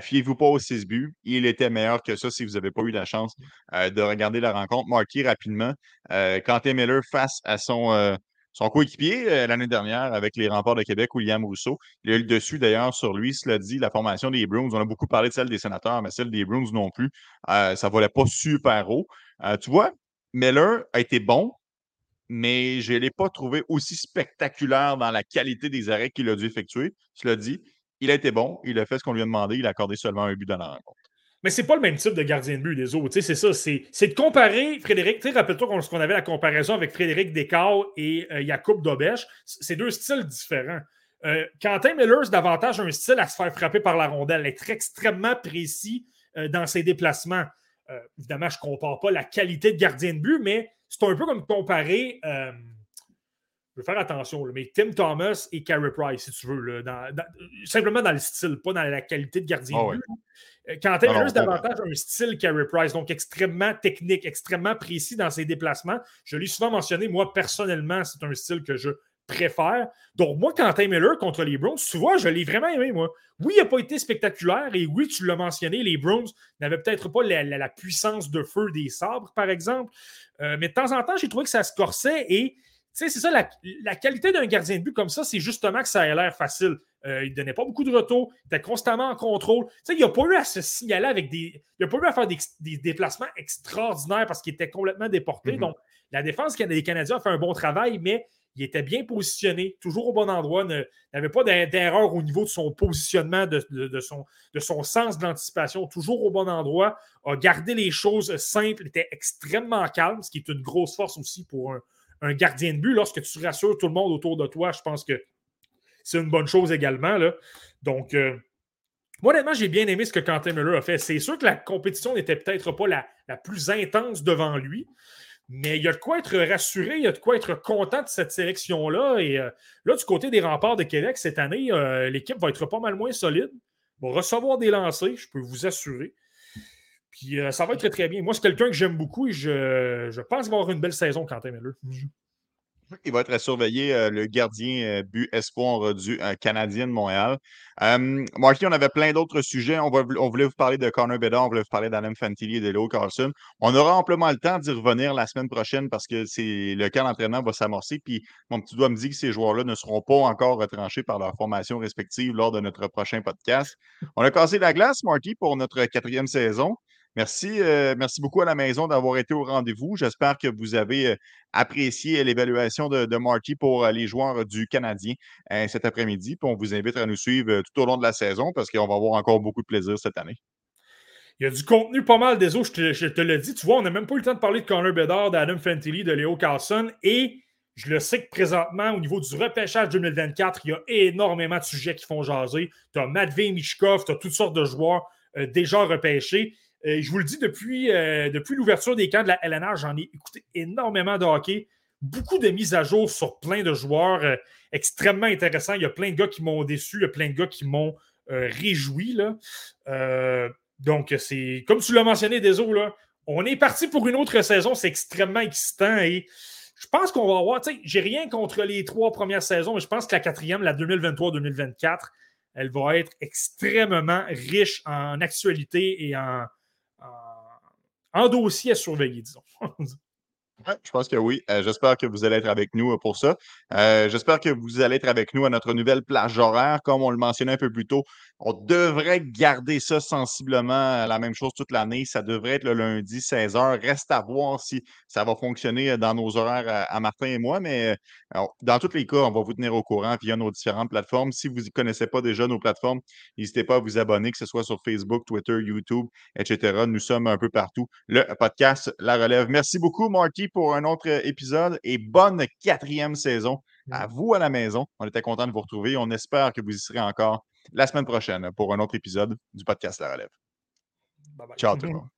fiez-vous pas aux 6 buts. Il était meilleur que ça si vous n'avez pas eu la chance euh, de regarder la rencontre. Marqué rapidement. Euh, Quentin Miller face à son, euh, son coéquipier euh, l'année dernière avec les remparts de Québec, William Rousseau. Il a eu le dessus d'ailleurs sur lui, cela dit, la formation des Bruins. On a beaucoup parlé de celle des sénateurs, mais celle des Bruins non plus. Euh, ça ne volait pas super haut. Euh, tu vois, Miller a été bon, mais je ne l'ai pas trouvé aussi spectaculaire dans la qualité des arrêts qu'il a dû effectuer. Cela dit, il a été bon, il a fait ce qu'on lui a demandé, il a accordé seulement un but dans la rencontre. Mais c'est pas le même type de gardien de but des autres. C'est ça. C'est de comparer Frédéric. Rappelle-toi qu'on avait la comparaison avec Frédéric Descartes et euh, Jacob Dobesch. C'est deux styles différents. Euh, Quentin Miller, c'est davantage un style à se faire frapper par la rondelle, être extrêmement précis euh, dans ses déplacements. évidemment, je ne compare pas la qualité de gardien de but, mais c'est un peu comme comparer je vais faire attention, mais Tim Thomas et Carey Price, si tu veux, simplement dans le style, pas dans la qualité de gardien de ah but. Euh, Quentin Miller, c'est davantage un style Carey Price, donc extrêmement technique, extrêmement précis dans ses déplacements. Je l'ai souvent mentionné, moi, personnellement, c'est un style que je préfère. Donc, moi, Quentin Miller contre les Browns, tu vois, je l'ai vraiment aimé, moi. Oui, il n'a pas été spectaculaire et oui, tu l'as mentionné, les Browns n'avaient peut-être pas la, puissance de feu des sabres, par exemple. Euh, mais de temps en temps, j'ai trouvé que ça se corsait et c'est ça, la, qualité d'un gardien de but comme ça, c'est justement que ça a l'air facile. Euh, il ne donnait pas beaucoup de retours, il était constamment en contrôle. il n'a pas eu à se signaler avec des. Il n'a pas eu à faire des, déplacements extraordinaires parce qu'il était complètement déporté. Mm-hmm. Donc, la défense des Canadiens a fait un bon travail, mais il était bien positionné, toujours au bon endroit, n'avait pas d'erreur au niveau de son positionnement, de, son, de son, sens de l'anticipation, toujours au bon endroit, a gardé les choses simples, était extrêmement calme, ce qui est une grosse force aussi pour un, un gardien de but, lorsque tu rassures tout le monde autour de toi, je pense que c'est une bonne chose également. Donc, euh, moi, honnêtement, j'ai bien aimé ce que Quentin Miller a fait. C'est sûr que la compétition n'était peut-être pas la, plus intense devant lui, mais il y a de quoi être rassuré, il y a de quoi être content de cette sélection-là. Et euh, là, du côté des remparts de Québec, cette année, euh, l'équipe va être pas mal moins solide, va recevoir des lancers, je peux vous assurer. Puis euh, ça va être très, très bien. Moi, c'est quelqu'un que j'aime beaucoup et je, je pense avoir une belle saison, Quentin Miller. Il va être à surveiller euh, le gardien euh, but espoir du euh, Canadien de Montréal. Marky, on avait plein d'autres sujets. On, on, voulait vous parler de Connor Bedard, on voulait vous parler d'Adam Fantilli et de Leo Carlson. On aura amplement le temps d'y revenir la semaine prochaine parce que c'est le camp d'entraînement va s'amorcer. Puis mon petit doigt me dit que ces joueurs-là ne seront pas encore retranchés par leur formation respective lors de notre prochain podcast. On a cassé la glace, Marky, pour notre quatrième saison. Merci, euh, merci beaucoup à la maison d'avoir été au rendez-vous. J'espère que vous avez euh, apprécié l'évaluation de, Marty pour euh, les joueurs du Canadien cet après-midi. on vous invite à nous suivre tout au long de la saison parce qu'on va avoir encore beaucoup de plaisir cette année. Il y a du contenu pas mal des autres, je te, le dis. Tu vois, on n'a même pas eu le temps de parler de Connor Bedard, d'Adam Fantilli, de Léo Carlson. Et je le sais que présentement, au niveau du repêchage 2024, il y a énormément de sujets qui font jaser. Tu as Matvey Mishkov, tu as toutes sortes de joueurs déjà repêchés. Euh, je vous le dis, depuis, euh, depuis l'ouverture des camps de la LNR, j'en ai écouté énormément de hockey. Beaucoup de mises à jour sur plein de joueurs euh, extrêmement intéressants. Il y a plein de gars qui m'ont déçu, il y a plein de gars qui m'ont réjoui. Là. donc, c'est comme tu l'as mentionné, Deso, là, on est parti pour une autre saison. C'est extrêmement excitant et je pense qu'on va avoir. J'ai rien contre les trois premières saisons, mais je pense que la quatrième, la 2023-2024, elle va être extrêmement riche en actualité et en, un dossier à surveiller, disons. je pense que oui. Euh, j'espère que vous allez être avec nous euh, pour ça. Euh, j'espère que vous allez être avec nous à notre nouvelle plage horaire. Comme on le mentionnait un peu plus tôt, on devrait garder ça sensiblement la même chose toute l'année. Ça devrait être le lundi 16h. Reste à voir si ça va fonctionner dans nos horaires à, Martin et moi. Mais dans tous les cas, on va vous tenir au courant via nos différentes plateformes. Si vous ne connaissez pas déjà nos plateformes, n'hésitez pas à vous abonner, que ce soit sur Facebook, Twitter, YouTube, etc. Nous sommes un peu partout. Le podcast La Relève. Merci beaucoup, Marty, pour un autre épisode et bonne quatrième saison à vous à la maison. On était content de vous retrouver. On espère que vous y serez encore la semaine prochaine pour un autre épisode du podcast La Relève. Ciao tout le monde.